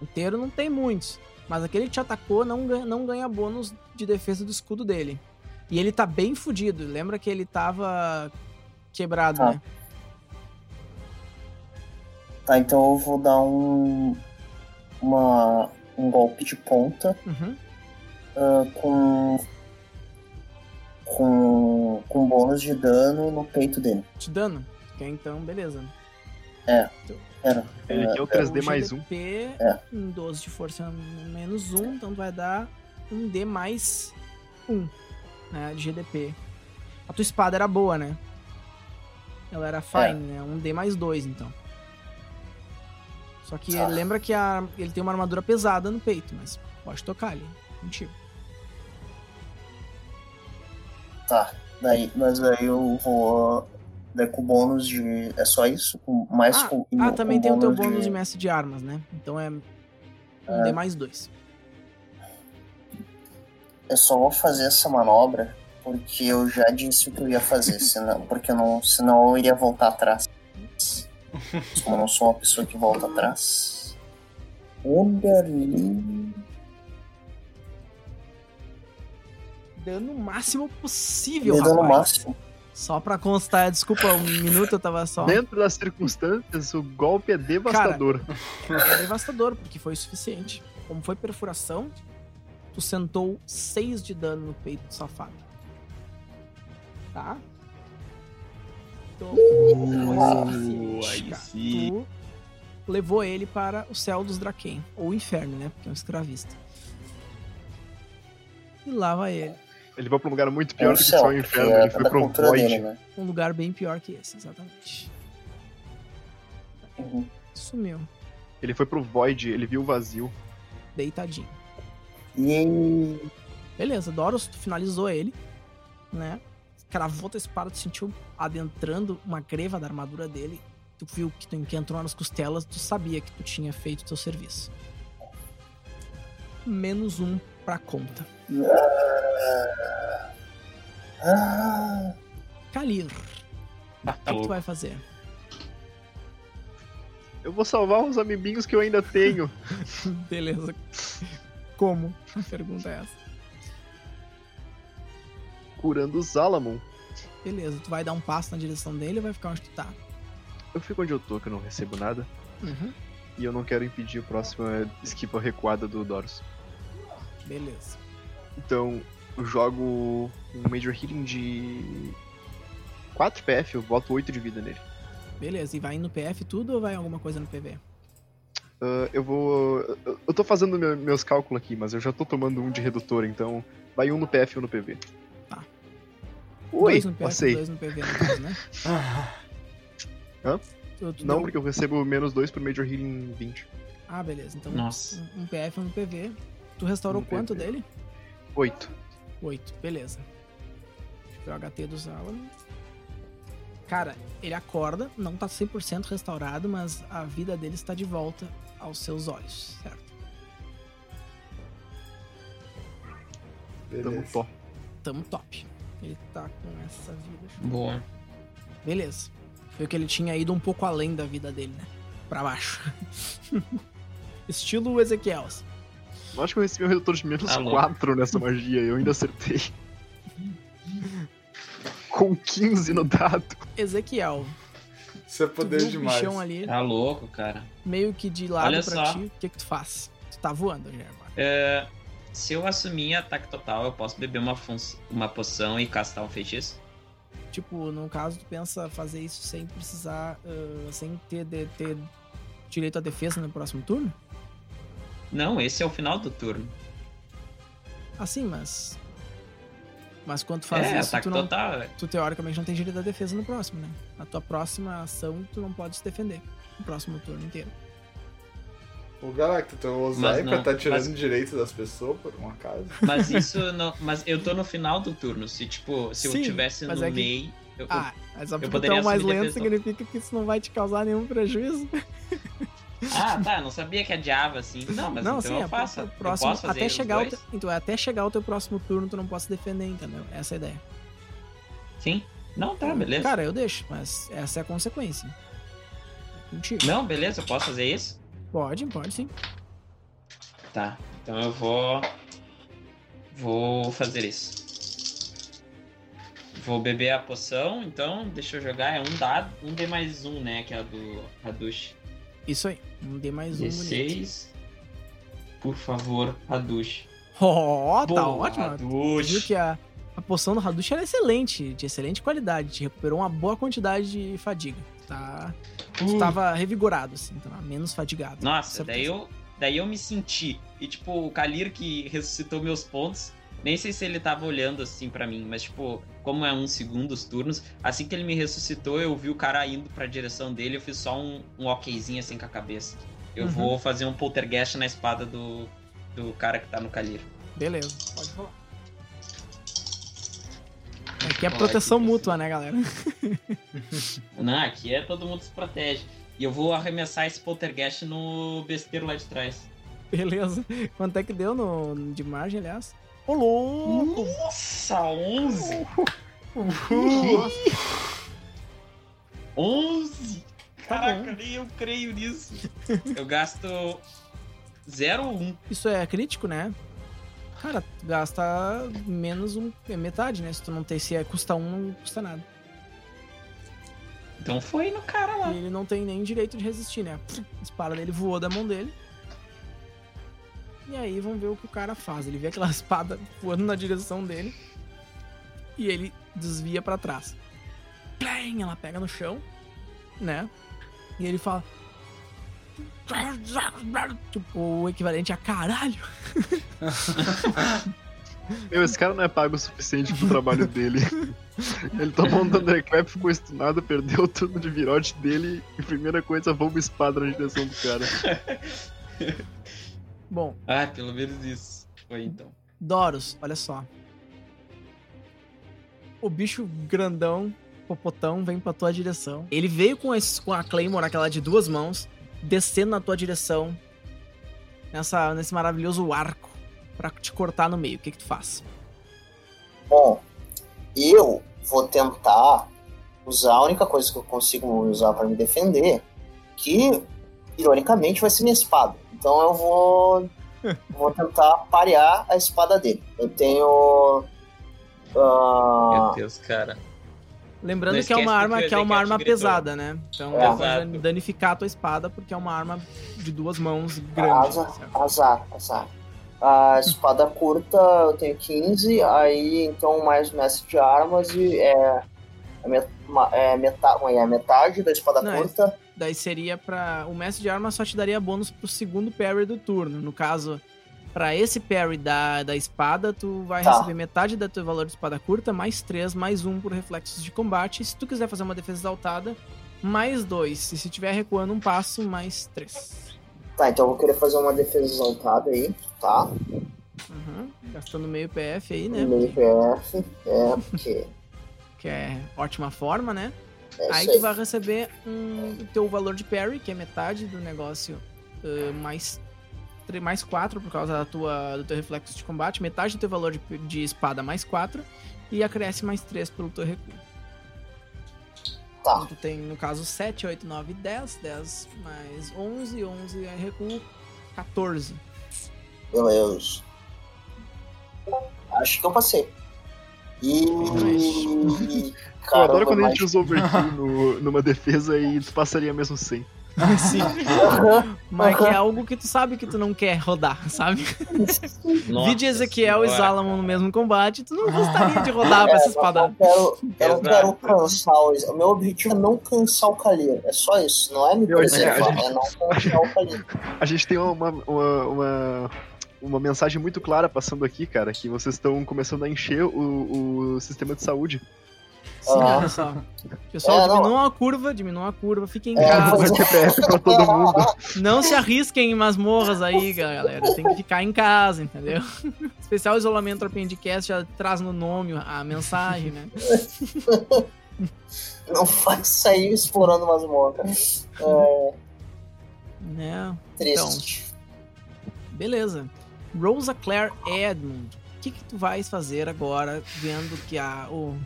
Inteiro não tem muitos. Mas aquele que te atacou não ganha, não ganha bônus de defesa do escudo dele. E ele tá bem fudido. Lembra que ele tava quebrado, Tá. né? Tá, então eu vou dar um. Uma, um golpe de ponta Uhum. ah, com. Com. Com bônus de dano no peito dele. Te dano. Que é então, beleza. Pera. Ele quer o 3D O mais um. GDP, É. em 12 de força menos 1, então vai dar um D mais 1 né, de GDP. A tua espada era boa, né? Ela era fine, É. né? Um D mais 2, então. Só que Tá. lembra que a- ele tem uma armadura pesada no peito, mas pode tocar ali, contigo. Tá. Daí, mas aí eu vou. Daí com bônus de. É só isso? Com, mais Ah, com. ah, com também tem o teu bônus de mestre de armas, né? Então é um D mais 2. Eu só vou fazer essa manobra porque eu já disse o que eu ia fazer, [LAUGHS] senão, porque eu não, senão eu iria voltar atrás. [LAUGHS] Eu não sou uma pessoa que volta atrás. Olha ali. Dano máximo possível, Me dando no rapaz. máximo. Só pra constar, desculpa, um minuto eu tava só. Dentro das circunstâncias, o golpe é devastador. É devastador, porque foi o suficiente. Como foi perfuração, tu sentou 6 de dano no peito do safado. Tá? Então, suficiente, aí. Tu levou ele para o céu dos Draken. Ou o inferno, né? Porque é um escravista. E lá vai ele. Ele vai pra um lugar muito É pior o do que céu, só o inferno. é Ele foi pro Void. dele, né? Um lugar bem pior que esse, exatamente. Uhum. Sumiu. Ele foi pro Void, ele viu o vazio. Deitadinho. E Beleza, Doros, tu finalizou ele, né? Cravou tua espada, tu sentiu adentrando uma greva da armadura dele. Tu viu que, tu, que entrou nas costelas, tu sabia que tu tinha feito teu serviço. Menos um pra conta. Ah, Kalir, o que, que tu vai fazer? Eu vou salvar os amiguinhos que eu ainda tenho. [LAUGHS] Beleza. Como? A pergunta é essa. curando o Zalamon. Beleza, tu vai dar um passo na direção dele ou vai ficar onde tu tá? Eu fico onde eu tô, que eu não recebo nada. Uhum. E eu não quero impedir a próxima esquiva recuada do Doros. Beleza. Então, eu jogo um Major Healing de 4 PF, eu boto 8 de vida nele. Beleza, e vai no PF tudo ou vai alguma coisa no PV? Ah, eu vou. eu- tô fazendo meu- meus cálculos aqui, mas eu já tô tomando um de redutor, então vai um no PF e um no PV. Oi, dois no PF, passei. dois no PV, no caso, né? [LAUGHS] Hã? Tu- tu Não, deu- porque eu recebo menos 2 pro Major Healing 20. Ah, beleza. Então, Nossa. um, um PF e um PV. Tu restaurou Um quanto PV. dele? 8. 8, beleza. Deixa eu ver o HT do Zalan. Cara, ele acorda, não tá 100% restaurado, mas a vida dele está de volta aos seus olhos, certo? Tamo Beleza. top. Tamo top. Ele tá com essa vida. Boa. Beleza. Foi que ele tinha ido um pouco além da vida dele, né? Pra baixo. [LAUGHS] Estilo Ezequiel. Eu acho que eu recebi um redutor de menos Alô. 4 nessa magia e eu ainda acertei. [LAUGHS] Com 15 no dado. Ezequiel, Isso é tu poder o demais. bichão ali, Tá louco, cara. meio que de lado Olha pra só. ti, o que que tu faz? Tu tá voando agora. É, se eu assumir ataque total, eu posso beber uma, uma poção e castar um feitiço? Tipo, no caso, tu pensa fazer isso sem precisar, ah, sem ter, de- ter direito à defesa no próximo turno? Não, esse é o final do turno. Assim, mas... Mas quando tu faz é, isso, ataque tu, não, total. é. tu teoricamente não tem direito à defesa no próximo, né? Na tua próxima ação, tu não pode se defender. No próximo turno inteiro. O Galacta, tu Mas aí pra tá tirando mas- direito das pessoas por um acaso? Mas [LAUGHS] isso não. Mas eu tô no final do turno. Se, tipo, se Sim, eu tivesse no é que- meio. Eu, Ah, mas porque tu poderia é o mais lento defesa. significa que isso não vai te causar nenhum prejuízo. [LAUGHS] Ah, tá. Não sabia que adiava assim. Não, mas então sim, eu é faço. eu próximo, posso fazer até chegar o teu, então, até chegar o teu próximo turno, tu não pode se defender, entendeu? Essa é a ideia. Sim. Não, tá, beleza. Cara, eu deixo, mas essa é a consequência. Contigo. Não, beleza, eu posso fazer isso? Pode, pode sim. Tá. Então eu vou. Vou fazer isso. Vou beber a poção, então deixa eu jogar. É um dado, um D mais um, né? Que é a do Hadush. Isso aí. Um D mais um bonito. 16. Por favor, Hadush. [LAUGHS] Ó, tá Boa, ótimo. Hadush. viu que a, a poção do Hadush era excelente, de excelente qualidade. Te recuperou uma boa quantidade de fadiga. Tá, tu Uh. tava revigorado, assim, tava menos fadigado. Nossa, daí eu, daí eu me senti. E tipo, o Kalir que ressuscitou meus pontos, nem sei se ele tava olhando assim pra mim, mas tipo, como é um segundo os turnos, assim que ele me ressuscitou, eu vi o cara indo pra direção dele, eu fiz só um, um okzinho assim com a cabeça. Eu Uhum. vou fazer um poltergeist na espada do, do cara que tá no Kalir. Beleza, pode falar. Aqui é proteção aqui, mútua, né, galera? [LAUGHS] Não, aqui é todo mundo se protege. E eu vou arremessar esse poltergeist no besteiro lá de trás. Beleza. Quanto é que deu no, de margem, aliás? Ô, louco! Nossa, 11! Nossa, 11! Tá Caraca, nem eu creio nisso. Eu gasto 0 ou 1. Isso é crítico, né? Cara, tu gasta menos um, é metade, né? Se tu não tem, se é, custa um, não custa nada. Então foi no cara lá. E ele não tem nem direito de resistir, né? A espada dele voou da mão dele. E aí vamos ver o que o cara faz. Ele vê aquela [LAUGHS] espada voando na direção dele. E ele desvia pra trás. Plém! Ela pega no chão, né? E ele fala. Tipo, o equivalente a caralho. [LAUGHS] Meu, esse cara não é pago o suficiente pro trabalho [LAUGHS] dele. Ele tomou um Thunderclap, ficou estunado, perdeu o turno de virote dele e primeira coisa, uma espada na direção do cara. Bom, Ah, pelo menos isso. Foi então. Doros, olha só. O bicho grandão, popotão, vem pra tua direção. Ele veio com, esse, com a Claymore, aquela de duas mãos, descendo na tua direção. Nessa, nesse maravilhoso arco. Pra te cortar no meio. O que, que tu faz? Bom, eu vou tentar usar a única coisa que eu consigo usar para me defender, que ironicamente vai ser minha espada. Então eu vou [LAUGHS] vou tentar parear a espada dele. Eu tenho ah, Meu Deus, cara. Lembrando que é uma arma que é uma arma pesada, né? Então É. vai danificar a tua espada porque é uma arma de duas mãos grande. azar, certo? azar, azar. A espada curta eu tenho 15, aí então mais mestre de armas e é, é, met, é, meta, é metade da espada Não, é- curta. Daí seria pra. O mestre de armas só te daria bônus pro segundo parry do turno. No caso, Pra esse parry da, da espada, tu vai Tá. receber metade do teu valor de espada curta, mais 3, mais 1 por reflexos de combate. Se tu quiser fazer uma defesa exaltada, mais 2. E se tiver recuando um passo, mais 3. Tá, então eu vou querer fazer uma defesa exaltada aí, tá? Uhum. Gastando meio PF aí, né? Meio PF. É, porque. Que é ótima forma, né? É Aí tu vai receber um, o teu valor de parry, que é metade do negócio, uh, mais, mais 4 por causa da tua, do teu reflexo de combate, metade do teu valor de, de espada mais 4, e acresce mais 3 pelo teu recuo. Tá, Então tu tem, no caso, 7, 8, 9, 10, 10 mais 11, 11 é recuo, 14. beleza. Acho que eu passei. E. [LAUGHS] Eu Caramba, adoro quando a gente usa overkill [LAUGHS] no, numa defesa e tu passaria mesmo sem. Sim. Mas que é algo que tu sabe que tu não quer rodar, sabe? Vide Ezequiel e. Salamon no mesmo combate, tu não [LAUGHS] gostaria de rodar pra essa Eu espada. quero, eu não Exato. quero cansar o. O meu objetivo é não cansar o Kalir. É só isso. Não é me Eu preservar, gente- é não cansar o Kalir. [LAUGHS] A gente tem uma, uma, uma, uma mensagem muito clara passando aqui, cara, que vocês estão começando a encher o, o sistema de saúde. Sim, Ah. olha só. Pessoal, É, não. diminuam a curva, diminuam a curva, fiquem em É, casa. Pra todo mundo. [LAUGHS] Não se arrisquem em masmorras aí, galera. Tem que ficar em casa, entendeu? [LAUGHS] Especial isolamento Appendicast já traz no nome a mensagem, né? [LAUGHS] Não faz sair explorando masmorras. É né? triste. Beleza. Rosa Claire Edmund. O que, que tu vais fazer agora, vendo que a, o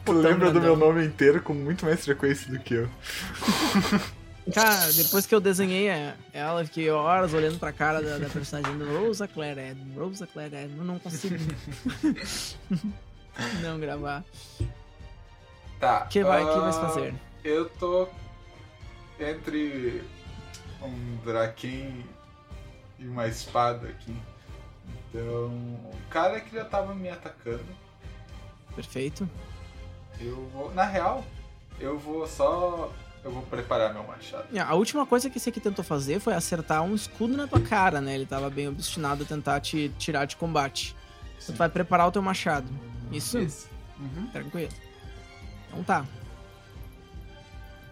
Tu lembra do meu grandão- nome inteiro com muito mais frequência do que eu. [LAUGHS] Cara, depois que eu desenhei ela, fiquei horas olhando pra cara da, da personagem do Rosa Claire Edmund. Rosa Claire Edmund, eu não consigo [LAUGHS] não gravar. Tá. O que vai, que ah, vais fazer? Eu tô entre um Draken e uma espada aqui. Então, o cara que já tava me atacando, Perfeito. Eu vou. Na real, eu vou só. Eu vou preparar meu machado. É, A última coisa que esse aqui tentou fazer foi acertar um escudo na tua cara, né? Ele tava bem obstinado a tentar te tirar de combate. Então tu vai preparar o teu machado. Isso? Isso. Uhum. Tranquilo. Então tá.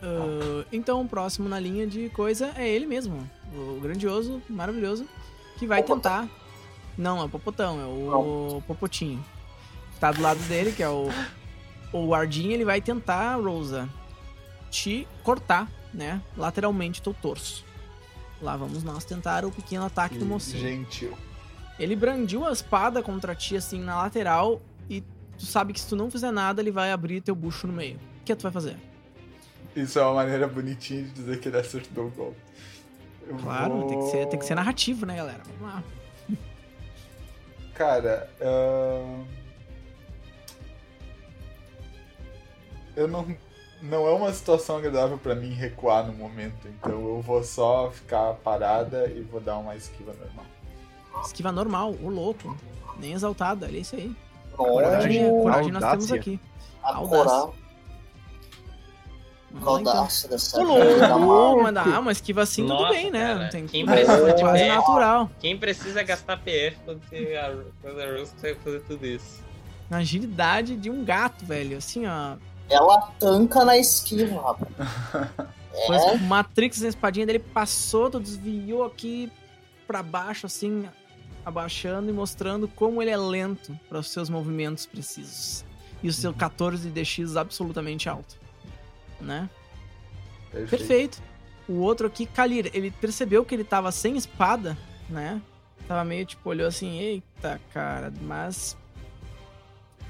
Ah, então o próximo na linha de coisa é ele mesmo. O grandioso, maravilhoso, que vai Popotão. tentar. Não, é o Popotão, é o Popotinho. Tá do lado dele, que é o. O Guardinha, ele vai tentar, Rosa, te cortar, né? Lateralmente teu torso. Lá vamos nós tentar o pequeno ataque do Que mocinho. gentil. Ele brandiu a espada contra ti, assim, na lateral, e tu sabe que se tu não fizer nada, ele vai abrir teu bucho no meio. O que tu vai fazer? Isso é uma maneira bonitinha de dizer que ele acertou o golpe. Eu Claro, vou- tem, que ser, tem que ser narrativo, né, galera? Vamos lá. Cara, ahn, eu não. Não é uma situação agradável pra mim recuar no momento, então eu vou só ficar parada e vou dar uma esquiva normal. Esquiva normal, o louco. Nem exaltada, olha isso aí. Olha, Coragem, coragem nós temos aqui. a audácia. então. audácia dessa. Mas dá, uma esquiva assim, tudo Nossa, bem, né? cara, Não tem quem é precisa de quase PF? natural. Quem precisa gastar PF quando a, quando a Rose consegue fazer tudo isso? Na agilidade de um gato, velho. Assim, ó. Ela tanca na esquiva, rapaz. [LAUGHS] É, o Matrix na espadinha dele passou, tu desviou aqui pra baixo, assim, abaixando e mostrando como ele é lento para os seus movimentos precisos. E o seu 14 de DX absolutamente alto. Né? Perfeito. O outro aqui, Kalir, ele percebeu que ele tava sem espada, né? Tava meio tipo, olhou assim, eita, cara, mas.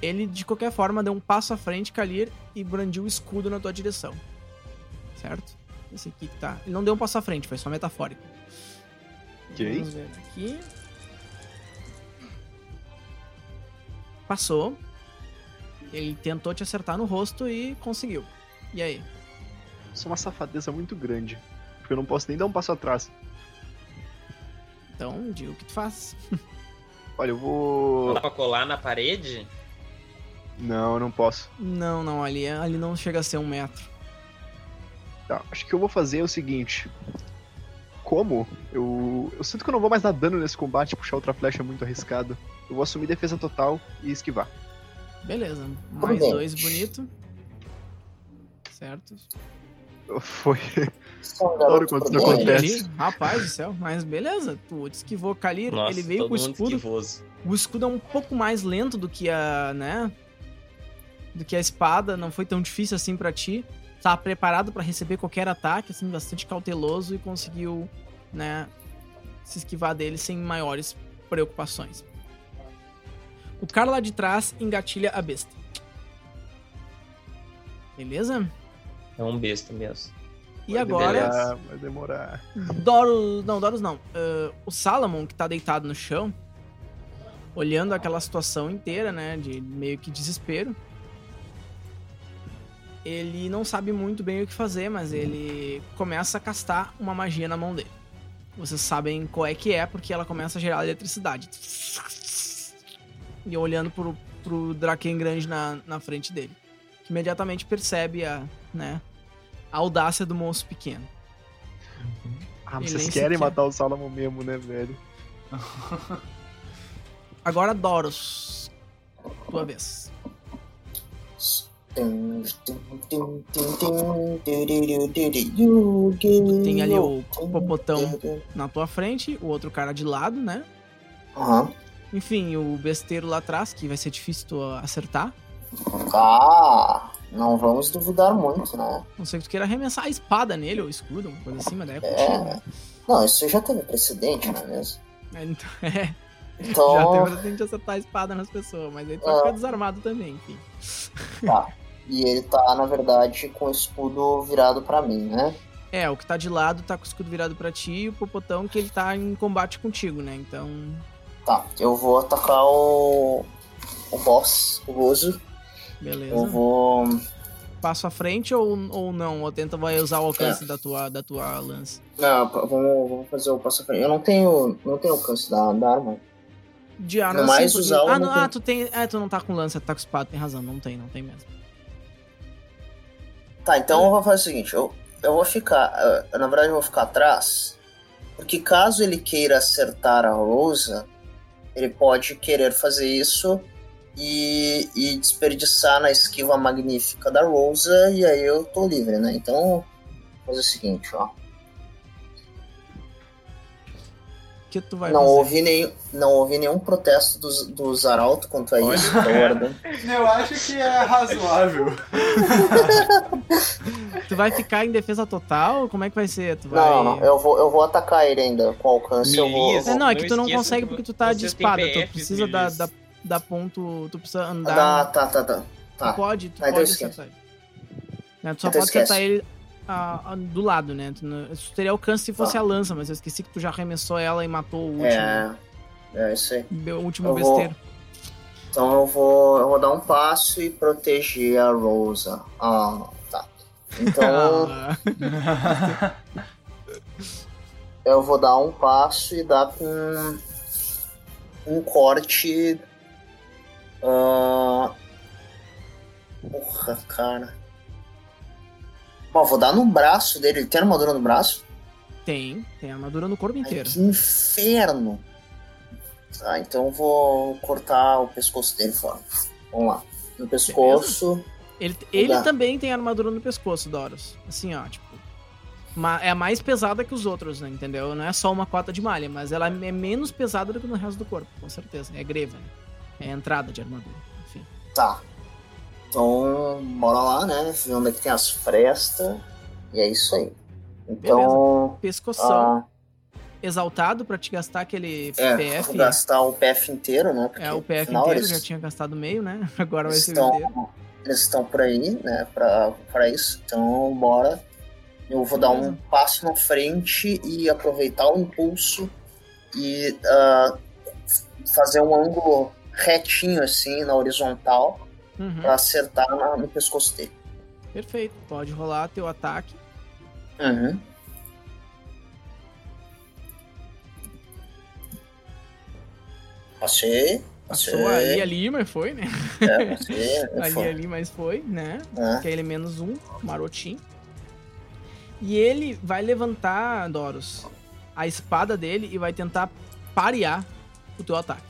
Ele, de qualquer forma, deu um passo à frente, Kalir, e brandiu o escudo na tua direção. Certo? Esse aqui que tá. Ele não deu um passo à frente, foi só metafórico. Ok. Vamos ver aqui. Passou. Ele tentou te acertar no rosto e conseguiu. E aí? Isso é uma safadeza muito grande. Porque eu não posso nem dar um passo atrás. Então, diga o que tu faz. [LAUGHS] Olha, eu vou. dá pra colar na parede? Não, eu não posso. Não, não, ali, ali não chega a ser um metro. Tá, acho que eu vou fazer é o seguinte. como, eu, eu sinto que eu não vou mais dar dano nesse combate, puxar outra flecha é muito arriscado. Eu vou assumir defesa total e esquivar. Beleza. Mais bem. dois bonito. Certo. Foi. Adoro [LAUGHS] quando isso acontece. Ali, rapaz do céu. Mas beleza. Tu esquivou Kalir. Nossa, ele veio todo com o mundo escudo. esquivoso. O escudo é um pouco mais lento do que a, né? Do que a espada, não foi tão difícil assim pra ti. Tá preparado pra receber qualquer ataque, assim, bastante cauteloso e conseguiu, né, se esquivar dele sem maiores preocupações. O cara lá de trás engatilha a besta. Beleza? É um besta mesmo. E Vai agora, demorar, Vai demorar. Doros. Não, Doros não. Ah, o Salamon, que tá deitado no chão, olhando aquela situação inteira, né? De meio que desespero. Ele não sabe muito bem o que fazer, mas ele começa a castar uma magia na mão dele. Vocês sabem qual é que é, porque ela começa a gerar eletricidade. E olhando pro, pro Draken grande na, na frente dele. Que imediatamente percebe a, né, a audácia do monstro pequeno. Ah, Ele vocês querem sequer- matar o Salomon mesmo, né, velho? Agora, Doros. Tua vez. Tem ali o popotão na tua frente, o outro cara de lado, né? Aham. Enfim, o besteiro lá atrás, que vai ser difícil tu acertar. Ah, não vamos duvidar muito, né? Não sei que tu queira arremessar a espada nele, ou escudo, uma coisa assim, mas daí é contigo. né? Não, isso já teve precedente, não é mesmo? É, Então, [LAUGHS] é, já Então, tem presente de acertar a espada nas pessoas, mas aí tu vai Ah. ficar desarmado também, enfim. tá. E ele tá, na verdade, com o escudo virado pra mim, né? É, o que tá de lado tá com o escudo virado pra ti e o popotão que ele tá em combate contigo, né? Então, Tá, eu vou atacar o. O boss, o Gozo. beleza. Eu vou. Passo à frente ou, ou não? Ou tenta vai usar o alcance da, tua, da tua lança? Não, vamos, vamos fazer o passo à frente. Eu não tenho. Não tenho alcance da, da arma. De arma, No mais sim, porque- usar o ah, não ah, tu tem. É, tu não tá com lança, tu tá com espada, tem razão. Não tem, não tem mesmo. Tá, então eu vou fazer o seguinte, eu, eu vou ficar. eh, Na verdade, eu vou ficar atrás. Porque caso ele queira acertar a Rosa, ele pode querer fazer isso e, e desperdiçar na esquiva magnífica da Rosa, e aí eu tô livre, né? Então, vou fazer o seguinte, ó. Que tu vai Não fazer? ouvi, nenhum, não ouvi nenhum protesto dos, dos Arauto quanto a isso. tô guardando. [LAUGHS] Eu acho que é razoável. [LAUGHS] Tu vai ficar em defesa total? Como é que vai ser? Tu vai... Não, não, eu vou, eu vou atacar ele ainda com alcance. Eu vou. É, não, é que Não tu não consegue que porque tu tá de espada. Tu precisa da, da, da ponto. Tu precisa andar. Ah, tá, tá, tá. Tu Tá. pode, tu Ah, então pode acertar ele. Né, Tu só Então pode acertar esquece. ele ah, ah, do lado, né? Tu teria alcance se fosse Tá. a lança, mas eu esqueci que tu já arremessou ela e matou o último, É, é isso aí. o último Eu vou- besteiro. Então eu vou, eu vou dar um passo e proteger a Rosa. Ah, tá. Então Ah, [LAUGHS] eu vou dar um passo e dar com um corte. ah, Porra, cara. Bom, vou dar no braço dele. Ele tem armadura no braço? tem, tem armadura no corpo Ai, inteiro. que inferno! Tá, então eu vou cortar o pescoço dele fora. Vamos lá. No pescoço. Ele, ele também tem armadura no pescoço, Doros. Assim, ó, tipo. é mais pesada que os outros, né? Entendeu? Não é só uma cota de malha, mas ela é menos pesada do que no resto do corpo, com certeza. É greva, né? É entrada de armadura. Enfim. Tá. Então, bora lá, né? Ver onde é que tem as frestas. E é isso aí. Então. Pescoção, ah, exaltado pra te gastar aquele é, PF. gastar o PF inteiro, né? Porque, É, o PF afinal, inteiro, já tinha gastado meio, né? [LAUGHS] Agora vai ser o eles estão por aí, né? Pra, pra isso. Então, bora. Eu vou dar um Beleza. passo na frente e aproveitar o impulso e ah, fazer um ângulo retinho assim na horizontal Uhum, pra acertar na- no pescoço dele. Perfeito. Pode rolar teu ataque. Uhum. Passei. Passei. Passou ali, ali, mas foi, né? É, passei. [LAUGHS] Ali, foi. ali, mas foi, né? É. Que é ele menos um, marotinho. E ele vai levantar, Doros, a espada dele e vai tentar parear o teu ataque.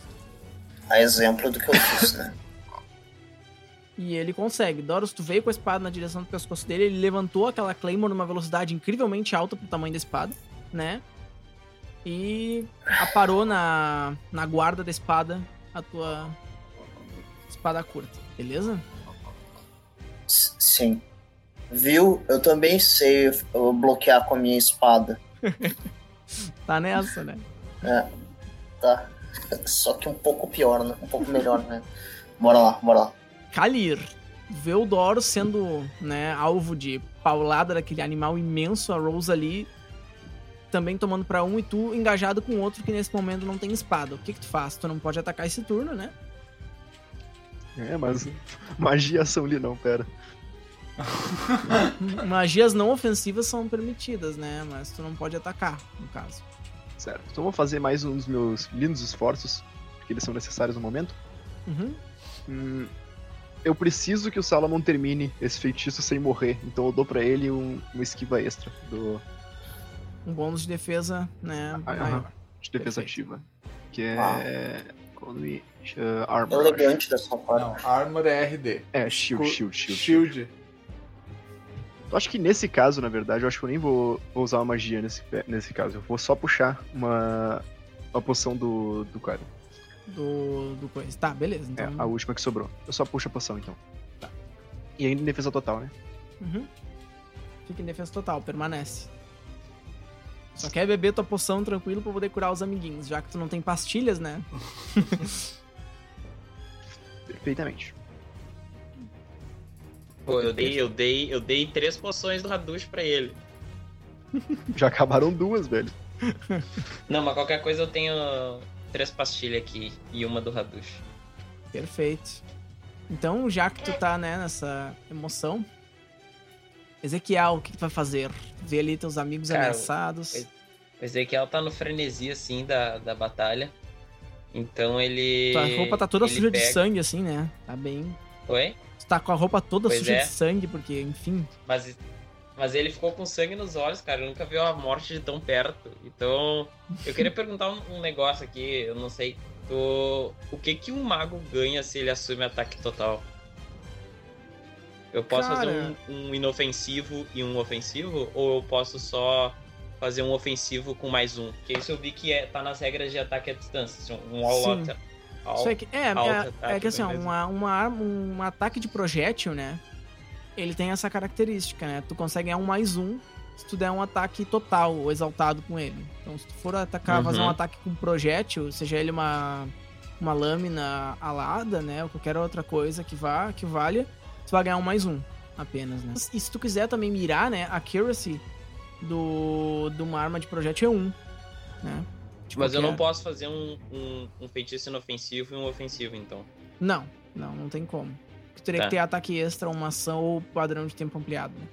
A exemplo do que eu fiz, né? E ele consegue. Doros, tu veio com a espada na direção do pescoço dele, ele levantou aquela Claymore numa velocidade incrivelmente alta pro tamanho da espada, né? E aparou na, na guarda da espada a tua espada curta, beleza? Sim. Viu? Eu também sei eu bloquear com a minha espada. [LAUGHS] Tá nessa, né? É. Tá. [LAUGHS] Só que um pouco pior, né? Um pouco melhor, né? Bora lá, bora lá. Kalir vê o Doros sendo, né, alvo de paulada daquele animal imenso, a Rose ali também tomando pra um e tu engajado com outro que nesse momento não tem espada. O que que tu faz? Tu não pode atacar esse turno, né? É, mas magia ação ali não, pera. [LAUGHS] Magias não ofensivas são permitidas, né? Mas tu não pode atacar, no caso. Certo. Então vou fazer mais uns meus lindos esforços, porque eles são necessários no momento. Uhum. Hum, eu preciso que o Salomon termine esse feitiço sem morrer, então eu dou pra ele um, uma esquiva extra do, Um bônus de defesa, né? Ah, de defesa Perfeito. ativa. Que é. Quando me. Uh, armor. Elegante dessa parte. Não, Armor é RD. É, shield, Co- shield, shield. Shield. Eu acho que nesse caso, na verdade, eu acho que eu nem vou, vou usar uma magia nesse, nesse caso. Eu vou só puxar uma, uma poção do, do cara. Do, do coisa. Tá, beleza. É, Então, a última que sobrou. Eu só puxo a poção, então. Tá. E ainda em defesa total, né? Uhum. Fica em defesa total, permanece. Só quer beber tua poção tranquilo pra poder curar os amiguinhos, já que tu não tem pastilhas, né? [LAUGHS] Perfeitamente. Pô, eu dei, eu dei, eu dei três poções do Radush pra ele. [LAUGHS] Já acabaram duas, velho. Não, mas qualquer coisa eu tenho três pastilhas aqui e uma do Radush. Perfeito. Então, já que tu tá, né, nessa emoção, Ezequiel, o que tu vai fazer? Vê ali teus amigos Cara, ameaçados. O Ezequiel tá no frenesi, assim, da, da batalha. Então ele. Tua roupa tá toda suja de pega- sangue, assim, né? Tá bem. Oi? Tu tá com a roupa toda Pois suja é. de sangue, porque, enfim. Mas, mas ele ficou com sangue nos olhos, cara. Ele nunca viu a morte de tão perto. Então, eu queria perguntar um, um negócio aqui, eu não sei. Tu, o que que um mago ganha se ele assume ataque total? Eu posso fazer Cara. um, um inofensivo e um ofensivo? Ou eu posso só fazer um ofensivo com mais um? Porque isso eu vi que é, tá nas regras de ataque à distância. assim, Um all Sim. out. all- é que, é, é, que assim, ó, uma, uma arma, um ataque de projétil, né? Ele tem essa característica, né? Tu consegue ganhar um mais um se tu der um ataque total ou exaltado com ele. Então, se tu for atacar, Uhum. fazer um ataque com projétil, seja ele uma, uma lâmina alada, né? Ou qualquer outra coisa que vá, que valha, tu vai ganhar um mais um apenas, né? E se tu quiser também mirar, né? A accuracy do, de uma arma de projétil é um, né? De Mas eu não posso fazer um, um, um feitiço inofensivo e um ofensivo, então. Não, não, não tem como. Tu teria Tá. que ter ataque extra, uma ação ou padrão de tempo ampliado, né?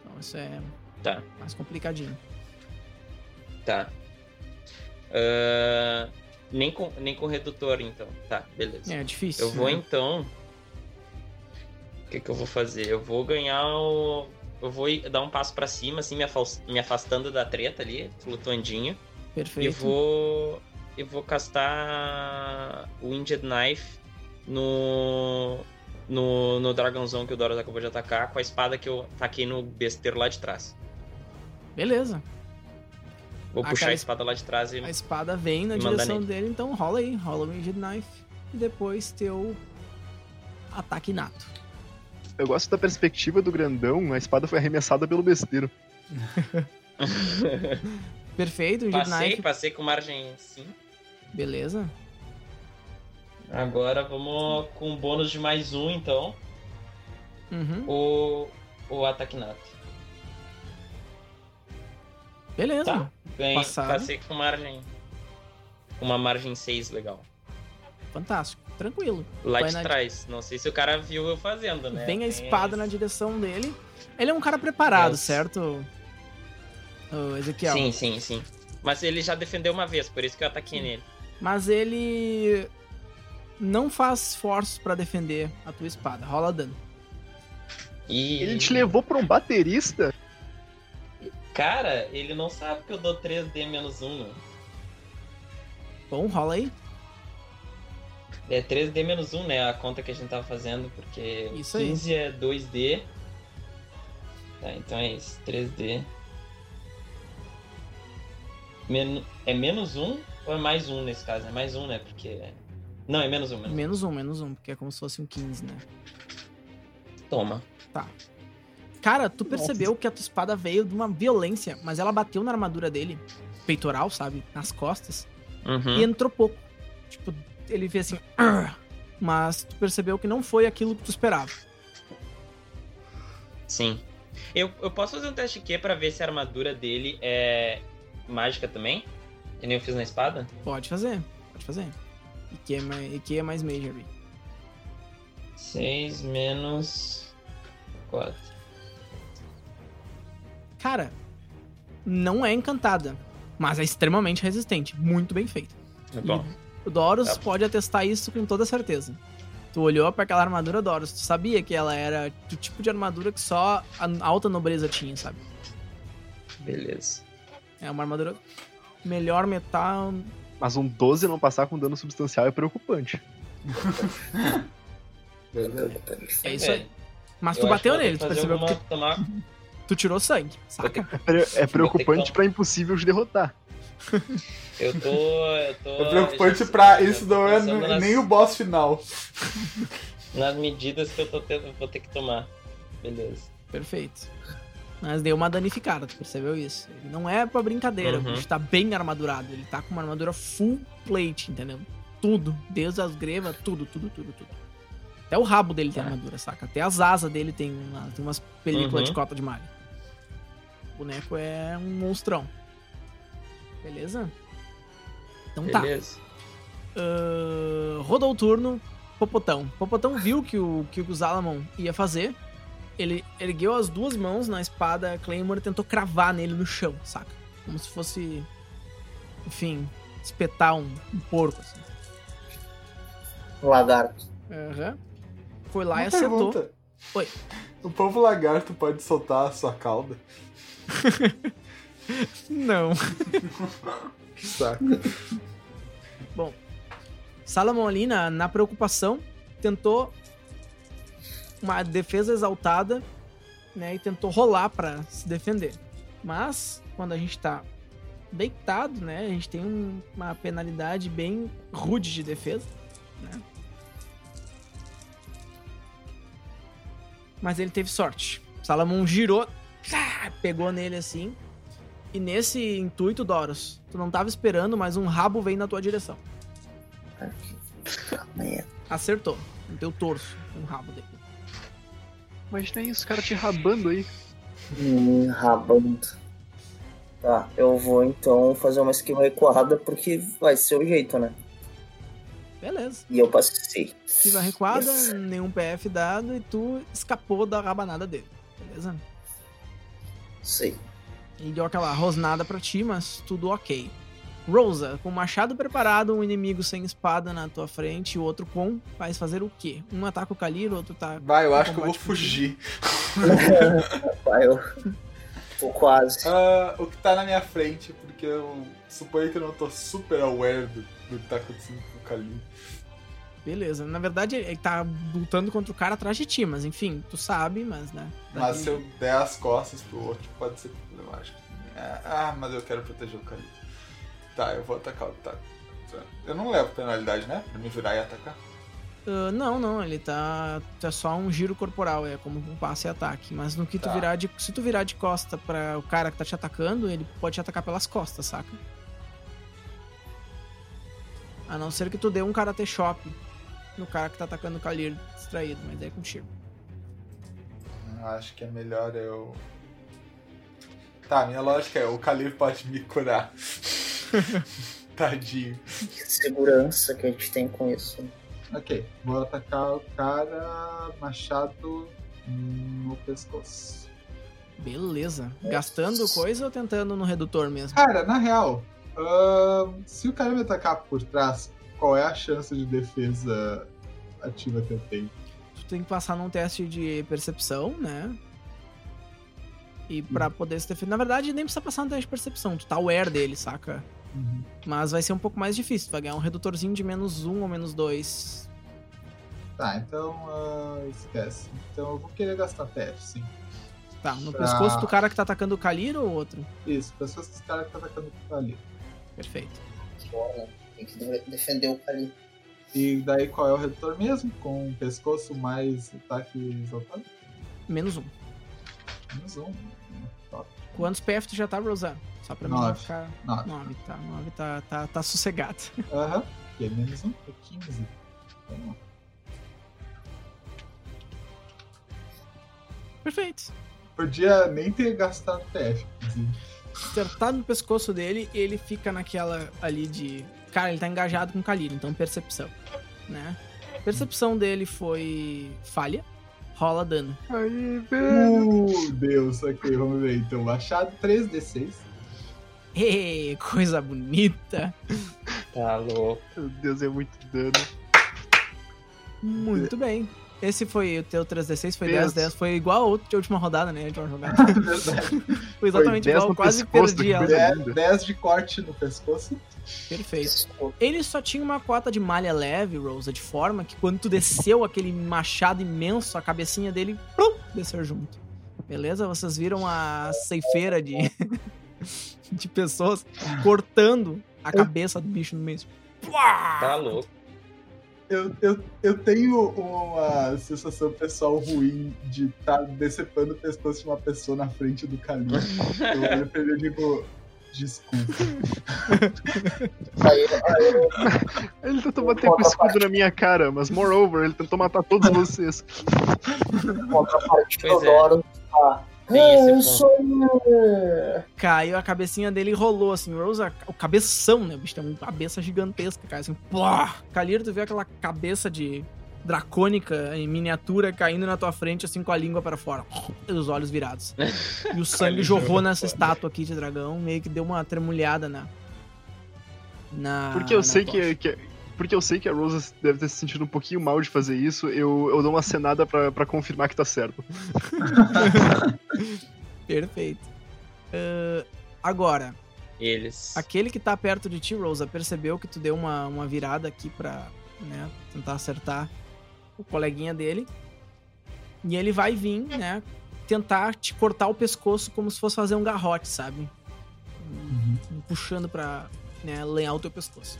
Então isso é Tá. mais complicadinho. Tá. Ah, nem, com, nem com redutor, então. Tá, beleza. É difícil. eu vou né? então. O que, que eu vou fazer? Eu vou ganhar o. Eu vou dar um passo pra cima, assim, me, afas- me afastando da treta ali, flutuandinho. E Perfeito. vou. Eu vou castar o Winged Knife no. No, no dragãozão que o Doros acabou de atacar, com a espada que eu taquei no besteiro lá de trás. Beleza. Vou puxar Aquela a espada lá de trás e. A espada vem na direção nele. dele, então rola aí. Rola o Winged Knife. E depois teu ataque nato. Eu gosto da perspectiva do grandão, a espada foi arremessada pelo besteiro. [LAUGHS] Perfeito, Winged Passei, Knife. passei com margem sim. Beleza. Agora vamos com um bônus de mais um, então. Uhum. O, o ataque nato. Beleza. Tá. Ganhei, Passado. passei com margem. Uma margem 6 legal. Fantástico. Tranquilo. Lá Vai de na- trás. Não sei se o cara viu eu fazendo, né? Vem a espada na direção dele. Ele é um cara preparado, Deus. certo? Ô, Ezequiel. Sim, sim, sim. Mas ele já defendeu uma vez, por isso que eu ataquei nele. Mas ele não faz esforços pra defender a tua espada. Rola dano. E. Ele te levou pra um baterista? Cara, ele não sabe que eu dou 3D menos 1, né? Bom, rola aí. É 3D menos 1, né? A conta que a gente tava fazendo, porque Isso aí. 15 é 2D. Tá, então é isso. 3D. Men... É menos 1 ou é mais 1 nesse caso? É mais 1, né? Porque. Não, é menos 1 menos um. Menos um, menos um, porque é como se fosse um 15, né? Toma. Cara, tu percebeu que a tua espada veio de uma violência, mas ela bateu na armadura dele, peitoral, sabe? Nas costas. Uhum. E entrou pouco. Tipo, ele fez assim. "Arr", Mas tu percebeu que não foi aquilo que tu esperava. Sim. Eu, eu posso fazer um teste Q pra ver se a armadura dele é mágica também? Que nem eu fiz na espada? Pode fazer, pode fazer. E que é mais, e que é mais Major. 6 menos 4. Cara, não é encantada, mas é extremamente resistente. Muito bem feito. Bom. O Doros bom. pode atestar isso com toda certeza. Tu olhou pra aquela armadura Doros, tu sabia que ela era do tipo de armadura que só a alta nobreza tinha, sabe? Beleza. É uma armadura melhor metal. Mas um 12 não passar com dano substancial é preocupante. [LAUGHS] É isso aí. Mas Eu tu bateu nele, tu percebeu fazer que alguma- tomar... tu tirou sangue, saca? É, é preocupante pra impossível de derrotar. Eu tô. Eu tô É preocupante pra isso tô não é nas- nem o boss final. [LAUGHS] Nas medidas que eu tô tendo, vou ter que tomar. Beleza. Perfeito. Mas deu uma danificada, tu percebeu isso? Ele não é pra brincadeira, Uhum. o bicho tá bem armadurado. Ele tá com uma armadura full plate, entendeu? Tudo. Desde as grevas, tudo, tudo, tudo, tudo. Até o rabo dele tem Tá. armadura, saca? Até as asas dele tem, uma- tem umas películas Uhum. de cota de malha. O boneco é um monstrão. Beleza? Então tá. Beleza. Ah, rodou o turno, Popotão. Popotão viu que o que o Zalamon ia fazer. Ele ergueu as duas mãos na espada Claymore e tentou cravar nele no chão, saca? Como se fosse, enfim, espetar um, um porco. Assim. Lagarto. Aham. Foi lá Uma e acertou. pergunta. Oi. O povo lagarto pode soltar a sua cauda? [LAUGHS] Não. Saca. Salomon ali, na, na preocupação, tentou uma defesa exaltada, né? E tentou rolar pra se defender. Mas, quando a gente tá deitado, né? A gente tem um- uma penalidade bem rude de defesa, né? Mas ele teve sorte. Salomon girou, ah, pegou nele assim. E nesse intuito, Doros, tu não tava esperando, mas um rabo veio na tua direção. Acertou. No teu torso, um rabo dele. Imagina isso, os caras te rabando aí. Hum, rabando. Tá, eu vou então fazer uma esquiva recuada porque vai ser o jeito, né? Beleza. E eu passei. Esquiva recuada, Yes. nenhum PF dado e tu escapou da rabanada dele. Beleza? Sei. Ele deu aquela rosnada pra ti, mas tudo ok. Rosa, com o machado preparado, um inimigo sem espada na tua frente e o outro com, vais fazer o quê? Um ataca o Kalir, o outro tá. Vai, eu acho que eu vou fugir. [LAUGHS] Vai, eu. Tô quase. Ah, o que tá na minha frente, porque eu suponho que eu não tô super aware do, do que tá acontecendo com o Kalim. Beleza. Na verdade, ele tá lutando contra o cara atrás de ti, mas enfim, tu sabe, mas né. Mas daí- se eu der as costas pro outro, pode ser problemático. Ah, ah, mas eu quero proteger o Kalim. Tá, eu vou atacar o. Eu não levo penalidade, né? Pra me virar e atacar. Ah, não, não, ele tá. É só um giro corporal, é como um passe e ataque. Mas no que tu Tá. virar de. Se tu virar de costa pra o cara que tá te atacando, ele pode te atacar pelas costas, saca? A não ser que tu dê um karate shop no cara que tá atacando o Kalir distraído, mas é contigo. Acho que é melhor eu. Tá, minha lógica é: o Kalir pode me curar. [LAUGHS] Tadinho. Que segurança que a gente tem com isso. Ok, vou atacar o cara machado no pescoço. Beleza. Gastando coisa ou tentando no redutor mesmo? Cara, na real, se o cara me atacar por trás, qual é a chance de defesa ativa que eu tenho? Tu tem que passar num teste de percepção, né? E pra poder se defender. Na verdade, nem precisa passar no teste de percepção. Tu tá aware dele, saca? Uhum. Mas vai ser um pouco mais difícil. Vai ganhar um redutorzinho de menos um ou menos dois. Tá, então ah, esquece. Então eu vou querer gastar TF, sim. Tá, no Pra- pescoço do cara que tá atacando o Kalir ou outro? Isso, pessoas que esse cara que tá atacando ali. Perfeito. Bora. Tem que de- defender o Cali. E daí qual é o redutor mesmo? Com o pescoço mais ataque exaltado? Menos um. Menos um. Quantos PF tu já tá, Rosa? Só pra mim Nove. ficar. Nove. 9, tá. 9 tá, tá, tá sossegado. Aham. E aí, menos um é 15. Vamos lá. Perfeito. Podia nem ter gastado inclusive. Acertado no pescoço dele, ele fica naquela ali de. Cara, ele tá engajado com o Kalir, então percepção. Né? Percepção dele foi falha. Rola dano. Aí, velho. Uh, Deus, ok, vamos ver então. Machado 3d6. Ê, coisa bonita. Tá louco. Meu Deus, é muito dano. Muito bem. Esse foi o teu 3D6, foi Pensa. 10, 10. Foi igual a outra de última rodada, né? De uma [LAUGHS] jogada. Foi exatamente Foi 10 igual, quase pescoço, perdi ela. coisa- 10, 10 de corte no pescoço. Perfeito. Ele só tinha uma cota de malha leve, Rosa, de forma que quando tu desceu aquele machado imenso, a cabecinha dele plum, desceu junto. Beleza? Vocês viram a ceifeira de, [LAUGHS] de pessoas cortando a cabeça do bicho no meio. Tá louco. Eu, eu, eu tenho uma sensação pessoal ruim de estar decepando o pescoço de uma pessoa na frente do caminho. Eu olho pra ele e digo, desculpa. Aí, aí, Ele tentou bater com o escudo na minha cara, mas moreover, ele tentou matar todos [LAUGHS] vocês. é. Teodoro. Ah, "Ah. Caiu a cabecinha dele e rolou, assim. Rosa, o cabeção, né? O bicho tem uma cabeça gigantesca, cara. Assim, plá! Caliro, tu vê aquela cabeça de dracônica em miniatura caindo na tua frente, assim, com a língua para fora. E os olhos virados. E o [LAUGHS] sangue jorrou nessa estátua aqui de dragão, meio que deu uma tremulhada na. Na. Porque eu na sei que, que- Porque eu sei que a Rosa deve ter se sentido um pouquinho mal de fazer isso, eu, eu dou uma cenada pra confirmar que tá certo. [LAUGHS] Perfeito. Ah, agora, Eles. Aquele que tá perto de ti, Rosa, percebeu que tu deu uma, uma virada aqui pra né, tentar acertar o coleguinha dele. E ele vai vir, né? Tentar te cortar o pescoço como se fosse fazer um garrote, sabe? Uhum. Puxando pra né, lenhar o teu pescoço.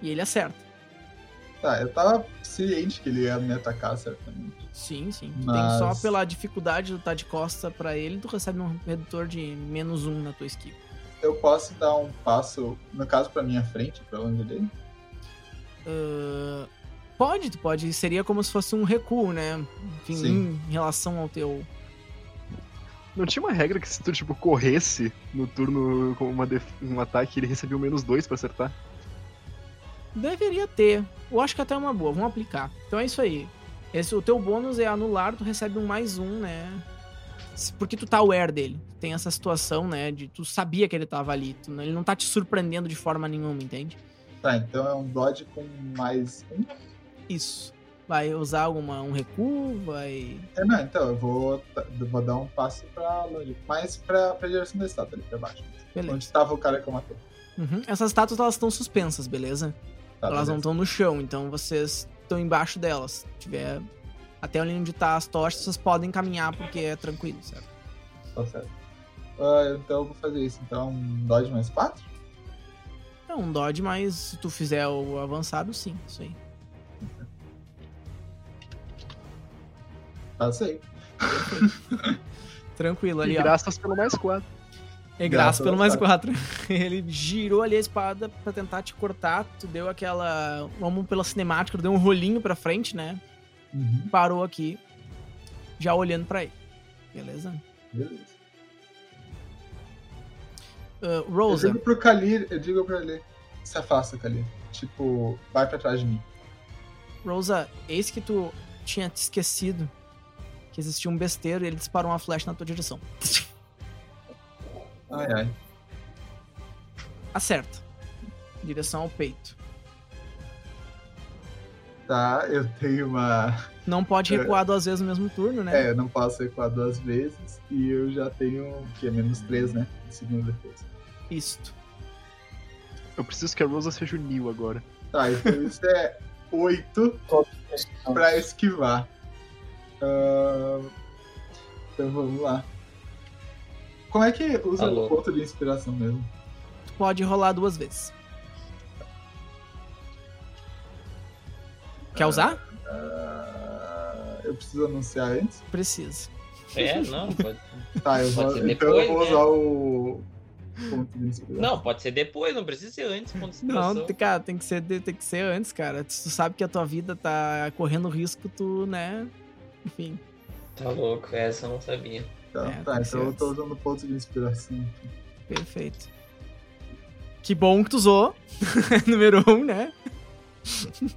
E ele acerta. Tá, eu tava ciente que ele ia me atacar, certamente. Sim, sim. Tu Mas- tem só pela dificuldade de estar de costa pra ele, tu recebe um redutor de menos um na tua esquiva. Eu posso dar um passo, no caso, pra minha frente, pra longe dele? Ah, pode, tu pode. Seria como se fosse um recuo, né? Enfim, Sim. em relação ao teu. Não tinha uma regra que se tu, tipo, corresse no turno com uma def- um ataque, ele recebia menos dois pra acertar? Deveria ter. Eu acho que até é uma boa. Vamos aplicar. Então é isso aí. Esse, o teu bônus é anular, tu recebe um mais um, né? Porque tu tá aware dele. Tem essa situação, né? De tu sabia que ele tava ali. Tu- ele não tá te surpreendendo de forma nenhuma, entende? Tá, então é um dodge com mais um. Isso. Vai usar alguma, um recuo, vai. É, não, então eu vou, vou dar um passo pra longe. Mais pra, pra direção da estátua ali pra baixo. Beleza. Onde estava o cara que eu matei. Uhum. Essas estátuas elas estão suspensas, beleza? Tá, elas não beleza. estão no chão, então vocês estão embaixo delas. Se tiver até ali onde tá as tochas, vocês podem caminhar porque é tranquilo, certo? Tá certo. Ah, então eu vou fazer isso. Então, um dodge mais 4? É um dodge, mas se tu fizer o avançado, sim, isso aí. Passei. Tranquilo E ali, ó. graças pelo mais quatro. É graça Graças pelo mais quatro. [LAUGHS] Ele girou ali a espada pra tentar te cortar. Tu deu aquela. Vamos pela cinemática, tu deu um rolinho pra frente, né? Uhum. Parou aqui, já olhando pra ele. Beleza? Beleza. Uh, Eu Rosa, digo pro Kalir, eu digo pra ele, se afasta, Kalir. Tipo, vai pra trás de mim. Rosa, eis que tu tinha te esquecido que existia um besteiro e ele disparou uma flecha na tua direção. [LAUGHS] Ai, ai. Acerta. Direção ao peito. Tá, eu tenho uma. Não pode É. recuar duas vezes no mesmo turno, né? É, eu não posso recuar duas vezes. E eu já tenho. Que é menos três, né? De segunda defesa. Isto. Eu preciso que a Rosa seja o Neil agora. Tá, então isso é oito pra esquivar. Ahn, então vamos lá. Como é que usa Alô. o ponto de inspiração mesmo? Tu pode rolar duas vezes. Quer usar? Ah, eu preciso anunciar antes? Precisa. É, não, pode. [LAUGHS] Tá, eu Pode vou, ser então eu depois, vou né? usar o ponto de inspiração. Não, pode ser depois, não precisa ser antes. Não, cara, tem que ser, tem que ser antes, cara. Tu sabe que a tua vida tá correndo risco, tu, né? Enfim. Tá louco, essa eu não sabia. Tá, É, tá, então eu tô usando ponto de inspiração. Perfeito. Que bom que tu usou. [LAUGHS] Número um, né? [LAUGHS]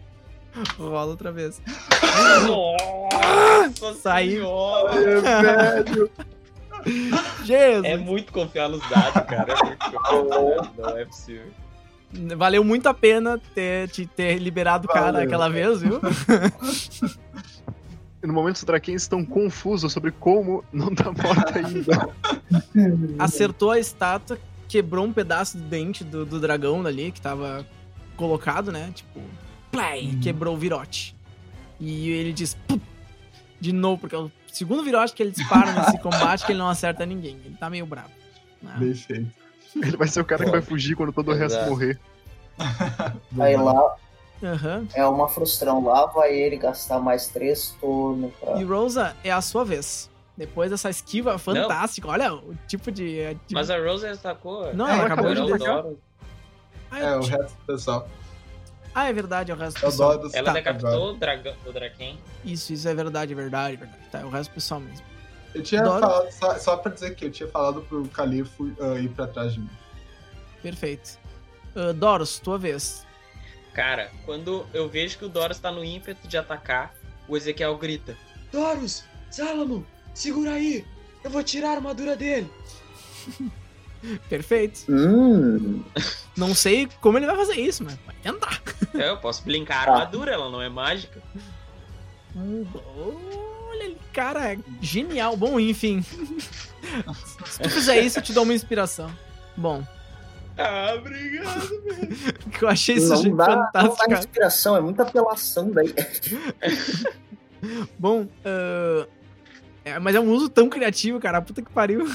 Rola outra vez. Nossa [LAUGHS] Saiu. senhora! velho! Jesus! É muito confiar nos dados, cara. É muito confiar nos dados. Não é possível. Valeu muito a pena ter, te ter liberado o cara aquela vez, viu? E no momento os Drakens estão confusos sobre como não tá morta ainda. [LAUGHS] Acertou a estátua, quebrou um pedaço do dente do, do dragão dali que tava colocado, né? Tipo, play, Uhum. quebrou o virote. E ele diz, "Pum", de novo, porque é o segundo virote que ele dispara nesse [LAUGHS] combate que ele não acerta ninguém. Ele tá meio bravo. né? Deixei. Ele vai ser o cara que vai fugir quando todo o resto morrer. Aí lá Aham. é uma frustrão. Lá vai ele gastar mais três turnos pra. E Rosa, é a sua vez. Depois dessa esquiva fantástica, olha o tipo de. de- Mas a Rose atacou. Não, ela ela acabou de acabou Ela deixar. Ah, É, o ti- resto do pessoal. ah, é verdade, é o resto do pessoal. dos Ela Tá, decapitou o, dragão, o Draken. Isso, isso é verdade, é verdade, é verdade. Tá, é o resto do pessoal mesmo. Eu tinha Adoro. falado, só, só pra dizer que eu tinha falado pro Califo ah, ir pra trás de mim. Perfeito. Ah, Doros, tua vez. Cara, quando eu vejo que o Doros tá no ímpeto de atacar, o Ezequiel grita: Doros, Salomon, segura aí! Eu vou tirar a armadura dele! [LAUGHS] Perfeito. Hum. Não sei como ele vai fazer isso, mas vai tentar. É, eu posso blincar a Tá. armadura, ela não é mágica. Hum, Olha, ele, cara, genial. Bom, enfim. [LAUGHS] Se tu fizer isso, eu te dou uma inspiração. Bom, Ah, obrigado. que [LAUGHS] eu achei isso Não gente, dá, não dá fantástico. cara. inspiração, é muita apelação daí. [LAUGHS] Bom, ah, é, mas é um uso tão criativo, cara. Puta que pariu.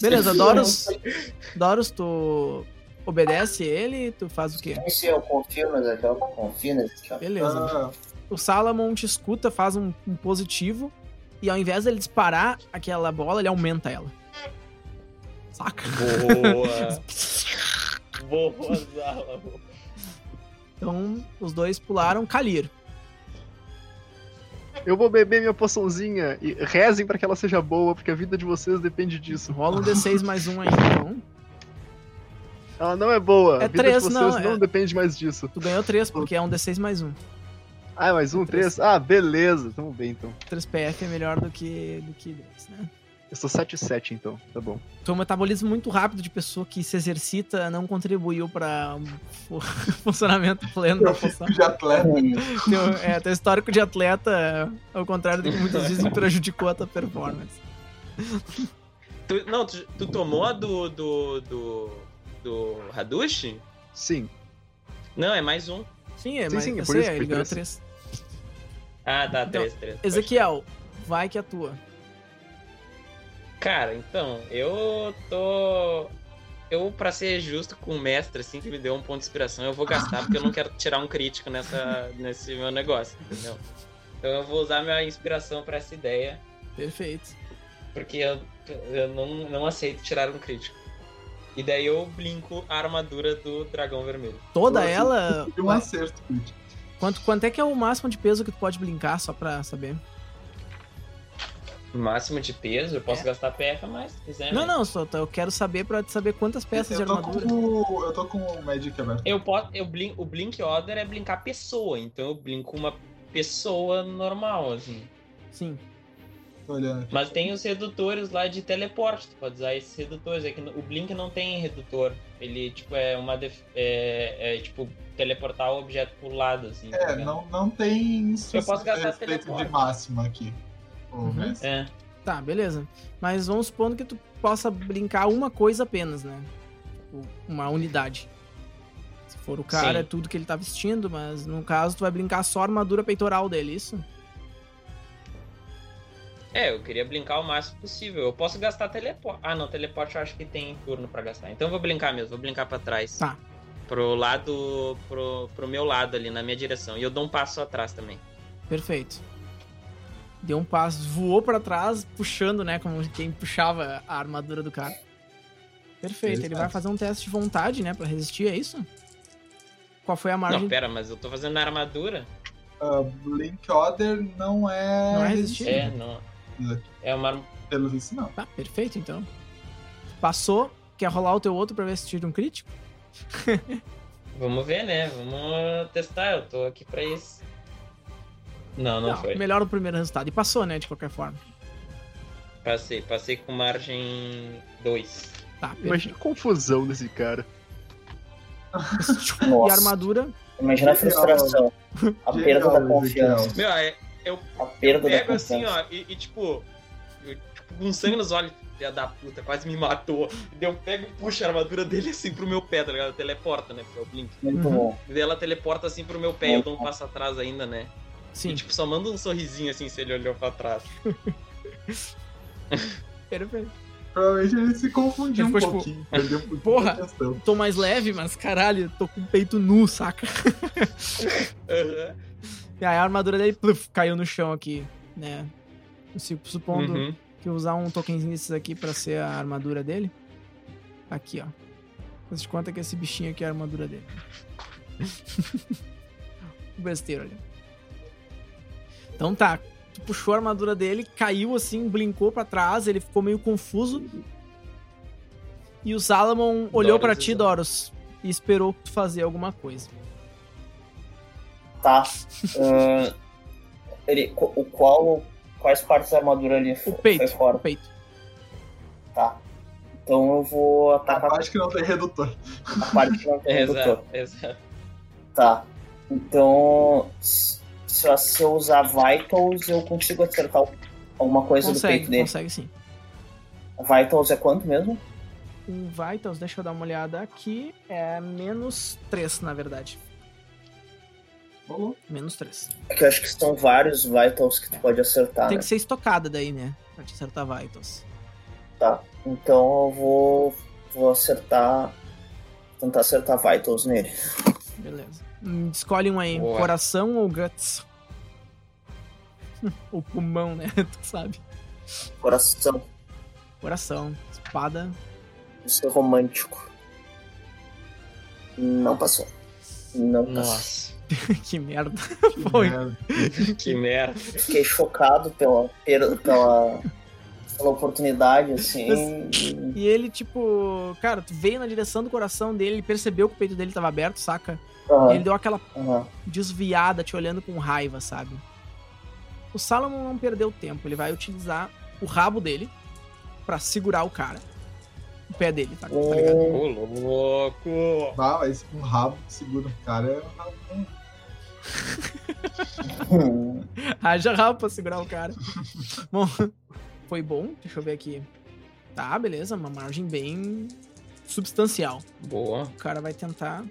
Beleza, Doros. Doros, tu obedece ele, tu faz o quê? Sim, sim, eu confio nesse aqui, eu confio nesse ó. Beleza. Ah, O Salamon te escuta, faz um, um positivo, e ao invés dele disparar aquela bola, ele aumenta ela. Saca? Boa! Boa, Salomon. Então, os dois pularam. Kalir. Eu vou beber minha poçãozinha e rezem pra que ela seja boa, porque a vida de vocês depende disso. Rola um D6 mais um aí, então. Ela não é boa. É a vida três, de não, vocês é- não depende mais disso. Tu ganhou 3, porque é um D6 mais um. Ah, mais um, Três. três? Ah, beleza. Tamo bem, então. 3 PF é melhor do que, do que 10, né? Eu sou 7 7, então. Tá bom. Teu metabolismo muito rápido de pessoa que se exercita não contribuiu para um fu- [LAUGHS] funcionamento pleno da fico de atleta. Teu, é, teu histórico de atleta, ao contrário do que muitos dizem, prejudicou a tua performance. [LAUGHS] Tu, não, tu, tu tomou a do. do. do. do Hadushi? Sim. Não, é mais um. Sim, é, Sim, mas sim, é por sei, isso, ele por ganhou isso. 3. Ah, tá, Então, 3, 3. Ezequiel, vai que atua. Cara, então, eu tô. Eu, pra ser justo com o mestre, assim, que me deu um ponto de inspiração, eu vou gastar, porque eu não quero tirar um crítico nessa, nesse meu negócio, entendeu? Então eu vou usar minha inspiração pra essa ideia, Perfeito. porque eu, eu não, não aceito tirar um crítico. E daí eu blinco a armadura do dragão vermelho. Toda Nossa, ela. E um acerto, crítico. Quanto, quanto é que é o máximo de peso que tu pode brincar, só pra saber? Máximo de peso, eu posso É. gastar PF a mais, se quiser. Não, né? não, só eu quero saber pra saber quantas peças de eu tô armadura. Com, eu tô com o Magic aberto. Eu posso. Eu blink, o Blink Order é blincar pessoa, então eu blinco uma pessoa normal, assim. Sim. Olhando. Mas tem os redutores lá de teleporte, tu pode usar esses redutores. É que o Blink não tem redutor. Ele, tipo, é uma. def- É, é, tipo, teleportar o objeto pro lado, assim. tá É, ligado? não, não tem Eu posso gastar teleporte. de máxima aqui. Uhum. mestre. É. Tá, beleza. Mas vamos supondo que tu possa brincar uma coisa apenas, né? Uma unidade. Se for o cara, Sim. é tudo que ele tá vestindo, mas no caso tu vai brincar só a armadura peitoral dele, isso? É, eu queria brincar o máximo possível. Eu posso gastar teleporte. Ah, não, teleporte eu acho que tem turno pra gastar. Então eu vou brincar mesmo, vou brincar pra trás. Tá. Pro lado. Pro, pro meu lado ali, na minha direção. E eu dou um passo atrás também. Perfeito. Deu um passo, voou pra trás, puxando, né? Como quem puxava a armadura do cara. Perfeito. Ele vai fazer um teste de vontade, né? Pra resistir, é isso? Qual foi a margem? Não, pera, mas eu tô fazendo na armadura? Ah, Blink Order não é. Não é resistir? É, não. É uma. Pelo visto, não. Tá, perfeito, então. Passou. Quer rolar o teu outro pra ver se tira um crítico? [LAUGHS] Vamos ver, né? Vamos testar, eu tô aqui pra isso. Não, não, foi. melhor o primeiro resultado. E passou, né? De qualquer forma. Passei, passei com margem 2. Tá. Imagina a confusão desse cara. E a Nossa. armadura? Imagina a frustração. A perda da confiança. Meu, é, eu A perda da pego assim, confiança. ó, e, e, tipo, eu, tipo, com sangue nos olhos, filha da puta, quase me matou. E daí eu pego e puxo a armadura dele assim pro meu pé, tá ligado? Teleporta, né? Porque é o Blink. Muito Uhum. bom. E daí ela teleporta assim pro meu pé, eu dou um passo atrás ainda, né? Sim, E tipo, só manda um sorrisinho assim se ele olhou pra trás. [LAUGHS] perfeito. Provavelmente ele se confundiu Ele um tipo, pouquinho. Perdeu um pouquinho porra. Tô mais leve, mas caralho, tô com o peito nu, saca? Aham. E aí a armadura dele pluf, caiu no chão aqui, né? Se- Supondo Uhum. que eu usar um tokenzinho desses aqui pra ser a armadura dele. Aqui, ó. Faz de conta que esse bichinho aqui é a armadura dele. [LAUGHS] Besteira, olha. Então tá. Tu puxou a armadura dele, caiu assim, blincou pra trás, ele ficou meio confuso. E o Salomon olhou pra ti. Doros, e esperou tu fazer alguma coisa. Tá. Ahn, ele, o qual. Quais partes da armadura ele O peito. foi fora? O peito. Tá. Então eu vou A atacar parte que não tem redutor. a parte que não tem [LAUGHS] redutor. Exato, exato. Tá. Então. Se, se eu usar Vitals, eu consigo acertar alguma coisa do Consegue, peito dele. consegue sim. Vitals é quanto mesmo? O Vitals, deixa eu dar uma olhada aqui, é menos 3, na verdade. Ô, Menos 3. É que eu acho que são vários Vitals que tu pode acertar, Tem né? que ser estocada daí, né? Pra te acertar Vitals. Tá. Então eu vou. Vou acertar. Tentar acertar Vitals nele. Beleza. Escolhe um aí, Boa. coração ou guts? [LAUGHS] ou pulmão, né? [LAUGHS] tu sabe. Coração. Coração, espada. Vou ser romântico. Não passou. Não passou. Nossa, [LAUGHS] que merda. que Foi. merda. que merda. Fiquei chocado pela, pela, pela, oportunidade, assim. e- E ele, tipo, cara, tu veio na direção do coração dele, ele percebeu que o peito dele tava aberto, saca? Aham, ele deu aquela aham. desviada, te olhando com raiva, sabe? O Salomon não perdeu tempo, ele vai utilizar o rabo dele pra segurar o cara. O pé dele, tá, tá ligado? Ô, louco. Ah, mas um rabo que segura o cara é rabo. [LAUGHS] Haja rabo pra segurar o cara. bom, foi bom, deixa eu ver aqui. Tá, beleza, uma margem bem substancial. Boa. O cara vai tentar.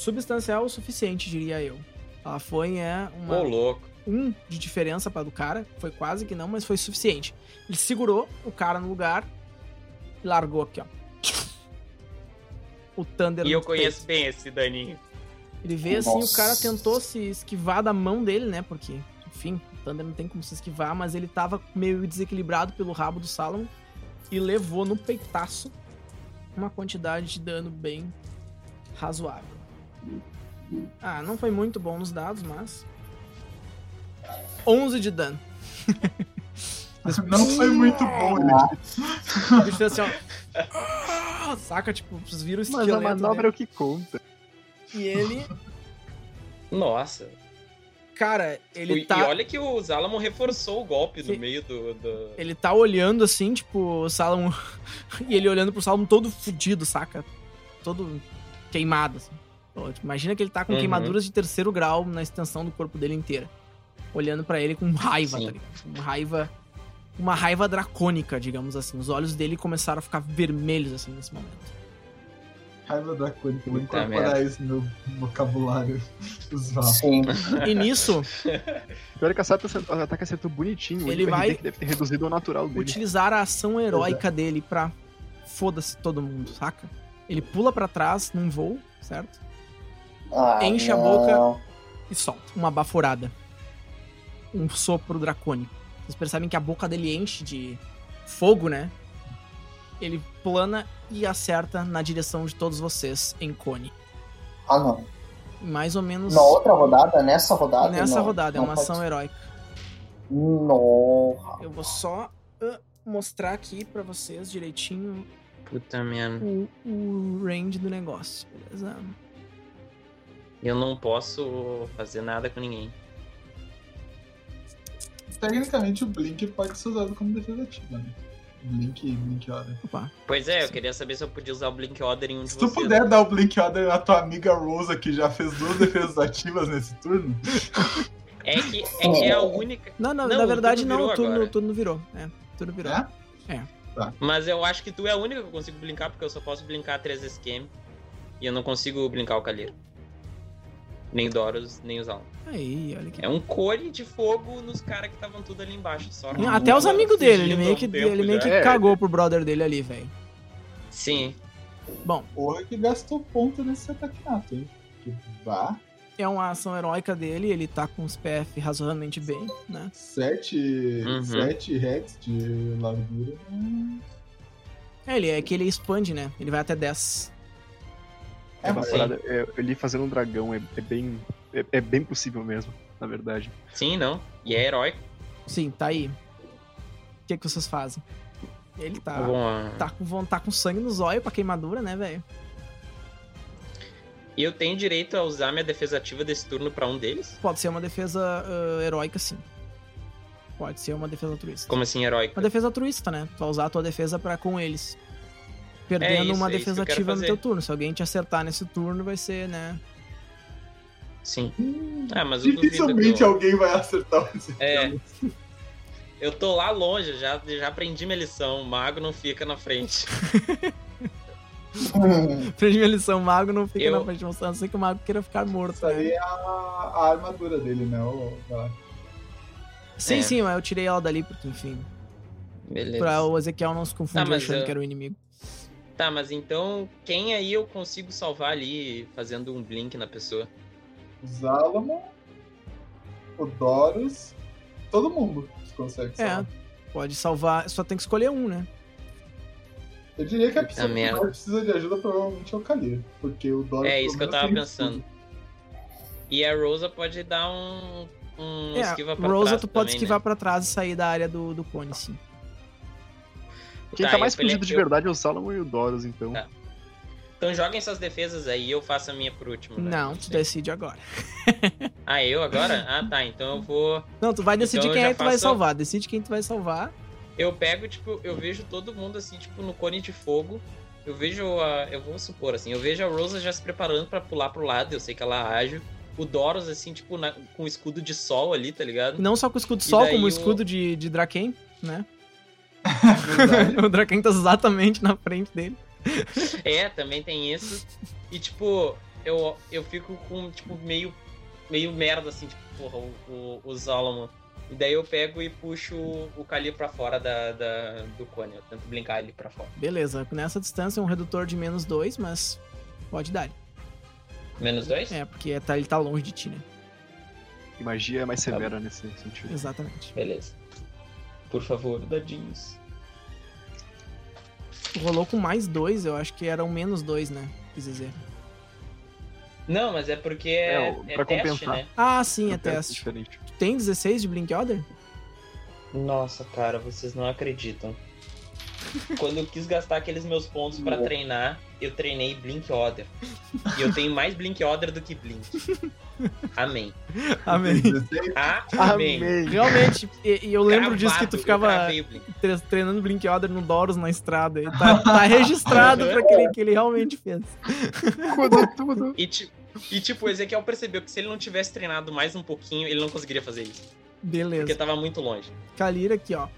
Substancial o suficiente, diria eu. Ela foi, é, uma, Ô, louco. um de diferença para do cara. Foi quase que não, mas foi suficiente. Ele segurou o cara no lugar e largou aqui, ó. O Thunder E eu conheço peito. bem esse daninho. Ele veio assim, o cara tentou se esquivar da mão dele, né? Porque, enfim, o Thunder não tem como se esquivar, mas ele tava meio desequilibrado pelo rabo do Salomon e levou no peitaço uma quantidade de dano bem razoável. Ah, não foi muito bom nos dados, mas 11 de dano. [LAUGHS] Não foi muito bom, né? O bicho fez assim, ó. Ah, Saca, tipo, vocês viram o Mas a esqueleto manobra é o que conta. E ele Nossa. Cara, ele e, tá. e olha que o Zalamon reforçou o golpe Sim. no meio do. do- Ele tá olhando assim, tipo, o Salomon. [LAUGHS] e ele olhando pro Salomon todo fudido, saca? Todo queimado, assim. Pô, tipo, Imagina que ele tá com Uhum. queimaduras de terceiro grau na extensão do corpo dele inteira. Olhando pra ele com raiva, Sim. tá ligado? Uma raiva. Uma raiva dracônica, digamos assim. Os olhos dele começaram a ficar vermelhos, assim, nesse momento. Raiva dracônica, vou incorporar isso no meu vocabulário [LAUGHS] usual. Sim. E nisso, [LAUGHS] Pior é que a Sato acertou- o ataque acertou bonitinho. Ele vai- que deve ter reduzido ao natural dele. utilizar a ação heróica dele pra foda-se todo mundo, saca? Ele pula pra trás num voo, certo? Ah, Enche a não. boca. e solta uma baforada. Um sopro dracônico. Vocês percebem que a boca dele enche de fogo, né? Ele plana e acerta na direção de todos vocês em cone. Ah, não. Mais ou menos Na outra rodada, nessa rodada? nessa não. rodada. É Não uma pode ação heróica. Nossa. Eu vou só ah, mostrar aqui pra vocês direitinho Puta merda. o, o range do negócio, beleza? Eu não posso fazer nada com ninguém. Tecnicamente, o Blink pode ser usado como defesa ativa, né? Blink, Blink Order. Opa. Pois é, eu queria saber se eu podia usar o Blink Order em um de Se tu vocês. puder dar o Blink Order na tua amiga Rosa, que já fez duas defesas [LAUGHS] ativas nesse turno, É que é, que é a única. Não, não, Não, na verdade não, o virou turno, turno virou. É, turno virou. é? Mas eu acho que tu é a única que eu consigo blinkar, porque eu só posso blinkar 3 esquema. E eu não consigo blinkar o Calheiro. Nem o Doros, nem os Alan. Aí, olha que É um cone de fogo nos caras que estavam tudo ali embaixo. Só Até os amigos dele, ele meio que, tempo ele meio já. que É, cagou pro brother dele ali, velho. Sim. Bom, porra que gastou ponto nesse ataque nato, hein? Que vá. é uma ação heróica dele, ele tá com os PF razoavelmente bem, né? 7 Uhum. sete heads de largura. hum, É, ele é que ele expande, né? Ele vai até 10. É, É, Sim. parada, é, ele fazendo um dragão é, é bem. É, é bem possível mesmo, na verdade. Sim, não. E é heróico. Sim, tá aí. O que, que vocês fazem? Ele tá, Bom, tá, com, tá com sangue nos olhos pra queimadura, né, velho? E eu tenho direito a usar minha defesa ativa desse turno pra um deles? Pode ser uma defesa ah, heróica, sim. Pode ser uma defesa altruísta. Como assim, heróico? Uma defesa altruísta, né? Tu vai usar a tua defesa pra com eles. Perdendo É isso, uma é defesa ativa no teu turno. Se alguém te acertar nesse turno, vai ser, né? Sim. Ah, mas Dificilmente eu... alguém vai acertar esse É. Eu tô lá longe, já, já aprendi minha lição. O mago não fica na frente. [LAUGHS] Aprendi minha lição, o mago não fica Eu- na frente, não ser que o mago queira ficar morto. Isso aí Né? é a, a armadura dele, né? O, a- Sim, É. sim, mas eu tirei ela dali, porque, enfim. Beleza. Pra o Ezequiel não se confundir Tá, achando eu- que era o inimigo. Tá, mas então, quem aí eu consigo salvar ali fazendo um blink na pessoa? Zalamon, o Doros, todo mundo consegue É, salvar. pode salvar, só tem que escolher um, né? Eu diria que a pessoa que mais precisa de ajuda provavelmente é o Kalir. Porque o Doros. É isso que eu tava pensando. E a Rosa pode dar um, um É, esquiva pra Rosa, trás tu pode também, esquivar né? pra trás e sair da área do, do cone, sim. Quem Tá, tá mais fugido de eu- verdade é o Salomon e o Doros, então. Tá. Então joguem suas defesas aí e eu faço a minha por último. né? Não, tu decide agora. [LAUGHS] Ah, eu agora? Ah, tá. Então eu vou. Não, tu vai decidir Então quem é que tu vai faço- salvar. Decide quem tu vai salvar. Eu pego, tipo, eu vejo todo mundo assim, tipo, no cone de fogo. Eu vejo a. Eu vou supor assim, eu vejo a Rosa já se preparando pra pular pro lado, eu sei que ela ágil. O Doros, assim, tipo, na- com o escudo de sol ali, tá ligado? Não só com o escudo de sol, como o o- escudo de, de Draken, né? [LAUGHS] O Draken tá exatamente na frente dele. É, também tem isso. E tipo, eu, eu fico com, tipo, meio, meio merda, assim, tipo, porra, o, o, o Solomon. E daí eu pego e puxo o Kali pra fora da, da- do cone. Eu tento brincar ele pra fora. Beleza, nessa distância é um redutor de menos dois, mas pode dar. Menos dois? É, porque tá, ele tá longe de ti, né? E magia é mais severa nesse sentido. Exatamente. Beleza. Por favor, dadinhos. Rolou com mais dois, eu acho que era um menos dois, né? Quis dizer. Não, mas é porque é, É, é pra teste, compensar. né? Ah, sim, é teste teste. diferente. Tu tem 16 de Blink Order? Nossa, cara, vocês não acreditam. Quando eu quis gastar aqueles meus pontos pra treinar, eu treinei Blink Order. E eu tenho mais Blink Order do que Blink. Amém. Amém. 16. Amém. Amém. Realmente, e, e eu lembro disso que tu ficava treinando Blink Order no Doros na estrada. E tá, tá registrado pra que ele, que ele realmente fez. Quando tudo. E, e tipo, o Ezequiel percebeu que se ele não tivesse treinado mais um pouquinho, ele não conseguiria fazer isso. Beleza. Porque tava muito longe. Kalira aqui, ó.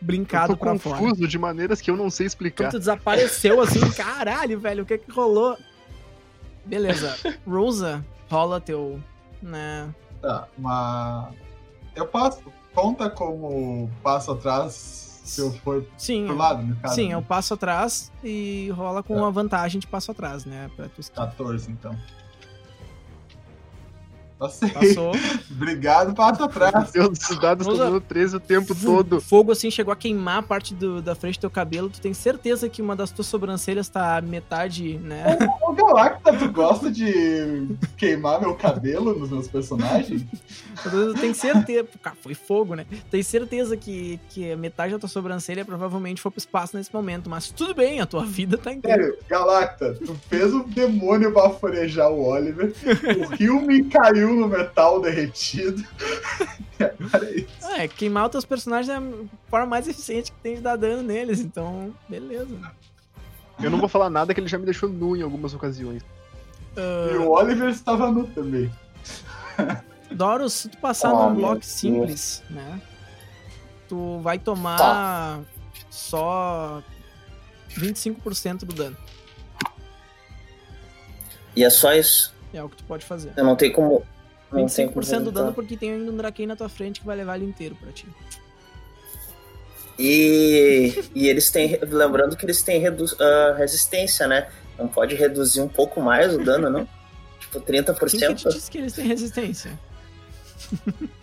Brincado pra fora. confuso de maneiras que eu não sei Então explicar. tu desapareceu assim, [LAUGHS] caralho, velho, o que que rolou? Beleza. Rosa, rola teu, né? Tá, mas. Eu passo. Conta como passo atrás se eu for Sim, pro lado, no caso. sim, né? eu passo atrás e rola com Tá. uma vantagem de passo atrás, né? Pra tu esquivar. 14, então. Passei. Passou. [LAUGHS] Obrigado, passo atrás. Meu Deus, os dados estão dando 13 o tempo Vum, todo. Fogo assim chegou a queimar a parte do- da frente do teu cabelo. Tu tem certeza que uma das tuas sobrancelhas tá metade, né? Ô, Galacta, tu gosta de queimar meu cabelo nos meus personagens? Tu tem certeza. Cara, foi fogo, né? Tem certeza que, que metade da tua sobrancelha provavelmente foi pro espaço nesse momento. Mas tudo bem, a tua vida tá inteira. Sério, Galacta, tu fez um demônio baforejar o Oliver, o rio me caiu no metal derretido. E [LAUGHS] agora é isso. É, queimar os teus personagens é a forma mais eficiente que tem de dar dano neles, então, beleza. Eu não vou falar nada que ele já me deixou nu em algumas ocasiões. E o Oliver estava nu também. [LAUGHS] Doros, se tu passar Oh, num bloco Deus. simples, né? Tu vai tomar Tá. só 25% do dano. E é só isso. É o que tu pode fazer. Eu não tenho como. Não tem 25% como do dano porque tem ainda um Draken na tua frente que vai levar ele inteiro pra ti. E, e eles têm. Lembrando que eles têm redu- ah, resistência, né? Não pode reduzir um pouco mais o dano, não? [LAUGHS] Tipo, Quem que te 30%? disse que eles têm resistência? [LAUGHS]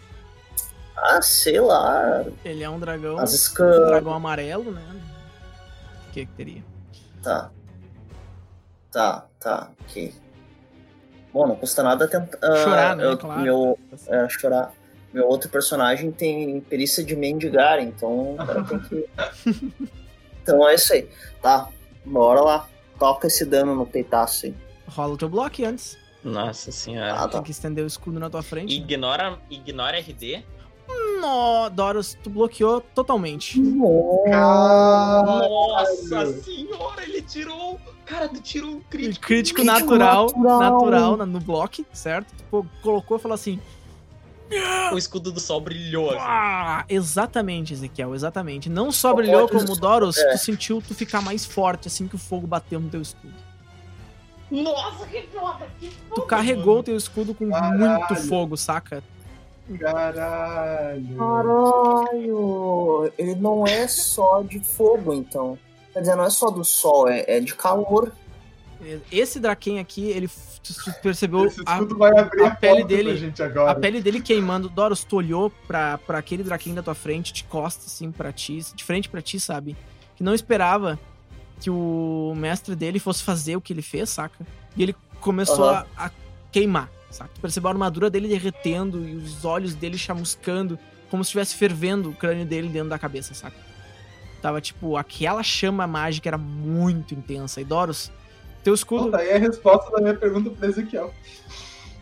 Ah, sei lá. Ele é um dragão, As um dragão amarelo, né? O que que teria? Tá. Tá, tá, ok. Bom, não custa nada tentar. ah, Chorar, né? eu- claro. Meu, é, chorar. Meu outro personagem tem perícia de mendigar, então o cara tem que. [LAUGHS] Então é isso aí. Tá, bora lá. Toca esse dano no peitaço aí. Rola o teu bloco antes. Nossa senhora. Ah, Tem tá. que estender o escudo na tua frente. né? Ignora, ignora RD. No, Doros, tu bloqueou totalmente. Nossa senhora, ele tirou. Cara, tu tirou um crítico. Crítico Crítico natural, natural, natural. na- no bloco, certo? Tu colocou e falou assim: O escudo do sol brilhou. assim. Exatamente, Ezequiel, exatamente. Não só brilhou como o Doros, É. tu sentiu tu ficar mais forte assim que o fogo bateu no teu escudo. Nossa, que foda, que foda. Tu carregou o teu escudo com Caralho. muito fogo, saca? Caralho. Caralho! Ele não é só de fogo, então. Quer dizer, não é só do sol, é, é de calor. Esse Draken aqui, ele percebeu a, escudo vai abrir a a, pele dele- a pele dele queimando. Doros, tu olhou pra, pra aquele Draken da tua frente, de costas assim pra ti, de frente pra ti, sabe? Que não esperava que o mestre dele fosse fazer o que ele fez, saca? E ele começou Aham. a, a queimar, saca? Tu percebeu a armadura dele derretendo e os olhos dele chamuscando, como se estivesse fervendo o crânio dele dentro da cabeça, saca? Tava tipo, aquela chama mágica era muito intensa. E Doros, teu escudo, Bom, tá aí a resposta da minha pergunta pro Ezequiel.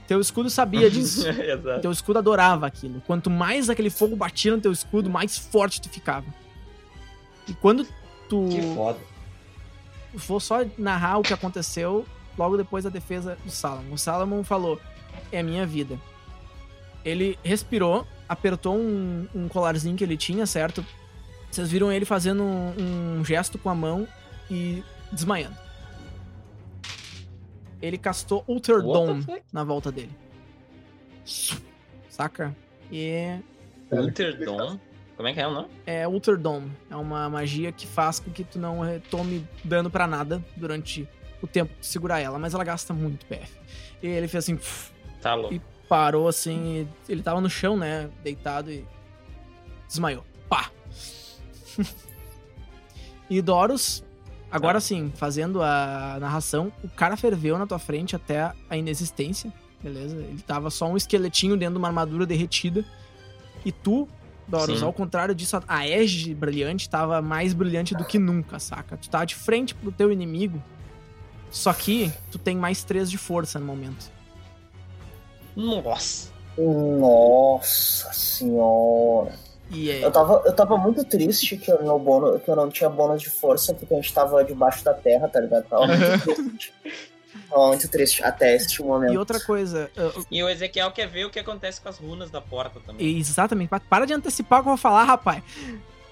teu escudo sabia disso. [LAUGHS] Exato. Teu escudo adorava aquilo. Quanto mais aquele fogo batia no teu escudo, mais forte tu ficava. E quando tu Que foda. for só narrar o que aconteceu logo depois da defesa do Salomon. O Salomon falou: É a minha vida. Ele respirou, apertou um, um colarzinho que ele tinha, certo? Vocês viram ele fazendo um, um gesto com a mão e desmaiando. Ele castou Ultra Dome na volta dele. Saca? E Ulterdom. Como é que é o nome? é Ultra Dome. É uma magia que faz com que tu não eh, tome dano pra nada durante o tempo que tu segurar ela, mas ela gasta muito PF. E ele fez assim, Tá louco. E- parou assim, e ele tava no chão, né, deitado e desmaiou. Pá! [LAUGHS] e Doros, agora sim, fazendo a narração, o cara ferveu na tua frente até a inexistência, beleza? Ele tava só um esqueletinho dentro de uma armadura derretida. E tu, Doros, Sim. ao contrário disso, a Edge brilhante tava mais brilhante do que nunca, saca? Tu tava de frente pro teu inimigo, Só que tu tem mais 3 de força no momento. Nossa. Nossa senhora. Eu tava, eu tava muito triste que eu, no bônus, que eu não tinha bônus de força, porque a gente tava debaixo da terra, tá ligado? Tava muito triste. Tava muito triste até este momento. E outra coisa, uh, E o Ezequiel quer ver o que acontece com as runas da porta também. exatamente, pa- para de antecipar o que eu vou falar, rapaz.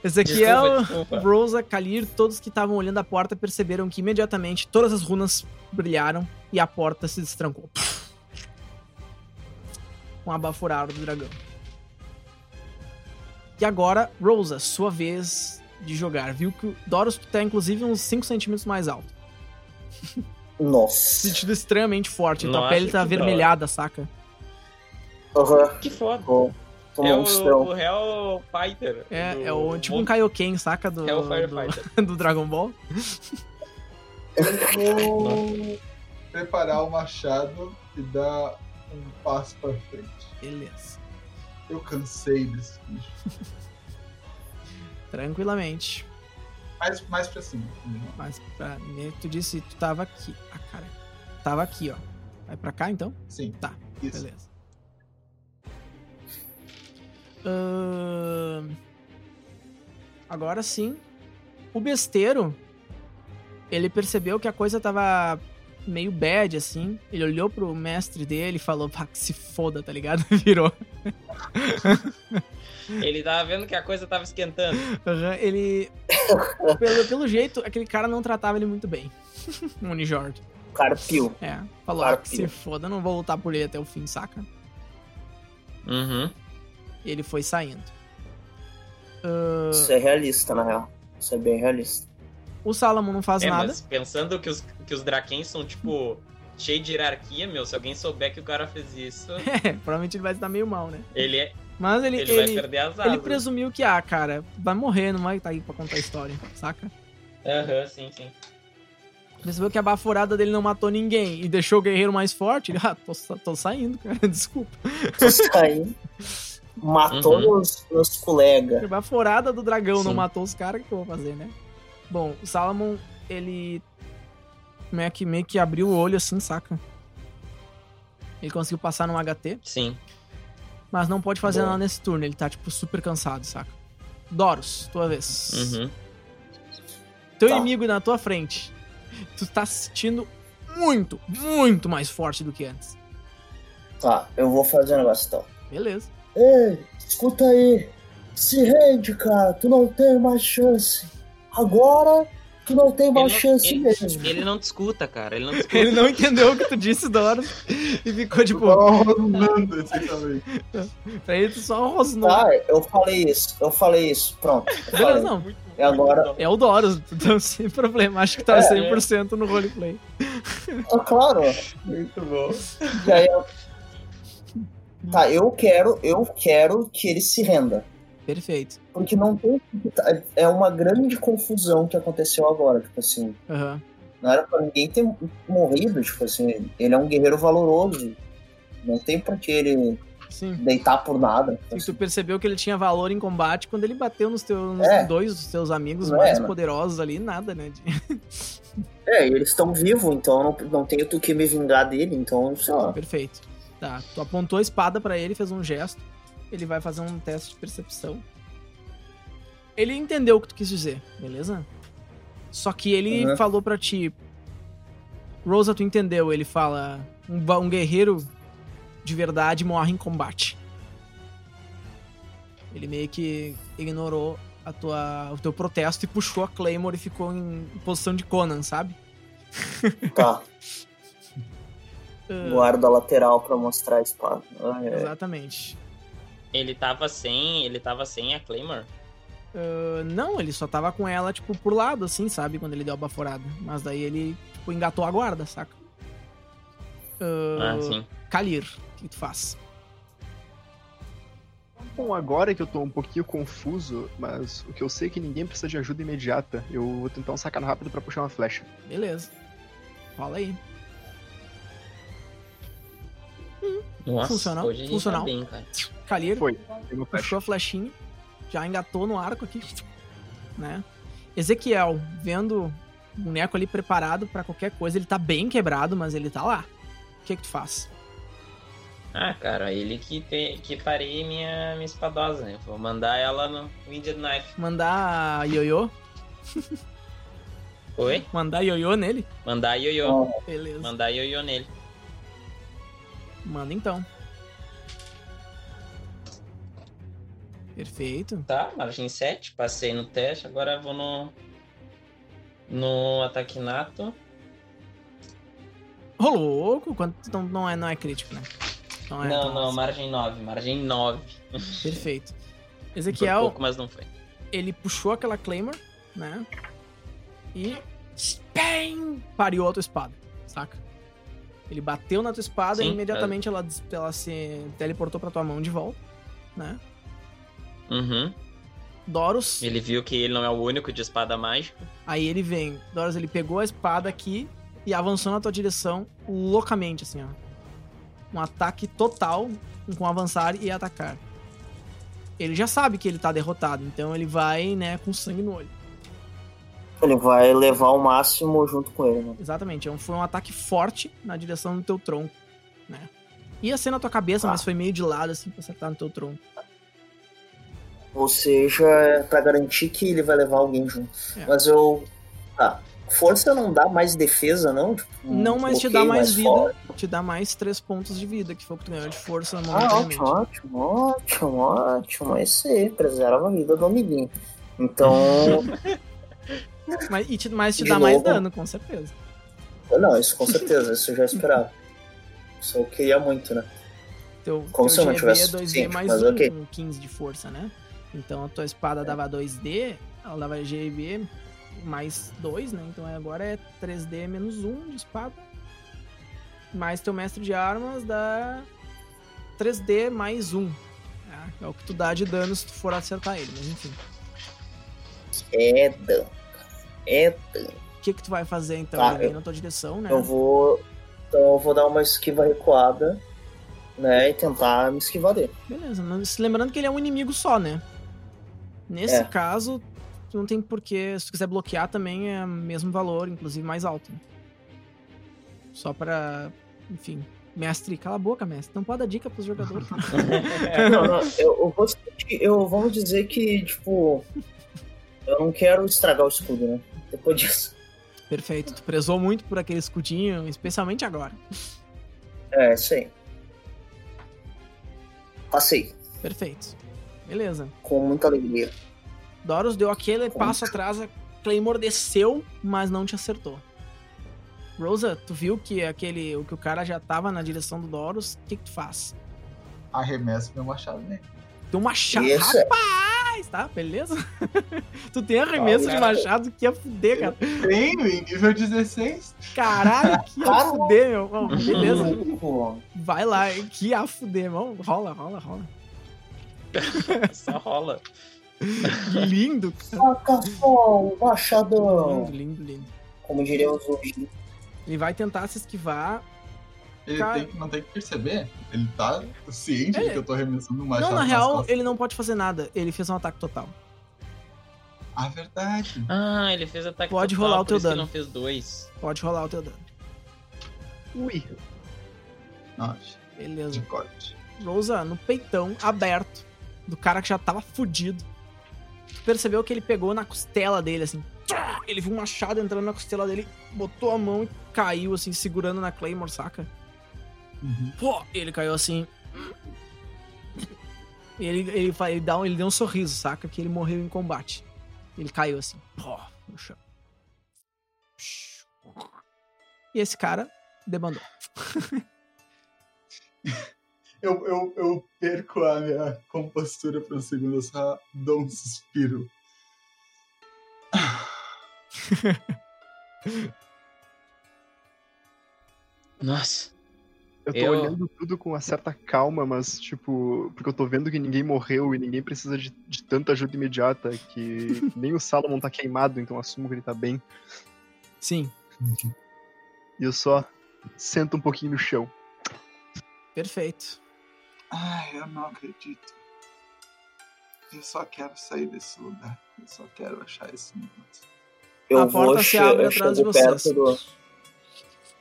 Ezequiel, Desculpa, desculpa. Rosa, Kalir, todos que estavam olhando a porta perceberam que imediatamente todas as runas brilharam e a porta se destrancou. Um abaforado do dragão. E agora, Rosa, sua vez de jogar. Viu que o Doros tá inclusive uns 5 centímetros mais alto. Nossa. Sentido extremamente forte. Tua Nossa, pele tá avermelhada, saca? Aham. Que foda. Tô É o, o Hell Fighter. É, do- é o tipo um Kaioken, saca? Do, do, Fighter. do [LAUGHS] Dragon Ball. Eu vou preparar o machado e dar um passo pra frente. Beleza. Eu cansei desse bicho. [LAUGHS] Tranquilamente. Mais, mais pra cima. Mas pra tu disse tu tava aqui. Ah, cara. Tava aqui, ó. Vai pra cá então? Sim. Tá, Isso. Beleza. Ahn, Agora sim. O besteiro. Ele percebeu que a coisa tava meio bad, assim. Ele olhou pro mestre dele e falou, pá, que se foda, tá ligado? [LAUGHS] Virou. Ele tava vendo que a coisa tava esquentando. Aham, Ele. pelo, pelo jeito, aquele cara não tratava ele muito bem. o [LAUGHS] Unijord. Carpio. É. Falou, Claro ah, que se foda, não vou lutar por ele até o fim, saca? Uhum. E ele foi saindo. Ahn, Isso é realista, na real. Isso é bem realista. O Salomon não faz É, nada. mas pensando que os, que os Drakens são, tipo, cheios de hierarquia, meu, se alguém souber que o cara fez isso, [LAUGHS] É, provavelmente ele vai se dar meio mal, né? ele, é- Mas ele, ele, ele, vai ele, perder as asas. presumiu que, ah, cara, vai morrer, não vai estar aí pra contar a história, saca? Aham, sim, sim. Percebeu que a baforada dele não matou ninguém e deixou o guerreiro mais forte. Ele, [LAUGHS] ah, tô, tô saindo, cara, [LAUGHS] desculpa. Tô saindo. Matou Uhum. meus, meus colegas. A baforada do dragão não Sim. matou os caras, o que eu vou fazer, né? Bom, o Salomon, ele meio que, meio que abriu o olho assim, saca? Ele conseguiu passar num HT. Sim. Mas não pode fazer Boa. nada nesse turno, ele tá, tipo, super cansado, saca? Doros, tua vez. Uhum. Teu Tá. inimigo na tua frente. Tu tá se sentindo muito, muito mais forte do que antes. Tá, eu vou fazer um negócio então. Beleza. Ei, escuta aí. Se rende, cara. Tu não tem mais chance. Agora, tu não tem mais Ele não- chance ele- mesmo. Ele não discuta, cara. Ele não discuta. [LAUGHS] Ele não entendeu o que tu disse, Doros. E ficou, tipo, rosnando esse também. pra ele tu só rosnou. Tá, eu falei isso. Eu falei isso. Pronto. falei. não. E agora- É o Doros, [LAUGHS] então sem problema. Acho que tá É, 100% no roleplay. Ah, claro. Muito bom. E aí eu... Tá, eu quero, eu quero que ele se renda. Perfeito. Porque não tem. É uma grande confusão que aconteceu agora. Tipo assim, Aham. não era pra ninguém ter morrido. Tipo assim, ele é um guerreiro valoroso. Não tem por que ele Sim. deitar por nada. Tipo E assim, tu percebeu que ele tinha valor em combate quando ele bateu nos teus nos É. dois dos teus amigos É, mais né? poderosos ali, nada, né? [LAUGHS] É, e eles estão vivos, então não, não tenho do que me vingar dele, então, sei lá. Perfeito. Tá, tu apontou a espada pra ele, fez um gesto. Ele vai fazer um teste de percepção. Ele entendeu o que tu quis dizer, beleza? Só que ele Uhum. falou pra ti. Rosa, tu entendeu? Ele fala: um, um guerreiro de verdade morre em combate. Ele meio que ignorou a tua, o teu protesto e puxou a Claymore e ficou em posição de Conan, sabe? [LAUGHS] Tá, Ah, guarda a lateral pra mostrar a espada. Ah, é. Exatamente. Ele tava sem. Ele tava sem a Claymore. Ah, não, ele só tava com ela, tipo, por lado, assim, sabe? Quando ele deu a baforada. Mas daí ele, tipo, engatou a guarda, saca? Ah, Ah, sim. Kalir, o que tu faz? Bom, agora que eu tô um pouquinho confuso, mas o que eu sei é que ninguém precisa de ajuda imediata. Eu vou tentar um sacado rápido pra puxar uma flecha. Beleza. Fala aí. Nossa, Funcional? hoje gente Funcional. tá bem, cara. Kalir Foi, puxou a flechinha, já engatou no arco aqui, [LAUGHS] né? Ezequiel, vendo boneco ali preparado pra qualquer coisa. Ele tá bem quebrado, mas ele tá lá. O que que tu faz? Ah, cara, ele que, tem, que parei minha, minha espadosa, né? Vou mandar ela no Winged Knife. Mandar a ioiô? Oi? Mandar ioiô nele? Mandar ioiô. Beleza. Mandar ioiô nele. Manda então. Perfeito. Tá, margem 7, passei no teste, agora vou no. No ataque nato. Ô, louco, quanto não, não, é, não é crítico, né? Não, é não, não, assim. margem 9, margem 9. Perfeito. [LAUGHS] Ezequiel, pouco, mas não foi. ele puxou aquela Claymore, né? E. Spam! Pariu a tua espada, saca? Ele bateu na tua espada e Sim, imediatamente ela, des- ela se teleportou pra tua mão de volta, né? Uhum. Doros, Ele viu que ele não é o único de espada mágica. aí ele vem. Doros, ele pegou a espada aqui e avançou na tua direção loucamente, assim, ó. Um ataque total com avançar e atacar. Ele já sabe que ele tá derrotado, então ele vai, né, com sangue no olho. Ele vai levar o máximo junto com ele, né? Exatamente, é foi um ataque forte na direção do teu tronco, né? Ia ser na tua cabeça, Ah. mas foi meio de lado, assim, pra acertar no teu tronco. Ou seja, é pra garantir que ele vai levar alguém junto. É. Mas eu. Tá. Força não dá mais defesa, não? Tipo, um Não, mas te dá bloqueio mais vida, forte. te dá mais três pontos de vida, que foi o que tu ganhou de força Ah, momentaneamente. ótimo, ótimo, ótimo, ótimo. É isso aí, preserva a vida do amiguinho. Então. [LAUGHS] Mas, e te, mas te De dá mais novo? dano, com certeza. não, isso com certeza, isso eu já esperava. Isso eu queria muito, né? Teu, Como teu se eu não GB tivesse é 2D suficiente, mais mas 1 ok. com 15 de força, né? Então a tua espada dava 2D, ela dava GB mais 2, né? Então agora é 3D menos 1 de espada. Mais teu mestre de armas dá 3D mais 1. né? É o que tu dá de dano se tu for acertar ele, mas enfim. É dano. É dano. O que que tu vai fazer então? Tá, vem eu- na tua direção, né? Eu vou. Então eu vou dar uma esquiva recuada, né? E tentar me esquivar dele. Beleza, mas lembrando que ele é um inimigo só, né? Nesse É. caso, tu não tem porquê. Se tu quiser bloquear também é o mesmo valor, inclusive mais alto. né? Só pra. Enfim. Mestre, cala a boca, mestre. Não pode dar dica pros jogadores. [LAUGHS] [LAUGHS] Não, não, eu, eu vou eu vamos dizer que, tipo. Eu não quero estragar o escudo, né? Depois disso. Perfeito. Tu prezou muito por aquele escudinho, especialmente agora. É, isso aí. Passei. Perfeito. Beleza. Com muita alegria. Doros deu aquele Como? passo atrás, a Claymore desceu, mas não te acertou. Rosa, tu viu que aquele, o que o cara já tava na direção do Doros, o que, que tu faz? Arremesso meu machado nele. Tem um machado. Isso é- Rapaz, tá? Beleza? [LAUGHS] tu tem arremesso de machado que ia fuder, cara. Tenho em nível 16. Caralho, que ia fuder, meu. Bom, beleza. Vai lá, que ia fuder, mano. Rola, rola, rola. [LAUGHS] Só rola. Lindo, cara. Saca só, o machadão. Lindo, lindo, lindo. Como diríamos hoje. Ele vai tentar se esquivar. Ele Cara- tem que, não tem que perceber. Ele tá ciente É. de que eu tô arremessando um machado Não, na real, costas. ele não pode fazer nada. Ele fez um ataque total. Ah, verdade. Ah, ele fez ataque Pode total, rolar o teu dano. não fez dois. Pode rolar o teu dano. Ui. Nossa, de Beleza. corte. Rosa, no peitão, aberto, do cara que já tava fudido. Tu percebeu que ele pegou na costela dele, assim. Ele viu um machado entrando na costela dele, botou a mão e caiu, assim, segurando na Claymore, saca? Uhum. Pô, e ele caiu assim. E ele, ele, ele, dá um, ele deu um sorriso, saca? Que ele morreu em combate. Ele caiu assim, pô, no chão. E esse cara debandou. [LAUGHS] Eu, eu, eu perco a minha compostura por um segundo, eu só dou um suspiro. [LAUGHS] Nossa. Eu tô Eu- olhando tudo com uma certa calma, mas, tipo, porque eu tô vendo que ninguém morreu e ninguém precisa de, de tanta ajuda imediata, que [LAUGHS] nem o Salomon tá queimado, então assumo que ele tá bem. Sim, E eu só sento um pouquinho no chão. perfeito. Ai, eu não acredito. Eu só quero sair desse lugar. Eu só quero achar esse negócio. Eu A vou, porta se che- abre atrás de vocês. do.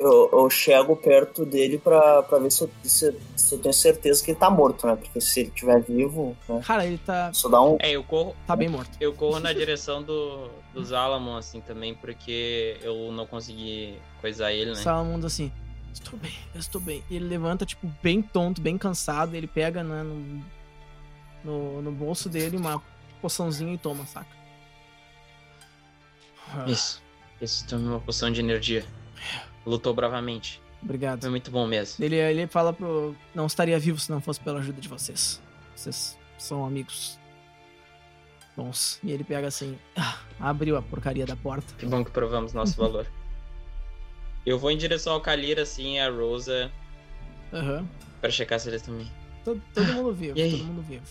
Eu, eu chego perto dele pra, pra ver se eu, se, se eu tenho certeza que ele tá morto, né? Porque se ele estiver vivo, né? Cara, ele tá, Só dá um. É, eu corro, tá bem morto. eu corro na direção do, dos Alamon, assim, também, porque eu não consegui coisar ele, né? Salamundo assim, estou bem, eu estou bem. E ele levanta, tipo, bem tonto, bem cansado. Ele pega né, no, no, no bolso dele uma poçãozinha e toma, saca? Isso. Isso, tome uma poção de energia. Lutou bravamente. Obrigado. Foi muito bom mesmo. Ele, ele fala pro. Não estaria vivo se não fosse pela ajuda de vocês. Vocês são amigos. Bons. E ele pega assim. ah, abriu a porcaria da porta. Que bom que provamos nosso [LAUGHS] valor. Eu vou em direção ao Kalir, assim, a Rosa, Aham. pra checar se eles também. Todo, todo mundo vivo, todo mundo vivo.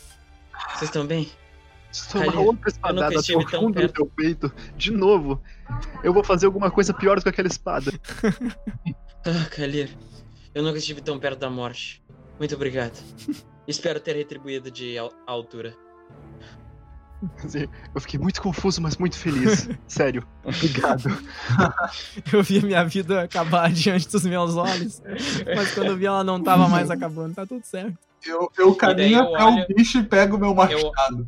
Vocês estão bem? Kalir, outra eu nunca espadada estive tão profunda no perto. teu peito. De novo. Eu vou fazer alguma coisa pior do que aquela espada. [LAUGHS] Ah, Kalir, eu nunca estive tão perto da morte. Muito obrigado. Espero ter retribuído de al- altura. Eu fiquei muito confuso, mas muito feliz. [LAUGHS] Sério. Obrigado. [LAUGHS] Eu vi a minha vida acabar diante dos meus olhos. Mas quando eu vi ela não tava mais acabando, tá tudo certo. Eu, eu caminho eu até olho- o bicho e pego meu machado.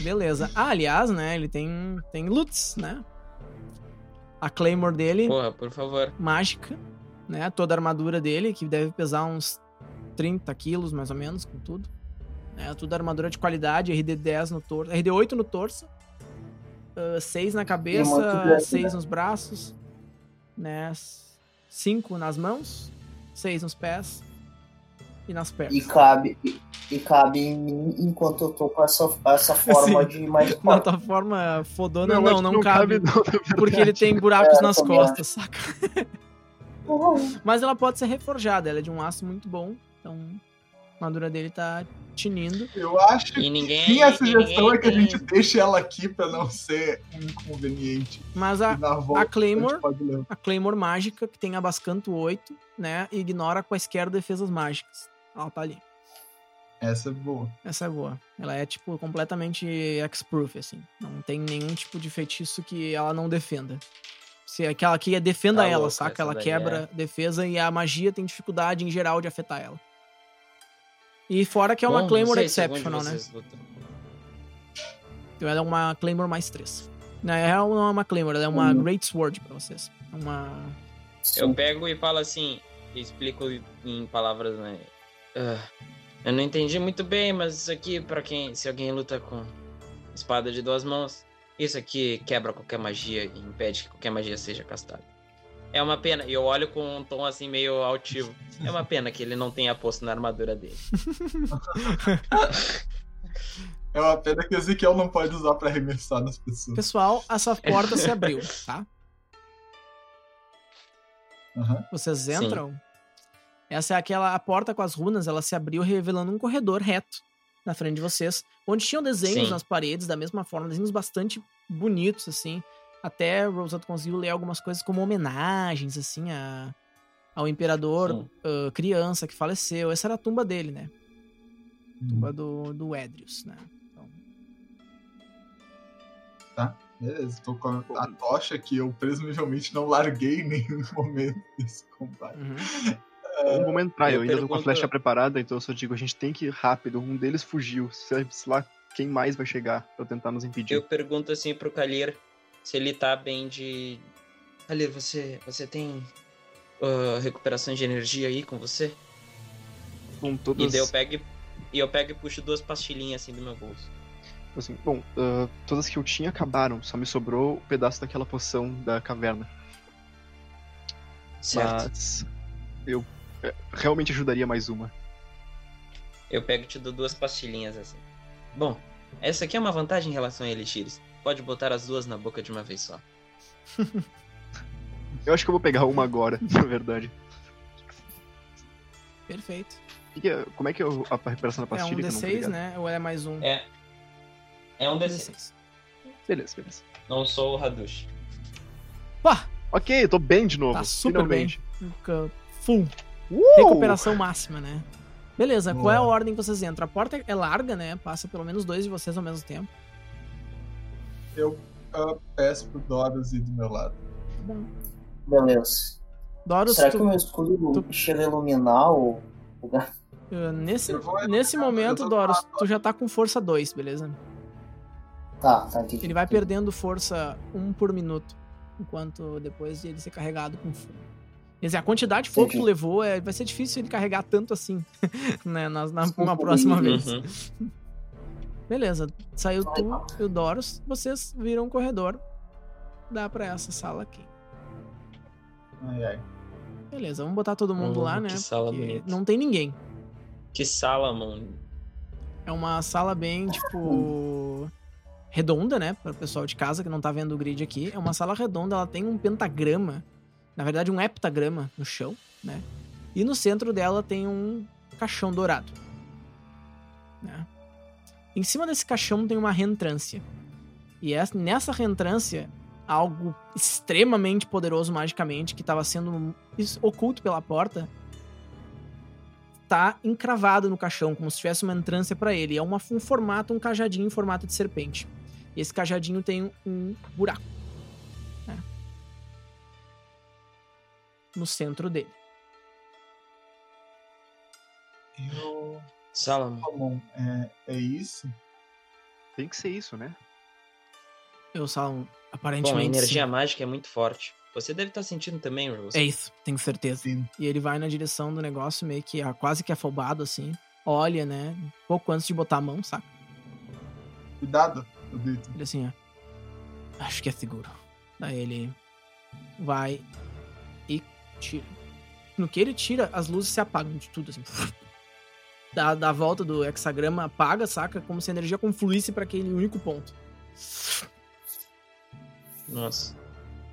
Beleza. Ah, aliás, né? Ele tem, tem loots, né? A Claymore dele, Porra, por favor. mágica, né? Toda a armadura dele, que deve pesar uns 30 quilos, mais ou menos, com tudo. É, tudo armadura de qualidade, RD10 no torso, RD8 no torso, 6 na muito cabeça, grande, 6 né? nos braços, né? 5 nas mãos, 6 nos pés e nas pernas. E cabe, e, e cabe em mim enquanto eu tô com essa, essa forma Sim. de mais [LAUGHS] Na forte. tua forma fodona, acho não, que não, cabe. não, na verdade. [LAUGHS] Porque ele tem buracos É, nas costas, saca? Mas ela pode ser reforjada, ela é de um aço muito bom, então a armadura dele tá tinindo. Eu acho E ninguém. que a e sugestão ninguém é que a gente deixe ela aqui pra não ser inconveniente. Mas a, volta a Claymore, levar. a Claymore mágica, que tem abascanto 8, né? E ignora quaisquer defesas mágicas. Ela tá ali. Essa é boa. Essa é boa. Ela é, tipo, completamente X-proof, assim. Não tem nenhum tipo de feitiço que ela não defenda. Se aquela que defenda Tá ela, louco, saca? Ela quebra defesa e a magia tem dificuldade em geral de afetar ela. E fora que é uma Bom, Claymore não sei de Exceptional, né? Então ela é uma Claymore mais 3. Na real, não é uma Claymore, ela é uma Uhum. Great Sword pra vocês. É Uma. Eu pego e falo assim, explico em palavras, né? Ah, eu não entendi muito bem, mas isso aqui, pra quem. Se alguém luta com espada de duas mãos, isso aqui quebra qualquer magia e impede que qualquer magia seja castada. É uma pena, e eu olho com um tom assim meio altivo. É uma pena que ele não tenha posto na armadura dele. [LAUGHS] É uma pena que o Ezequiel não pode usar pra arremessar nas pessoas. Pessoal, essa porta se abriu, tá? Aham. Vocês Sim. Essa é aquela a porta com as runas, ela se abriu revelando um corredor reto na frente de vocês, onde tinham desenhos Sim. nas paredes da mesma forma, desenhos bastante bonitos assim. Até Rosado conseguiu ler algumas coisas como homenagens assim a, ao imperador ah, criança que faleceu. Essa era a tumba dele, né? Tumba do, do Edrius, né? Então, Beleza, tô com a, a tocha que eu presumivelmente não larguei em nenhum [LAUGHS] momento desse combate. uhum. Um momento entrar, eu, Eu ainda tô com a flecha preparada, então eu só digo, a gente tem que ir rápido. Um deles fugiu. Sei lá quem mais vai chegar pra tentar nos impedir. Eu pergunto assim pro Kalir se ele tá bem de. Kalir, você, você tem ah, recuperação de energia aí com você? Com E todas... daí eu pego e- e eu pego e puxo duas pastilhinhas assim do meu bolso. Assim, bom, ah, todas que eu tinha acabaram, só me sobrou o pedaço daquela poção da caverna. Certo. Mas eu realmente ajudaria mais uma. Eu pego e te dou duas pastilhinhas assim. Bom, essa aqui é uma vantagem em relação a elixires. Pode botar as duas na boca de uma vez só. [LAUGHS] Eu acho que eu vou pegar uma agora, [LAUGHS] na verdade. Perfeito. É- como é que é a recuperação da É um pastilha? não tô D6, ligado? né? Ou é mais um? É. É um D6. D6. Beleza, beleza. Não sou o Hadush. Pá! Ok, tô bem de novo. Tá super finalmente. Fica Full. Uh! Recuperação máxima, né? Beleza, qual é a ordem que vocês entram? A porta é larga, né? Passa pelo menos dois de vocês ao mesmo tempo. eu peço pro Doros ir do meu lado. Tá bom. Beleza. Doros, Será tu- que o meu escudo tu- chega a iluminar o lugar? uh, nesse, vou- nesse momento, Doros, lado. tu já tá com força 2, beleza? Tá, tá, entendi. Ele vai perdendo força 1 por minuto, enquanto depois de ele ser carregado com fogo. Quer dizer, a quantidade de fogo que tu levou é, vai ser difícil ele carregar tanto assim, [LAUGHS] né, na, na, uma próxima vez. Uhum. Beleza, saiu tu e o Doros, vocês viram um corredor, dá pra essa sala aqui. Ai, ai. Beleza, vamos botar todo mundo Hum, lá, né? que sala porque bonita. não tem ninguém. Que sala, mano. É uma sala bem, tipo. redonda, né? Para o pessoal de casa que não tá vendo o grid aqui. É uma sala redonda, ela tem um pentagrama. Na verdade, um heptagrama no chão, né? E no centro dela tem um caixão dourado. Né? Em cima desse caixão tem uma reentrância. E essa- nessa reentrância, algo extremamente poderoso magicamente, que estava sendo oculto pela porta, tá encravado no caixão, como se tivesse uma entrância para ele. É uma, um formato, um cajadinho em formato de serpente. E esse cajadinho tem um buraco. né? No centro dele. Eu. Sala, Salomão, é, é isso? Tem que ser isso, né? Eu só Bom, a aparentemente. energia sim. mágica é muito forte. Você deve estar sentindo também, Rose. É isso, tenho certeza. Sim. E ele vai na direção do negócio, meio que ah, quase que afobado, assim. Olha, né? Um pouco antes de botar a mão, saca? Cuidado, eu grito. Ele assim, ó. Acho que é seguro. Daí ele vai e tira. No que ele tira, as luzes se apagam de tudo, assim. Da, da volta do hexagrama apaga, saca? Como se a energia confluísse pra aquele único ponto. Nossa.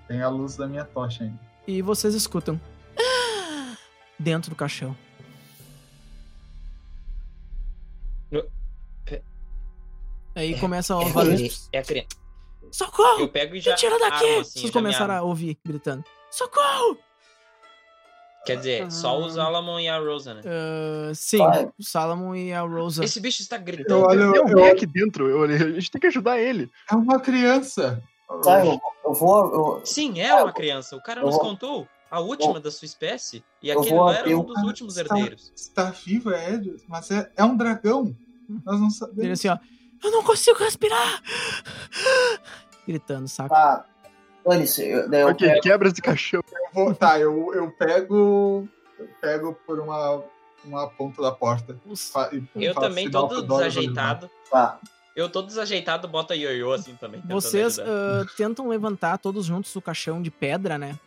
Tem a luz da minha tocha ainda. E vocês escutam. [GASPS] Dentro do caixão. Aí começa a É, ouvir. é a criança. Socorro! Eu pego e já. Me tira daqui! armo, assim, Vocês começaram a ouvir gritando. Socorro! Quer dizer, só os Ah. Alamon e a Rosa, né? Ah, sim, Vai. o Salomon e a Rosa. Esse bicho está Eu gritando. olho, Tem eu alguém olho- aqui dentro, eu, a gente tem que ajudar ele. É uma criança! Tá, eu, eu vou. Eu, Sim, é uma criança. O cara eu nos vou- contou. A última da sua espécie. E eu aquele lá era um o- dos últimos Está- herdeiros. Está vivo, é mas é, é um dragão. Nós não sabemos. Ele assim, ó. Eu não consigo respirar! Gritando, saca? tá. Dane-se, eu, Ok, pego- quebra esse caixão. Eu vou- tá, eu, eu pego. Eu pego por uma, uma ponta da porta. E Eu também, todo desajeitado. Tá. Eu todo desajeitado, bota ioiô assim também. Vocês ah, tentam levantar todos juntos o caixão de pedra, né?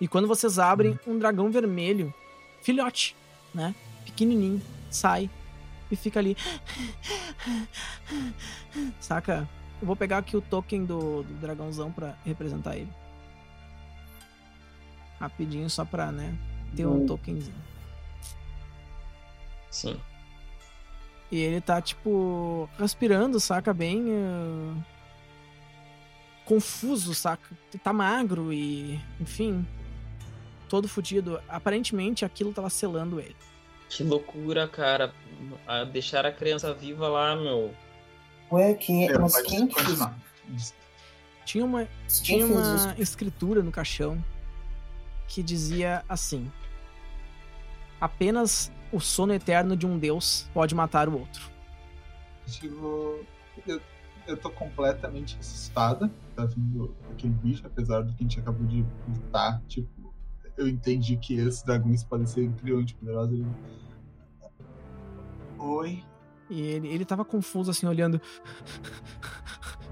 E quando vocês abrem, um dragão vermelho, filhote, né? Pequenininho, sai e fica ali. Saca? Eu vou pegar aqui o token do, do dragãozão pra representar ele. Rapidinho, só pra, né? Ter um Hum. tokenzinho. Sim. E ele tá, tipo, respirando, saca? Bem. ah, confuso, saca? Tá magro e. Enfim. Todo fudido. Aparentemente aquilo tava selando ele. Que loucura, cara. A deixar a criança viva lá, meu. Ué, quem, Eu, mas pode quem que fez. Tinha uma, tinha uma escritura no caixão que dizia assim: Apenas o sono eterno de um deus pode matar o outro. Tipo, eu, eu tô completamente assustada. Tá vindo aquele bicho, apesar do que a gente acabou de lutar. Tipo, eu entendi que esses dragões podem ser incrivelmente poderosos. Oi. E ele, ele tava confuso, assim, olhando.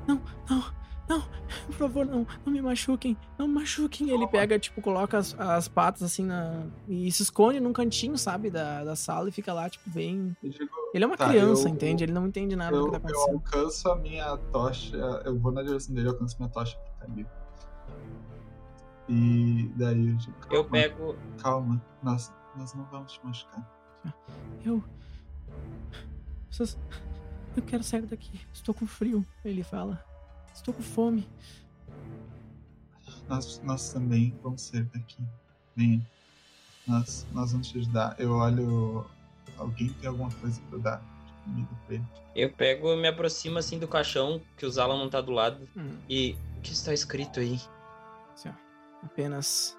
Não, não, não, por favor, não, não me machuquem, não me machuquem. Ele pega, tipo, coloca as, as patas assim na. e se esconde num cantinho, sabe, da, da sala e fica lá, tipo, bem. Eu Ele é uma Tá, criança, eu- entende? Ele não entende nada do eu, que tá eu acontecendo. alcanço a minha tocha. Eu vou na direção dele, eu alcanço minha tocha que tá ali. E daí eu digo, Eu calma, pego. calma, nós, nós não vamos te machucar. Eu. Vocês. Eu quero sair daqui. Estou com frio, ele fala. Estou com fome. Nós, nós também vamos sair daqui. Venha. Nós, nós vamos te ajudar. Eu olho. Alguém tem alguma coisa pra dar? comida pra ele. Eu pego e me aproximo assim do caixão, que o Zala não tá do lado. Hum, E o que está escrito aí? assim, ó. Apenas.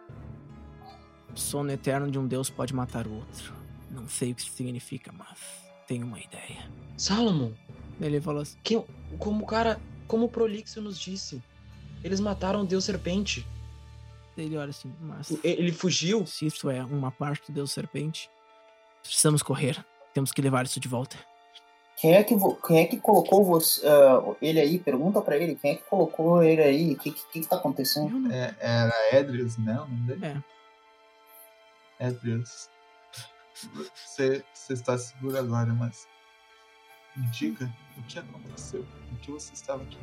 O sono eterno de um Deus pode matar o outro. Não sei o que isso significa, mas tenho uma ideia. Salomon, Ele falou assim: que, como o cara, como o Prolixo nos disse, eles mataram o Deus Serpente. ele olha assim, mas. Ele fugiu. Se isso é uma parte do Deus Serpente, precisamos correr. Temos que levar isso de volta. Quem é que, vo- quem é que colocou você, ah, ele aí? Pergunta pra ele. Quem é que colocou ele aí? O que, que, que tá acontecendo? É, era Edrius, né? O nome dele? É. Edrius. Você, você está seguro agora, mas. Me diga o que aconteceu. O que você estava aqui?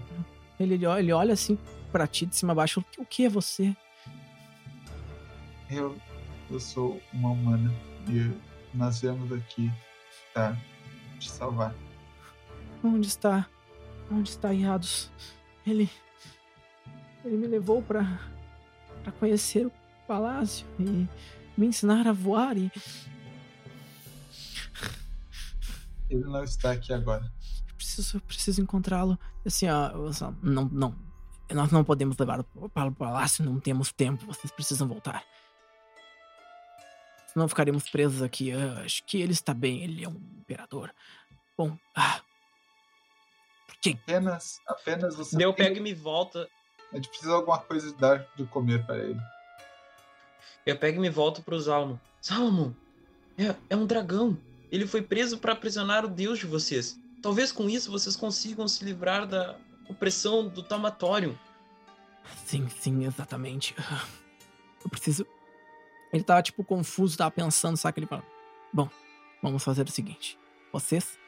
Ele, ele olha- ele olha assim pra ti de cima a baixo. O que é você? Eu, eu sou uma humana e nós viemos aqui pra te salvar. Onde está? Onde está Iados? Ele. Ele me levou pra. pra conhecer o palácio e me ensinar a voar e. Ele não está aqui agora. Eu preciso, eu preciso encontrá-lo. Assim, ó, não, não. Nós não podemos levar para o palácio, não temos tempo. Vocês precisam voltar. Senão ficaremos presos aqui. Eu acho que ele está bem, ele é um imperador. Bom, ah. Quem? Apenas, apenas você. Eu tem- pego e me volto. A gente precisa de alguma coisa de dar de comer para ele. Eu pego e me volto pro Salomon. Salomon, é, é um dragão. Ele foi preso para aprisionar o Deus de vocês. Talvez com isso vocês consigam se livrar da opressão do tamatório. Sim, sim, exatamente. Eu preciso. Ele tava, tipo, confuso, tava pensando, sabe? Ele fala: Bom, vamos fazer o seguinte: vocês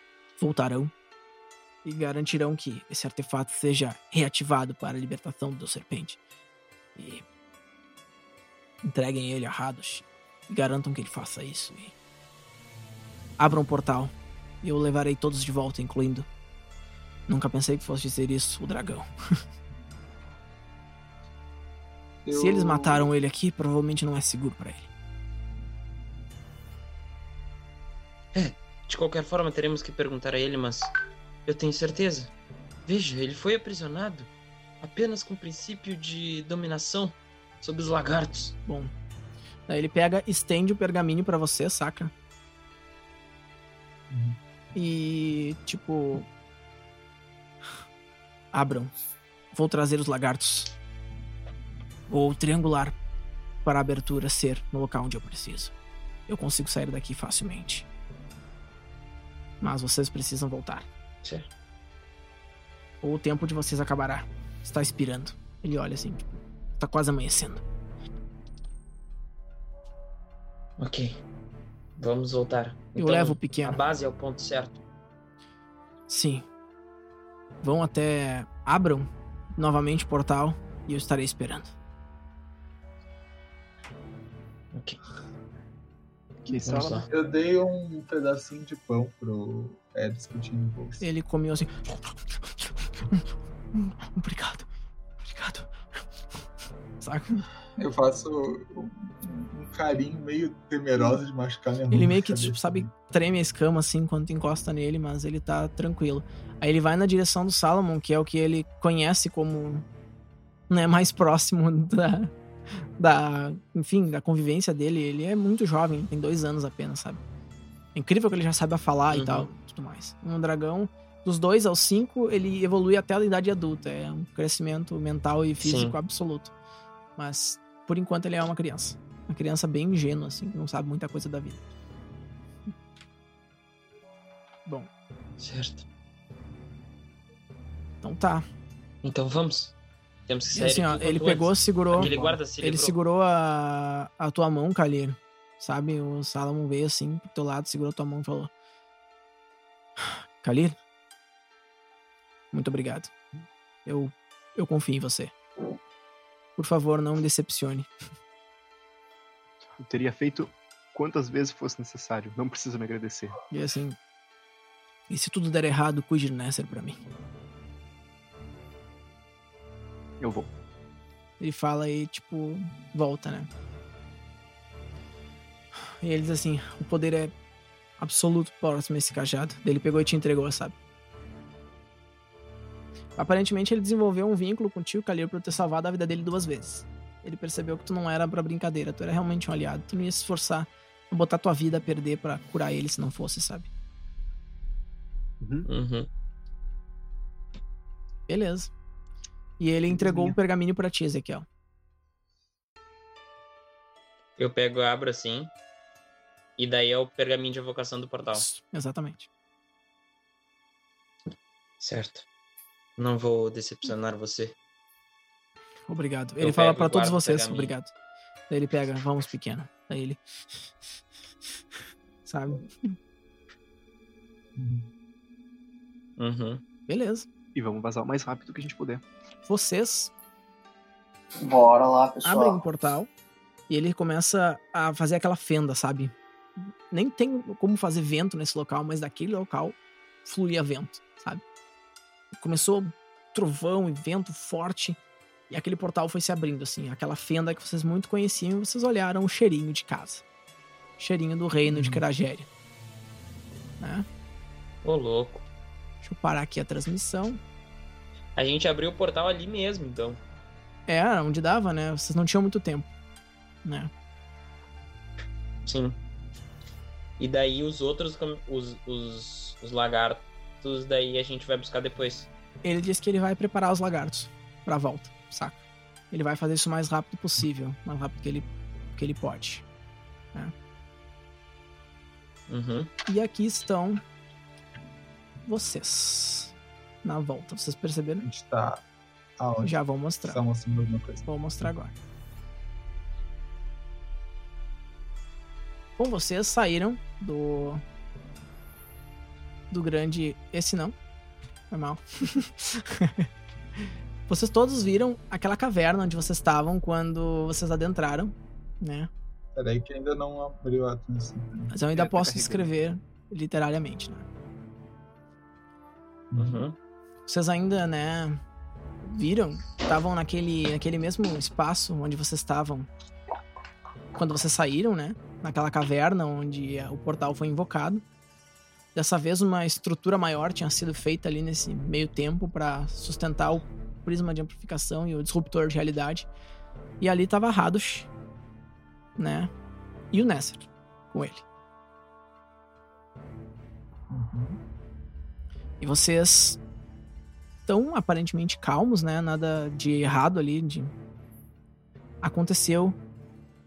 voltarão e garantirão que esse artefato seja reativado para a libertação do serpente. E entreguem ele a Hados e garantam que ele faça isso. E abram um portal e eu levarei todos de volta, incluindo. Nunca pensei que fosse dizer isso, o dragão. [LAUGHS] Se eles Eu- mataram ele aqui, provavelmente não é seguro pra ele. De qualquer forma, teremos que perguntar a ele, mas eu tenho certeza. Veja, ele foi aprisionado apenas com o princípio de dominação sobre os lagartos. Bom. Daí ele pega, estende o pergaminho pra você, saca? Uhum. E, tipo. Abram. Vou trazer os lagartos. Ou triangular para a abertura ser no local onde eu preciso. Eu consigo sair daqui facilmente. Mas vocês precisam voltar. Certo. Ou o tempo de vocês acabará. Está expirando. Ele olha assim, tipo, tá quase amanhecendo. Ok. Vamos voltar. Eu Então, levo o A pequeno. base é o ponto certo. Sim. Vão até. Abram novamente o portal e eu estarei esperando. Ok. Que sala. Eu dei um pedacinho de pão pro Edris que tinha no bolso. Ele comeu assim. [LAUGHS] Obrigado. Obrigado. Saca? Eu faço um, um carinho meio temeroso de machucar minha mão. Ele meio que, tipo, sabe, dele. treme a escama assim quando encosta nele, mas ele tá tranquilo. Aí ele vai na direção do Salomon, que é o que ele conhece como. Né, mais próximo [LAUGHS] da. Da. Enfim, da convivência dele. Ele é muito jovem, tem dois anos apenas, sabe? É incrível que ele já saiba falar e Uhum. tal, tudo mais. Um dragão, dos dois aos cinco, ele evolui até a idade adulta. É um crescimento mental e físico Sim. absoluto. Mas, por enquanto, ele é uma criança. Uma criança bem ingênua, assim, que não sabe muita coisa da vida. [LAUGHS] Bom, Certo. então tá. Então vamos. Temos que sair assim, ó, ele pegou, antes. segurou. Aquele guarda se Ele segurou a, a tua mão, Kalir. Sabe? O Salomon veio assim pro teu lado, segurou tua mão e falou: Kalir, muito obrigado. Eu, eu confio em você. Por favor, não me decepcione. Eu teria feito quantas vezes fosse necessário. Não precisa me agradecer. E assim. E se tudo der errado, cuide de Nesser pra mim. Eu vou. Ele fala e, tipo, volta, né? E ele diz assim: o poder é absoluto próximo a esse cajado. Ele pegou e te entregou, sabe? Aparentemente ele desenvolveu um vínculo contigo, Kalir, por ter salvado a vida dele duas vezes. Ele percebeu que tu não era pra brincadeira, tu era realmente um aliado. Tu não ia se esforçar a botar tua vida a perder pra curar ele se não fosse, sabe? Uhum. Beleza. E ele entregou o Simplesminha. pergaminho pra ti, Ezequiel. Eu pego e abro assim. E daí é o pergaminho de evocação do portal. Exatamente. Certo. Não vou decepcionar você. Obrigado. Eu Ele fala pego pra e todos o vocês, obrigado. Daí ele pega, vamos pequeno. Daí ele. [LAUGHS] Sabe? Uhum. Beleza. E vamos vazar o mais rápido que a gente puder. Vocês Bora lá, pessoal. abrem um portal e ele começa a fazer aquela fenda, sabe? Nem tem como fazer vento nesse local, mas daquele local fluía vento, sabe? Começou trovão e vento forte e aquele portal foi se abrindo, assim. Aquela fenda que vocês muito conheciam e vocês olharam o cheirinho de casa. Cheirinho do reino de Uhum. Keragéria. Né? Ô, louco. Deixa eu parar aqui a transmissão. A gente abriu o portal ali mesmo, então. É, onde dava, né? Vocês não tinham muito tempo, né? Sim. E daí os outros, os, os, os lagartos, daí a gente vai buscar depois. Ele disse que ele vai preparar os lagartos pra volta, saca? Ele vai fazer isso o mais rápido possível, mais rápido que ele, que ele pode. Uhum. E aqui estão vocês na volta. Vocês A perceberam? gente tá. Aonde? Já vou mostrar. Tá mostrando alguma coisa. Vou mostrar agora. Bom, vocês saíram do. Do grande. Esse não. Foi mal. [LAUGHS] vocês todos viram aquela caverna onde vocês estavam quando vocês adentraram, né? Peraí que ainda não abriu a transmissão. Mas eu ainda É, tá posso descrever literariamente, né? Uhum. Vocês ainda, né, viram? Estavam naquele, naquele mesmo espaço onde vocês estavam quando vocês saíram, né? Naquela caverna onde o portal foi invocado. Dessa vez uma estrutura maior tinha sido feita ali nesse meio tempo para sustentar o prisma de amplificação e o disruptor de realidade. E ali tava Radosh, né? E o Nesser com ele. Uhum. E vocês estão aparentemente calmos, né? Nada de errado ali. De... Aconteceu.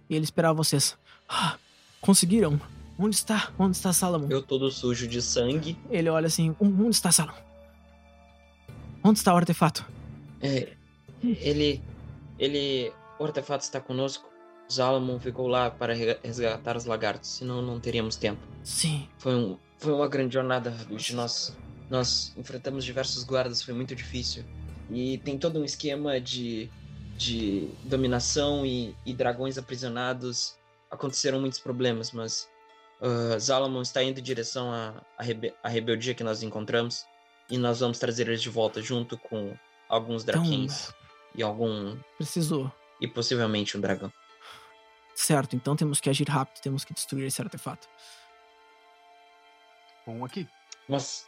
E ele esperava vocês. Ah, [GASPS] conseguiram? Onde está? Onde está Salomão? Eu todo sujo de sangue. Ele olha assim: "Um- Onde está Salomão? Onde está o artefato? É, ele. Ele. O artefato está conosco. Zalamon ficou lá para re- resgatar os lagartos, senão não teríamos tempo. Sim, Foi, um, foi uma grande jornada. Nós, nós enfrentamos diversos guardas, foi muito difícil. E tem todo um esquema de, de dominação e, e dragões aprisionados. Aconteceram muitos problemas, mas ah, Zalamon está indo em direção à, à, rebe- à rebeldia que nós encontramos. E nós vamos trazer eles de volta junto com alguns Então- draquins e algum. precisou. e possivelmente um dragão. Certo, então temos que agir rápido, temos que destruir esse artefato. Bom, aqui. Mas.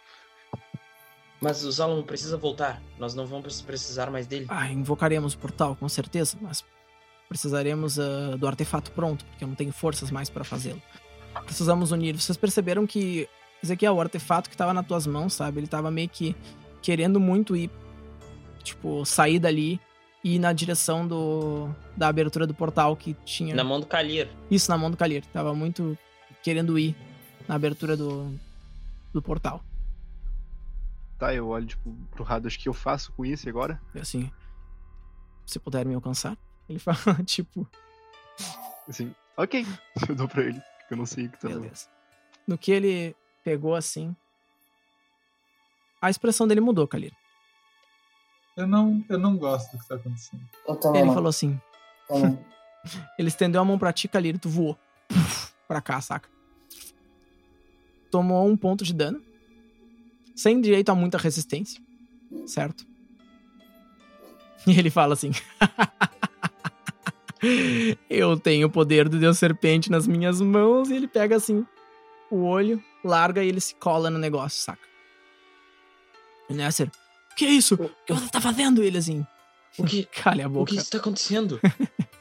Mas o Zalamon precisa voltar. Nós não vamos precisar mais dele. Ah, invocaremos o portal, com certeza, mas precisaremos ah, do artefato pronto, porque eu não tenho forças mais para fazê-lo. Precisamos unir. Vocês perceberam que Ezequiel, o artefato que tava nas tuas mãos, sabe? Ele tava meio que querendo muito ir, tipo, sair dali e ir na direção do da abertura do portal que tinha. Na mão do Kalir. Isso, na mão do Kalir. Tava muito querendo ir na abertura do, do portal. Tá, eu olho, tipo, pro Rados, o que eu faço com isso agora? E assim, se puder me alcançar. Ele fala, [LAUGHS] tipo, Assim, ok. [LAUGHS] Eu dou pra ele, eu não sei o que tá. Beleza. No que ele pegou assim. A expressão dele mudou, Kalir. Eu não, eu não gosto do que tá acontecendo. Ele falou assim: [LAUGHS] ele estendeu a mão pra ti, Kalir, e tu voou. Puf, pra cá, saca? Tomou um ponto de dano. Sem direito a muita resistência. Certo? [LAUGHS] E ele fala assim: [LAUGHS] Eu tenho o poder do Deus Serpente nas minhas mãos. E ele pega assim o olho, larga e ele se cola no negócio, saca? E o Nesser, o que é isso? O que você tá fazendo? Ele assim, O que, [LAUGHS] calha a o boca. que está acontecendo?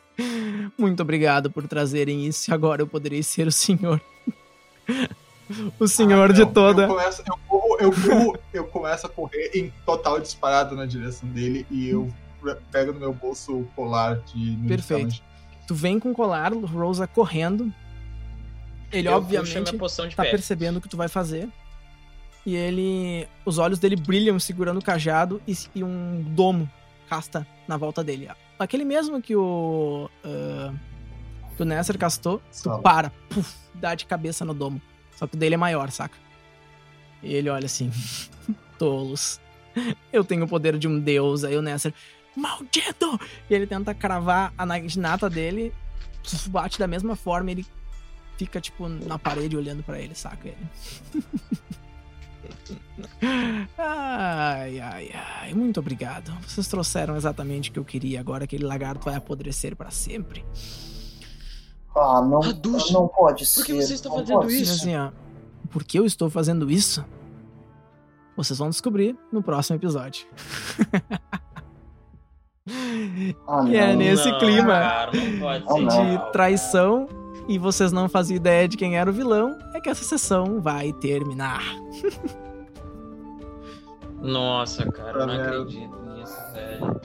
[LAUGHS] Muito obrigado por trazerem isso. Agora eu poderei ser o senhor. [LAUGHS] o senhor Ah, de toda. Eu começo, eu, corro- eu, corro- eu começo a correr em total disparado na direção dele e eu pego no meu bolso o colar de Perfeito. Tu vem com o colar, o Rosa correndo. Ele, eu obviamente, minha poção de tá pé. percebendo o que tu vai fazer. E ele. Os olhos dele brilham segurando o cajado e, e um domo casta na volta dele. Aquele mesmo que o. ah, que o Nesser castou, tu Sala. para, puf, dá de cabeça no domo. Só que o dele é maior, saca? E ele olha assim, [LAUGHS] tolos. Eu tenho o poder de um deus. Aí o Nesser, maldito! E ele tenta cravar a naginata dele, bate da mesma forma, ele fica, tipo, na parede olhando pra ele, saca ele? ai, ai, ai, muito obrigado. Vocês trouxeram exatamente o que eu queria. Agora aquele lagarto vai apodrecer pra sempre. Ah, não, Hadushi, não pode por que ser. você está não fazendo E ser. isso? assim, ó, por que eu estou fazendo isso? Vocês vão descobrir no próximo episódio. [LAUGHS] Ah, E é nesse Não, clima Cara, não pode ser não. de traição e vocês não faziam ideia de quem era o vilão, é que essa sessão vai terminar. Nossa, cara, eu não Tá acredito nisso, velho.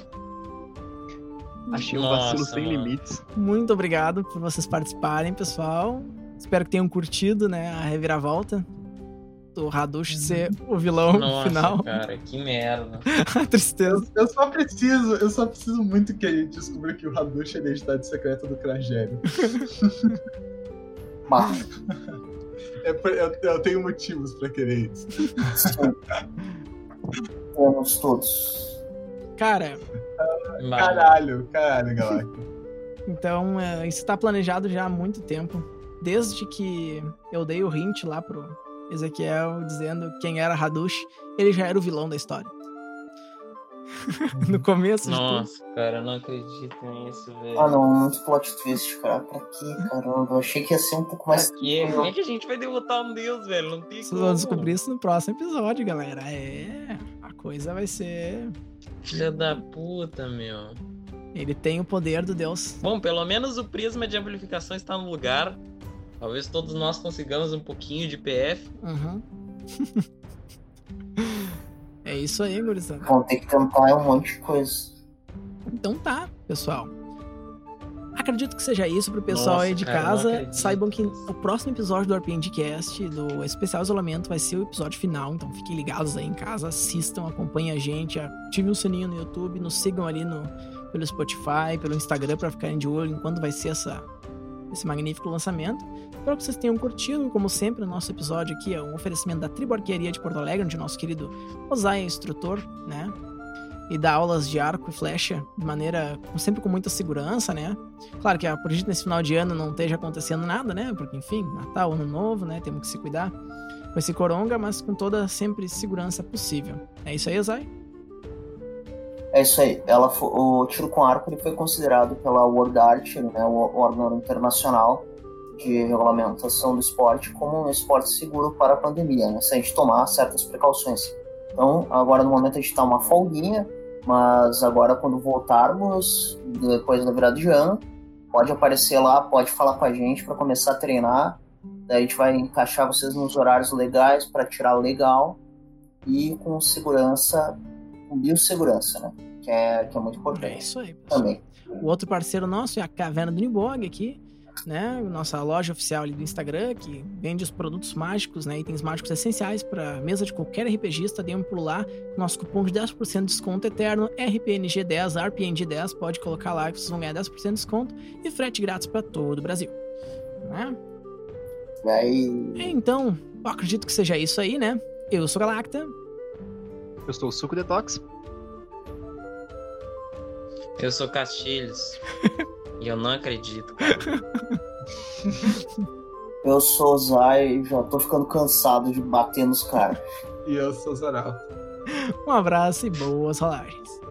Achei um vacilo Nossa, sem mano. limites. Muito obrigado por vocês participarem, pessoal. Espero que tenham curtido, né, a reviravolta do Hadush ser o vilão no Nossa, final. [LAUGHS] cara, que merda. a tristeza. Eu, eu só preciso, eu só preciso muito que a gente descubra que o Hadush é a identidade secreta do Crangério. [LAUGHS] Bah, É eu, eu tenho motivos pra querer isso. [LAUGHS] Temos todos. Cara, Mas- Caralho, caralho, Galacta. Então, é, isso tá planejado já há muito tempo. Desde que eu dei o hint lá pro Ezequiel dizendo quem era Hadush, ele já era o vilão da história. [LAUGHS] no começo de tudo. Nossa, cara, eu não acredito nisso, velho. Ah, não, muito plot twist, cara. Pra quê, caramba? Eu achei que ia ser um pouco mais. Pra quê? Como é que a gente vai derrotar um deus, velho? Não tem Vocês como. vão descobrir isso no próximo episódio, galera. É, a coisa vai ser. Filha da puta, meu. Ele tem o poder do Deus. Bom, pelo menos o prisma de amplificação está no lugar. Talvez todos nós consigamos um pouquinho de PF. Uhum. [LAUGHS] é isso aí, gurizada. Vão ter que tentar um monte de coisa. Então tá, pessoal. Acredito que seja isso pro pessoal Nossa, aí de cara, casa. Saibam que o próximo episódio do RPG Cast, do especial isolamento, vai ser o episódio final. Então fiquem ligados aí em casa, assistam, acompanhem a gente, ativem o sininho no YouTube, nos sigam ali no, pelo Spotify, pelo Instagram para ficarem de olho em quando vai ser essa, esse magnífico lançamento. Espero que vocês tenham curtido, como sempre, o nosso episódio aqui é um oferecimento da Tribo Arquearia de Porto Alegre, onde nosso querido Osai é instrutor, né? E dá aulas de arco e flecha de maneira sempre com muita segurança, né? Claro que acredito nesse final de ano não esteja acontecendo nada, né? Porque, enfim, Natal, Ano Novo, né? Temos que se cuidar com esse coronga, mas com toda sempre segurança possível. É isso aí, Zay? É isso aí. Ela o tiro com arco ele foi considerado pela World Art, né, o órgão internacional de regulamentação do esporte, como um esporte seguro para a pandemia, né, se a gente tomar certas precauções. Então, agora no momento a gente está uma folguinha, mas agora quando voltarmos, depois da virada de ano, pode aparecer lá, pode falar com a gente para começar a treinar. Daí a gente vai encaixar vocês nos horários legais para tirar legal e com segurança, com biossegurança, né? Que é, que é muito É importante isso aí, pessoal. também. O outro parceiro nosso é a Caverna do Nibog aqui, né? Nossa loja oficial ali do Instagram, que vende os produtos mágicos, né? Itens mágicos essenciais para mesa de qualquer RPGista. Dê um pulo lá. Nosso cupom de 10% de desconto eterno, RPNG10, RPNG10. Pode colocar lá que vocês vão ganhar 10% de desconto e frete grátis para todo o Brasil. Né? Aí, Então, eu acredito que seja isso aí, né? Eu sou Galacta. Eu sou o Suco Detox. Eu sou Castilhos. [LAUGHS] e eu não acredito, cara. [LAUGHS] eu sou o Zay e já tô ficando cansado de bater nos caras. E eu sou o Zaralto. Um abraço e boas rolagens.